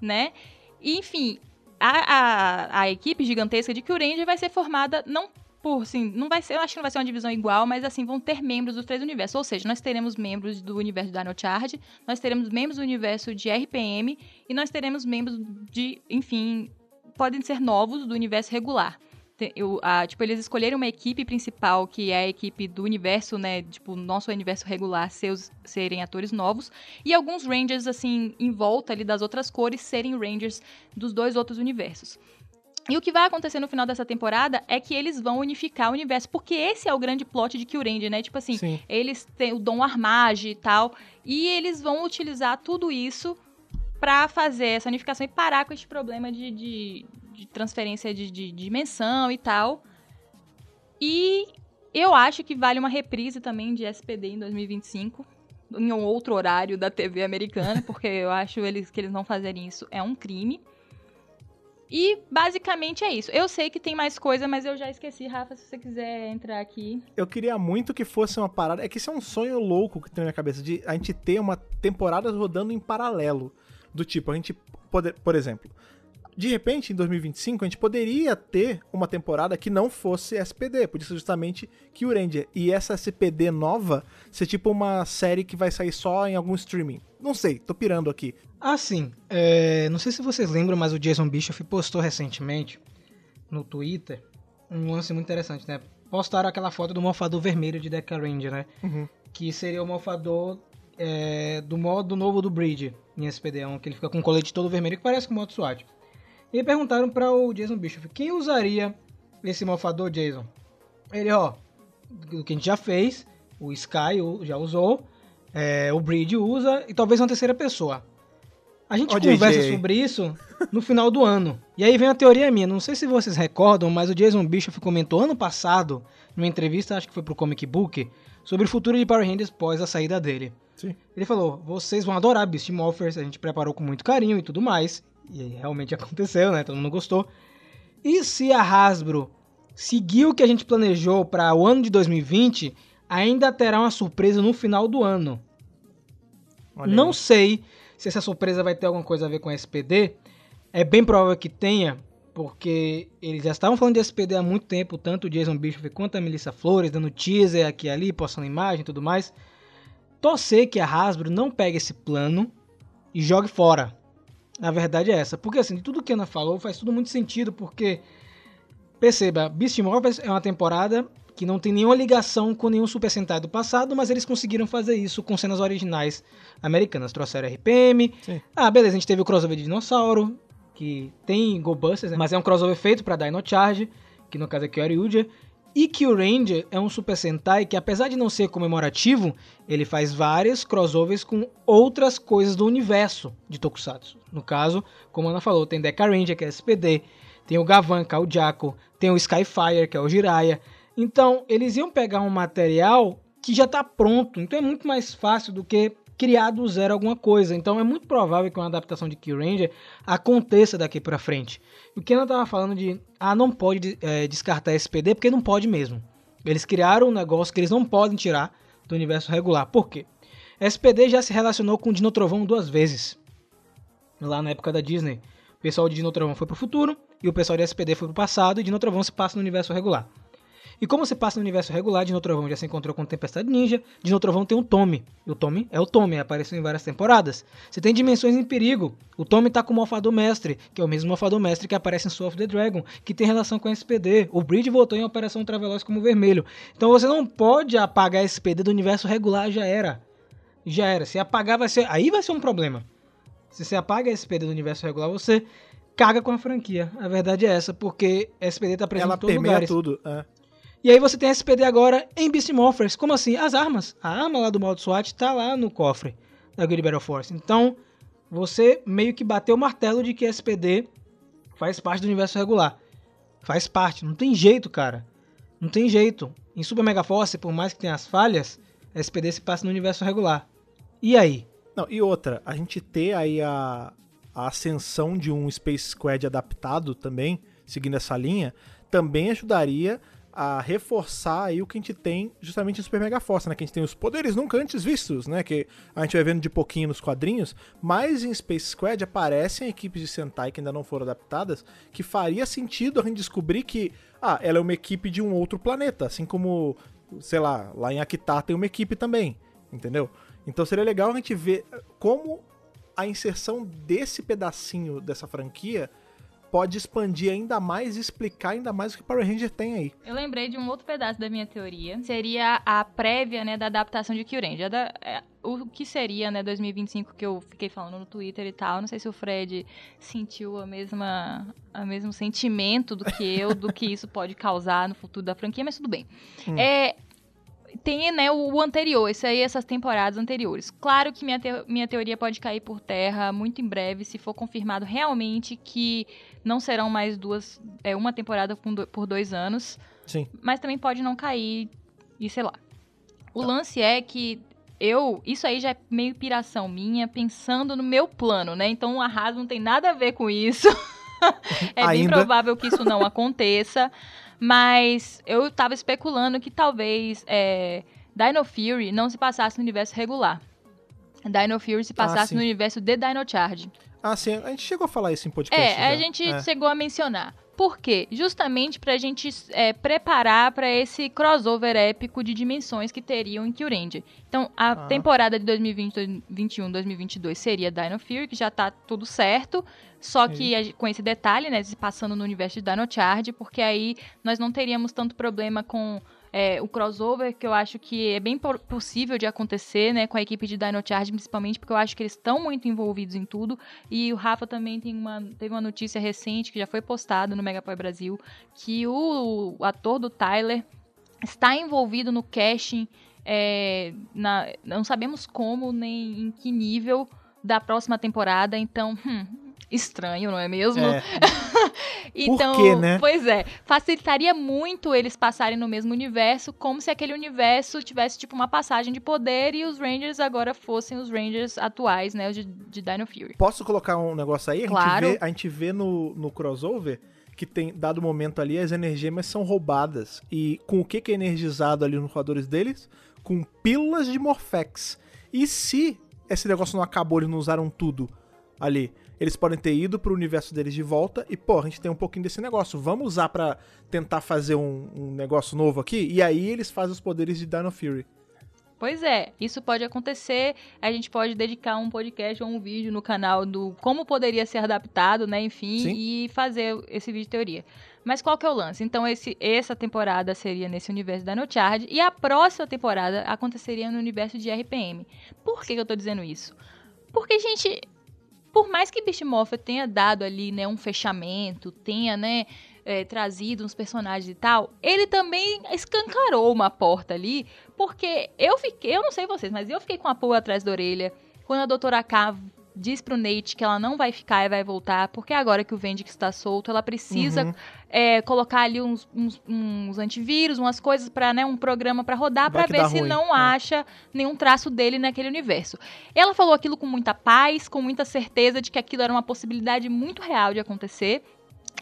né? E, enfim, a, a, a equipe gigantesca de Kyuranger vai ser formada não por, assim, não vai ser, eu acho que não vai ser uma divisão igual, mas assim, vão ter membros dos três universos. Ou seja, nós teremos membros do universo de Dino Charge, nós teremos membros do universo de RPM e nós teremos membros de, enfim, podem ser novos do universo regular. Eu- a- tipo, eles escolheram uma equipe principal, que é a equipe do universo, né? Tipo, nosso universo regular, seus, serem atores novos. E alguns Rangers, assim, em volta ali das outras cores, serem Rangers dos dois outros universos. E o que vai acontecer no final dessa temporada é que eles vão unificar o universo, porque esse é o grande plot de Kyurenge, né? Tipo assim, Sim. eles têm o Dom Armage e tal, e eles vão utilizar tudo isso pra fazer essa unificação e parar com esse problema de, de, de transferência de, de dimensão e tal. E eu acho que vale uma reprise também de SPD em 2025, em um outro horário da TV americana, <laughs> porque eu acho eles, que eles não fazerem isso é um crime. E basicamente é isso. Eu sei que tem mais coisa, mas eu já esqueci, Rafa, se você quiser entrar aqui. Eu queria muito que fosse uma parada. É que isso é um sonho louco que tem na minha cabeça, de a gente ter uma temporada rodando em paralelo. Do tipo, a gente poder, por exemplo, de repente, em 2025, a gente poderia ter uma temporada que não fosse SPD, podia ser justamente Kyuranger. E essa SPD nova ser tipo uma série que vai sair só em algum streaming. Não sei, tô pirando aqui. Assim, é, não sei se vocês lembram, mas o Jason Bischoff postou recentemente no Twitter um lance muito interessante, né? Postaram aquela foto do morfador vermelho de Deca Ranger, né? Uhum. Que seria o morfador é, do modo novo do Bridge em SPD1, que ele fica com um colete todo vermelho que parece com o modo SWAT. E perguntaram para o Jason Bischoff quem usaria esse morfador Jason. Ele, ó, o que a gente já fez, o Sky já usou, é, o Bridge usa e talvez uma terceira pessoa. A gente conversa JJ. sobre isso no final do ano. E aí vem a teoria minha. Não sei se vocês recordam, mas o Jason Bischoff comentou ano passado, numa entrevista, acho que foi pro Comic Book, sobre o futuro de Power Rangers pós a saída dele. Sim. Ele falou: vocês vão adorar Beast Morphers, a gente preparou com muito carinho e tudo mais. E aí realmente <laughs> aconteceu, né? Todo mundo gostou. E se a Hasbro seguir o que a gente planejou para o ano de 2020, ainda terá uma surpresa no final do ano. Olha Não aí. sei se essa surpresa vai ter alguma coisa a ver com SPD. É bem provável que tenha, porque eles já estavam falando de SPD há muito tempo, tanto o Jason Bischoff quanto a Melissa Flores, dando teaser aqui e ali, postando imagem e tudo mais. Torcer que a Hasbro não pegue esse plano e jogue fora. A verdade é essa. Porque assim, de tudo que a Ana falou faz tudo muito sentido, porque perceba, Beast Morphers é uma temporada que não tem nenhuma ligação com nenhum Super Sentai do passado, mas eles conseguiram fazer isso com cenas originais americanas. Trouxeram RPM. Sim. Ah, beleza, a gente teve o crossover de dinossauro, que tem Go Busters, né? mas é um crossover feito para Dino Charge, que no caso é Kyoryuja. E Kyuranger é um Super Sentai que, apesar de não ser comemorativo, ele faz vários crossovers com outras coisas do universo de Tokusatsu. No caso, como a Ana falou, tem Deca Ranger, que é SPD, tem o Gavan, que é o Jaco, tem o Skyfire, que é o Jiraiya. Então, eles iam pegar um material que já está pronto, então é muito mais fácil do que criar do zero alguma coisa. Então é muito provável que uma adaptação de Kyuranger aconteça daqui pra frente. O que ela tava falando de, ah, não pode é, descartar SPD porque não pode mesmo. Eles criaram um negócio que eles não podem tirar do universo regular. Por quê? SPD já se relacionou com o Dino Trovão duas vezes. Lá na época da Disney. O pessoal de Dino Trovão foi pro futuro e o pessoal de SPD foi pro passado e Dino Trovão se passa no universo regular. E como se passa no universo regular, Dino Trovão já se encontrou com Tempestade Ninja, Dino Trovão tem um Tommy. E o Tommy é o Tommy, apareceu em várias temporadas. Você tem Dimensões em Perigo. O Tommy tá com o Malfador Mestre, que é o mesmo Malfador Mestre que aparece em Soul of the Dragon, que tem relação com a SPD. O Bridge voltou em Operação Traveloz como vermelho. Então você não pode apagar a SPD do universo regular, já era. Já era. Se apagar, vai ser. Aí vai ser um problema. Se você apaga a SPD do universo regular, você caga com a franquia. A verdade é essa, porque a SPD tá presente Ela em todos os permeia lugares. tudo. É. E aí você tem SPD agora em Beast Morphers. Como assim? As armas. A arma lá do modo SWAT tá lá no cofre da Good Battle Force. Então, você meio que bateu o martelo de que SPD faz parte do universo regular. Faz parte. Não tem jeito, cara. Não tem jeito. Em Super Mega Force, por mais que tenha as falhas, SPD se passa no universo regular. E aí? Não, e outra, a gente ter aí a, a ascensão de um Space Squad adaptado também, seguindo essa linha, também ajudaria a reforçar aí o que a gente tem justamente em Super Mega Force, né? Que a gente tem os poderes nunca antes vistos, né? Que a gente vai vendo de pouquinho nos quadrinhos, mas em Space Squad aparecem equipes de Sentai que ainda não foram adaptadas, que faria sentido a gente descobrir que, ah, ela é uma equipe de um outro planeta, assim como, sei lá, lá em Akitar tem uma equipe também, entendeu? Então seria legal a gente ver como a inserção desse pedacinho dessa franquia pode expandir ainda mais e explicar ainda mais o que Power Ranger tem aí. Eu lembrei de um outro pedaço da minha teoria. Seria a prévia, né, da adaptação de Kyuren. Da, é, o que seria, né, 2025 que eu fiquei falando no Twitter e tal. Não sei se o Fred sentiu a mesma, a mesmo sentimento do que eu, do que isso pode causar no futuro da franquia, mas tudo bem. É, tem, né, o, anterior, esse aí, essas temporadas anteriores. Claro que minha, teo- minha teoria pode cair por terra muito em breve, se for confirmado realmente que não serão mais duas, é, uma temporada do- por dois anos Sim. mas também pode não cair e sei lá. O lance é que eu, isso aí já é meio piração minha, pensando no meu plano, né? Então o arraso não tem nada a ver com isso. <laughs> é bem Ainda. provável que isso não aconteça, mas eu tava especulando que talvez é, Dino Fury não se passasse no universo regular. Dino Fury se passasse sim. no universo de Dino Charge. Ah, sim, a gente chegou a falar isso em podcast. É, a já. gente É. chegou a mencionar. Por quê? Justamente pra gente é, preparar pra esse crossover épico de dimensões que teriam em Kyurendia. Então, a Ah. temporada de 2021, 2022 seria Dino Fury, que já tá tudo certo. Só que a com esse detalhe, né, se passando no universo de Dino Charge, porque aí nós não teríamos tanto problema com é, o crossover, que eu acho que é bem po- possível de acontecer, né, com a equipe de Dino Charge, principalmente porque eu acho que eles estão muito envolvidos em tudo. E o Rafa também tem uma, teve uma notícia recente que já foi postada no Megapoy Brasil, que o, o ator do Tyler está envolvido no casting, é, na- não sabemos como nem em que nível da próxima temporada, então, hum, estranho, não é mesmo? É. <laughs> então, quê, né? pois é, facilitaria muito eles passarem no mesmo universo, como se aquele universo tivesse tipo uma passagem de poder e os Rangers agora fossem os Rangers atuais, né, os de, de Dino Fury. Posso colocar um negócio aí? A Claro. gente vê, a gente vê no, no crossover que tem, dado momento ali, as energias são roubadas. E com o que, que é energizado ali nos voadores deles? Com pílulas de Morphex. E se esse negócio não acabou, eles não usaram tudo ali? Eles podem ter ido pro universo deles de volta e, pô, a gente tem um pouquinho desse negócio. Vamos usar pra tentar fazer um, um negócio novo aqui? E aí eles fazem os poderes de Dino Fury. Pois é, isso pode acontecer. A gente pode dedicar um podcast ou um vídeo no canal do como poderia ser adaptado, né? Enfim, Sim. e fazer esse vídeo de teoria. Mas qual que é o lance? Então, esse, essa temporada seria nesse universo da No Charge e a próxima temporada aconteceria no universo de RPM. Por que, que eu tô dizendo isso? Porque, gente, por mais que Beast Morpher tenha dado ali, né, um fechamento, tenha, né, é, trazido uns personagens e tal, ele também escancarou uma porta ali, porque eu fiquei, eu não sei vocês, mas eu fiquei com a pulga atrás da orelha quando a doutora K diz pro Nate que ela não vai ficar e vai voltar, porque agora que o Vendix está solto, ela precisa Uhum. É, colocar ali uns, uns, uns antivírus, umas coisas para, né, um programa pra rodar que ver se ruim, não é. acha nenhum traço dele naquele universo. Ela falou aquilo com muita paz, com muita certeza de que aquilo era uma possibilidade muito real de acontecer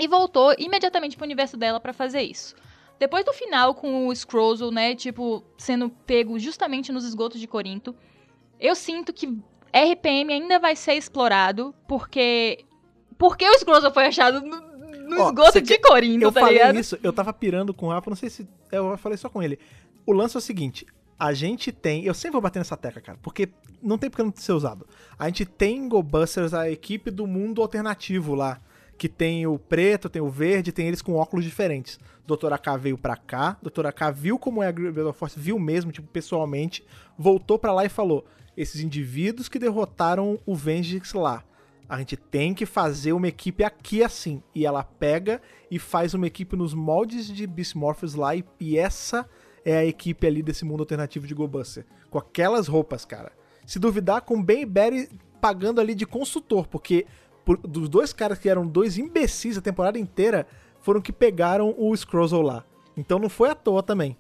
e voltou imediatamente pro universo dela pra fazer isso. Depois do final com o Scrozzle, né, tipo, sendo pego justamente nos esgotos de Corinto, eu sinto que RPM ainda vai ser explorado porque porque o Scrozzle foi achado no, no Ó, esgoto de Corinto, Eu tá falei ligado? isso, eu tava pirando com o Rafa, não sei se. Eu falei só com ele. O lance é o seguinte: a gente tem. Eu sempre vou bater nessa tecla, cara, porque não tem porque não ser usado. A gente tem em GoBusters a equipe do mundo alternativo lá. Que tem o preto, tem o verde, tem eles com óculos diferentes. Doutora K veio pra cá, Doutora K viu como é a Battle Force, viu mesmo, tipo, pessoalmente, voltou pra lá e falou: esses indivíduos que derrotaram o Vengix lá. A gente tem que fazer uma equipe aqui assim. E ela pega e faz uma equipe nos moldes de Beast Morphers lá. E, e essa é a equipe ali desse mundo alternativo de GoBuster. Com aquelas roupas, cara. Se duvidar, com Ben Barry pagando ali de consultor. Porque por- dos dois caras que eram dois imbecis a temporada inteira, foram que pegaram o Scrozzle lá. Então não foi à toa também.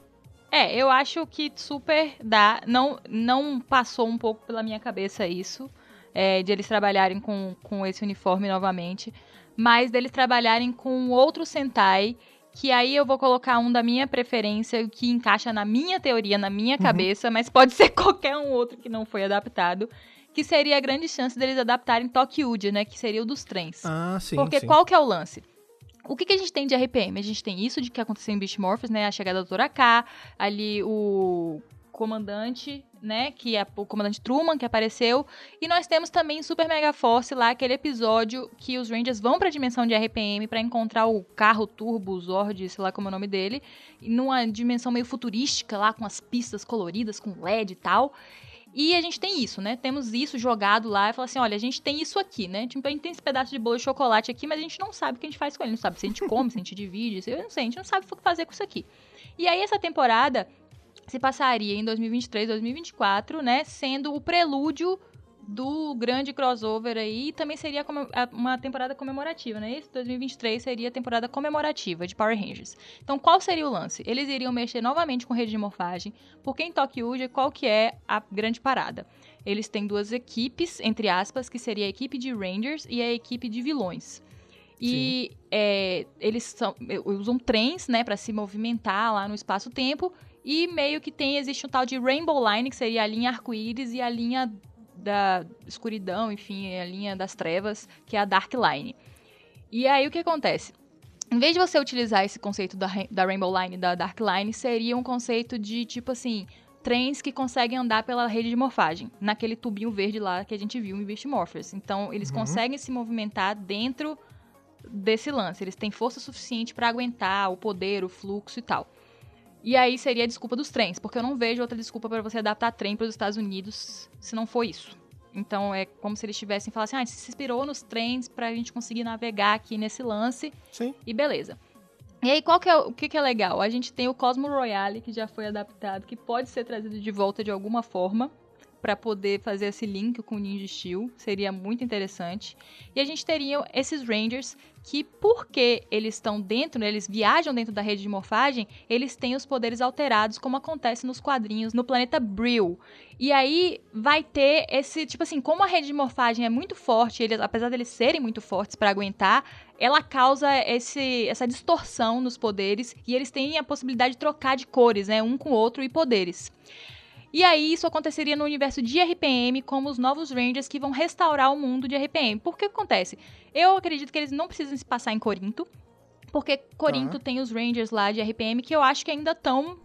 É, eu acho que super dá. Não, não passou um pouco pela minha cabeça isso, é, de eles trabalharem com, com esse uniforme novamente, mas deles trabalharem com outro Sentai, que aí eu vou colocar um da minha preferência, que encaixa na minha teoria, na minha cabeça, mas pode ser <laughs> qualquer um outro que não foi adaptado, que seria a grande chance deles adaptarem Tokyuja, né, que seria o dos trens. Ah, sim. Porque sim. qual que é o lance? O que, que a gente tem de RPM? A gente tem isso de que aconteceu em Beast Morphers, né? A chegada da Doutora K, ali o, comandante, né? Que é o comandante Truman, que apareceu. E nós temos também Super Mega Force lá, aquele episódio que os Rangers vão pra dimensão de RPM pra encontrar o carro Turbo, Zord, sei lá como é o nome dele. Numa dimensão meio futurística lá, com as pistas coloridas, com LED e tal. E a gente tem isso, né? Temos isso jogado lá e fala assim: olha, a gente tem isso aqui, né? Tipo, a gente tem esse pedaço de bolo de chocolate aqui, mas a gente não sabe o que a gente faz com ele. Não sabe se a gente come, se a gente divide, se- eu não sei, a gente não sabe o que fazer com isso aqui. E aí, essa temporada se passaria em 2023, 2024, né? Sendo o prelúdio do grande crossover aí. E também seria uma temporada comemorativa, né? Esse 2023 seria a temporada comemorativa de Power Rangers. Então, qual seria o lance? Eles iriam mexer novamente com rede de morfagem, porque em Tokyo qual que é a grande parada? Eles têm duas equipes, entre aspas, que seria a equipe de Rangers e a equipe de vilões. E é, eles são, usam trens, né, para se movimentar lá no espaço-tempo. E meio que tem, existe um tal de Rainbow Line, que seria a linha arco-íris, e a linha da escuridão, enfim, a linha das trevas, que é a Dark Line. E aí o que acontece? Em vez de você utilizar esse conceito da, da Rainbow Line e da Dark Line, seria um conceito de tipo assim. Trens que conseguem andar pela rede de morfagem, naquele tubinho verde lá que a gente viu em Beast Morphers. Então, eles conseguem se movimentar dentro desse lance. Eles têm força suficiente pra aguentar o poder, o fluxo e tal. E aí seria a desculpa dos trens, porque eu não vejo outra desculpa pra você adaptar trem para os Estados Unidos se não for isso. Então é como se eles tivessem falado assim: ah, a gente se inspirou nos trens pra gente conseguir navegar aqui nesse lance Sim. e beleza. E aí, qual que é, o o que, que é legal? A gente tem o Cosmo Royale, que já foi adaptado, que pode ser trazido de volta de alguma forma, pra poder fazer esse link com o Ninja Steel. Seria muito interessante. E a gente teria esses Rangers que, porque eles estão dentro, né, eles viajam dentro da rede de morfagem, eles têm os poderes alterados, como acontece nos quadrinhos no planeta Brill. E aí vai ter esse, tipo assim, como a rede de morfagem é muito forte, eles, apesar deles serem muito fortes pra aguentar, ela causa esse, essa distorção nos poderes e eles têm a possibilidade de trocar de cores, né, um com o outro e poderes. E aí isso aconteceria no universo de RPM, como os novos Rangers que vão restaurar o mundo de RPM. Por que acontece? Eu acredito que eles não precisam se passar em Corinto, porque Corinto tem os Rangers lá de RPM que eu acho que ainda estão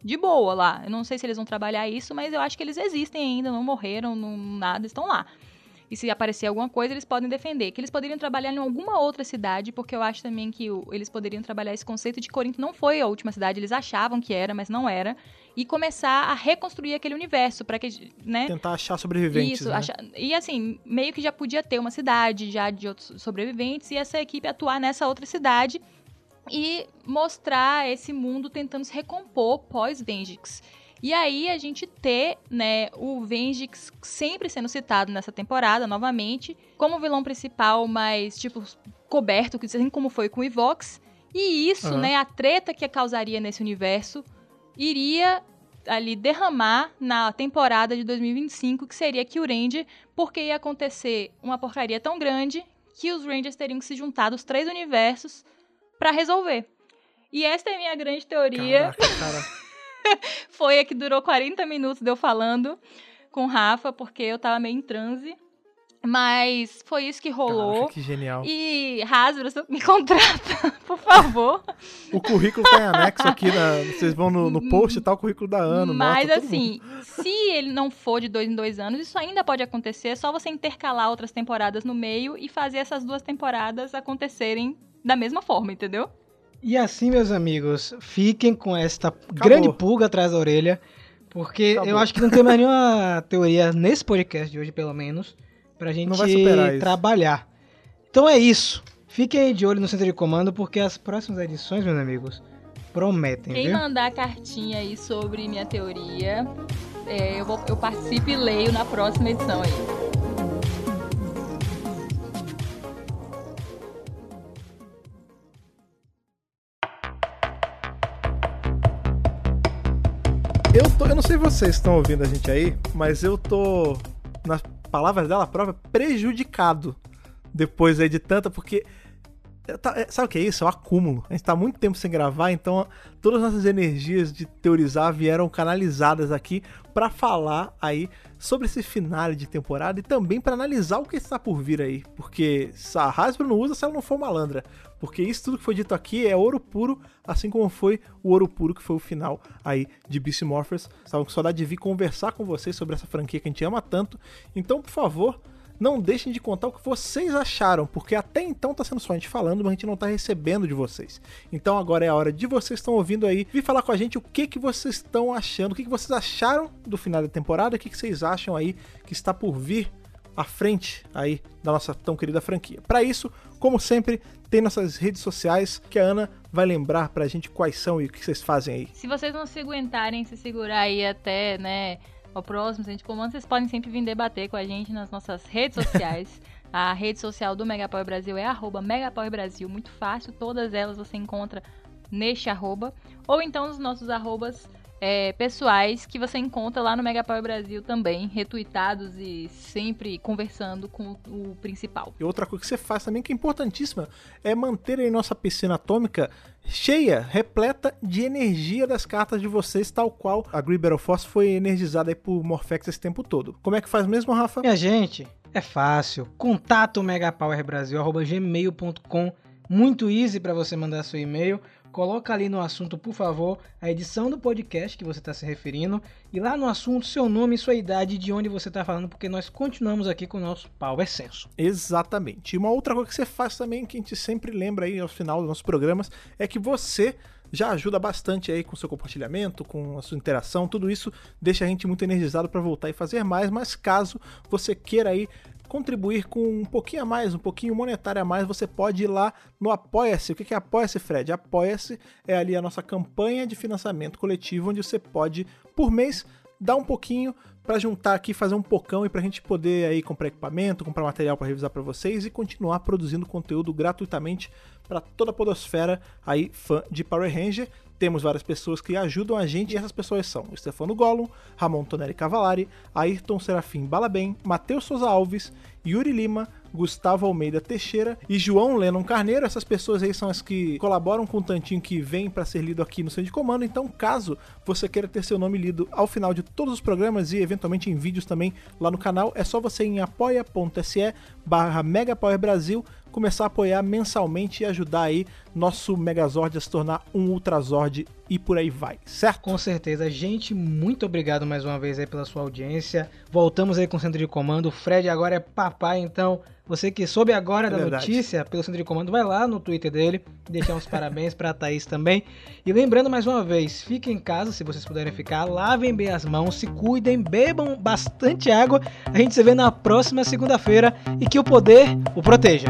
de boa lá. Eu não sei se eles vão trabalhar isso, mas eu acho que eles existem ainda, não morreram, não nada, estão lá. E se aparecer alguma coisa, eles podem defender. Que eles poderiam trabalhar em alguma outra cidade, porque eu acho também que o- eles poderiam trabalhar esse conceito de Corinto não foi a última cidade, eles achavam que era, mas não era. E começar a reconstruir aquele universo, para que, né? Tentar achar sobreviventes, Isso, né? acha- e assim, meio que já podia ter uma cidade já de outros sobreviventes e essa equipe atuar nessa outra cidade e mostrar esse mundo tentando se recompor pós-Vengix. E aí a gente ter, né, o Vengix sempre sendo citado nessa temporada novamente, como vilão principal, mas tipo coberto, assim como foi com o Evox. E isso, Aham. né, a treta que causaria nesse universo iria ali derramar na temporada de 2025, que seria Kyuranger, porque ia acontecer uma porcaria tão grande que os Rangers teriam que se juntar dos três universos pra resolver. E esta é a minha grande teoria. Caraca, cara. <laughs> <laughs> Foi a que durou 40 minutos de eu falando com o Rafa, porque eu tava meio em transe. Mas foi isso que rolou. Caraca, que genial. E Hasbro, <laughs> me contrata, por favor. O currículo tá em anexo aqui, na- vocês vão no, no post e tá o currículo da Ana, Mas nota, assim, se ele não for de dois em dois anos, isso ainda pode acontecer. É só você intercalar outras temporadas no meio e fazer essas duas temporadas acontecerem da mesma forma, entendeu? E assim, meus amigos, fiquem com esta grande pulga atrás da orelha, porque Acabou. eu acho que não tem mais nenhuma <laughs> teoria nesse podcast de hoje, pelo menos, pra gente superar isso. trabalhar. Então é isso. Fiquem aí de olho no centro de comando, porque as próximas edições, meus amigos, prometem, Quem viu? mandar cartinha aí sobre minha teoria, é, eu, vou, eu participo e leio na próxima edição aí. Eu, tô, eu não sei se vocês estão ouvindo a gente aí, mas eu tô, nas palavras dela própria, prejudicado depois aí de tanta, porque sabe o que é isso? É o acúmulo. A gente tá muito tempo sem gravar, então todas as nossas energias de teorizar vieram canalizadas aqui pra falar aí sobre esse finale de temporada e também pra analisar o que está por vir aí. Porque se a Hasbro não usa se ela não for malandra. Porque isso tudo que foi dito aqui é ouro puro, assim como foi o ouro puro que foi o final aí de Beast Morphers. Estavam com saudade de vir conversar com vocês sobre essa franquia que a gente ama tanto. Então, por favor, não deixem de contar o que vocês acharam, porque até então tá sendo só a gente falando, mas a gente não tá recebendo de vocês. Então agora é a hora de vocês estão ouvindo aí, vir falar com a gente o que que vocês estão achando, o que que vocês acharam do final da temporada, o que que vocês acham aí que está por vir à frente aí da nossa tão querida franquia. Para isso, como sempre, tem nossas redes sociais que a Ana vai lembrar pra gente quais são e o que vocês fazem aí. Se vocês não se aguentarem se segurar aí até, né, o próximo gente comando, vocês podem sempre vir debater com a gente nas nossas redes sociais. <laughs> A rede social do Megapower Brasil é arroba Megapower Brasil, muito fácil, todas elas você encontra neste arroba. Ou então nos nossos arrobas é, pessoais que você encontra lá no Megapower Brasil também, retuitados e sempre conversando com o principal. E outra coisa que você faz também que é importantíssima é manter aí nossa piscina atômica cheia, repleta de energia das cartas de vocês, tal qual a Green Battle Force foi energizada aí por Morphex esse tempo todo. Como é que faz mesmo, Rafa? Minha gente, é fácil. Contato megapowerbrasil.gmail.com Muito easy para você mandar seu e-mail. Coloca ali no assunto, por favor, a edição do podcast que você está se referindo. E lá no assunto, seu nome, sua idade e de onde você está falando, porque nós continuamos aqui com o nosso Power Senso. Exatamente. E uma outra coisa que você faz também, que a gente sempre lembra aí ao final dos nossos programas, é que você já ajuda bastante aí com seu compartilhamento, com a sua interação, tudo isso deixa a gente muito energizado para voltar e fazer mais, mas caso você queira aí contribuir com um pouquinho a mais, um pouquinho monetário a mais, você pode ir lá no Apoia-se. O que é Apoia-se, Fred? Apoia-se é ali a nossa campanha de financiamento coletivo, onde você pode, por mês, dar um pouquinho para juntar aqui, fazer um pocão e para a gente poder aí comprar equipamento, comprar material para revisar para vocês e continuar produzindo conteúdo gratuitamente para toda a podosfera aí fã de Power Ranger. Temos várias pessoas que ajudam a gente e essas pessoas são Stefano Gollum, Ramon Tonelli Cavalari, Ayrton Serafim Balabem, Matheus Souza Alves, Yuri Lima, Gustavo Almeida Teixeira e João Lennon Carneiro. Essas pessoas aí são as que colaboram com o tantinho que vem para ser lido aqui no Centro de Comando. Então, caso você queira ter seu nome lido ao final de todos os programas e eventualmente em vídeos também lá no canal, é só você ir em apoia.se barra Brasil começar a apoiar mensalmente e ajudar aí nosso Megazord a se tornar um Ultrazord e por aí vai, certo? Com certeza. Gente, muito obrigado mais uma vez aí pela sua audiência. Voltamos aí com o Centro de Comando. O Fred agora é papai, então você que soube agora É da verdade. notícia pelo Centro de Comando, vai lá no Twitter dele, deixar uns parabéns pra Thaís também. E lembrando mais uma vez, fiquem em casa se vocês puderem ficar, lavem bem as mãos, se cuidem, bebam bastante água. A gente se vê na próxima segunda-feira e que o poder o proteja.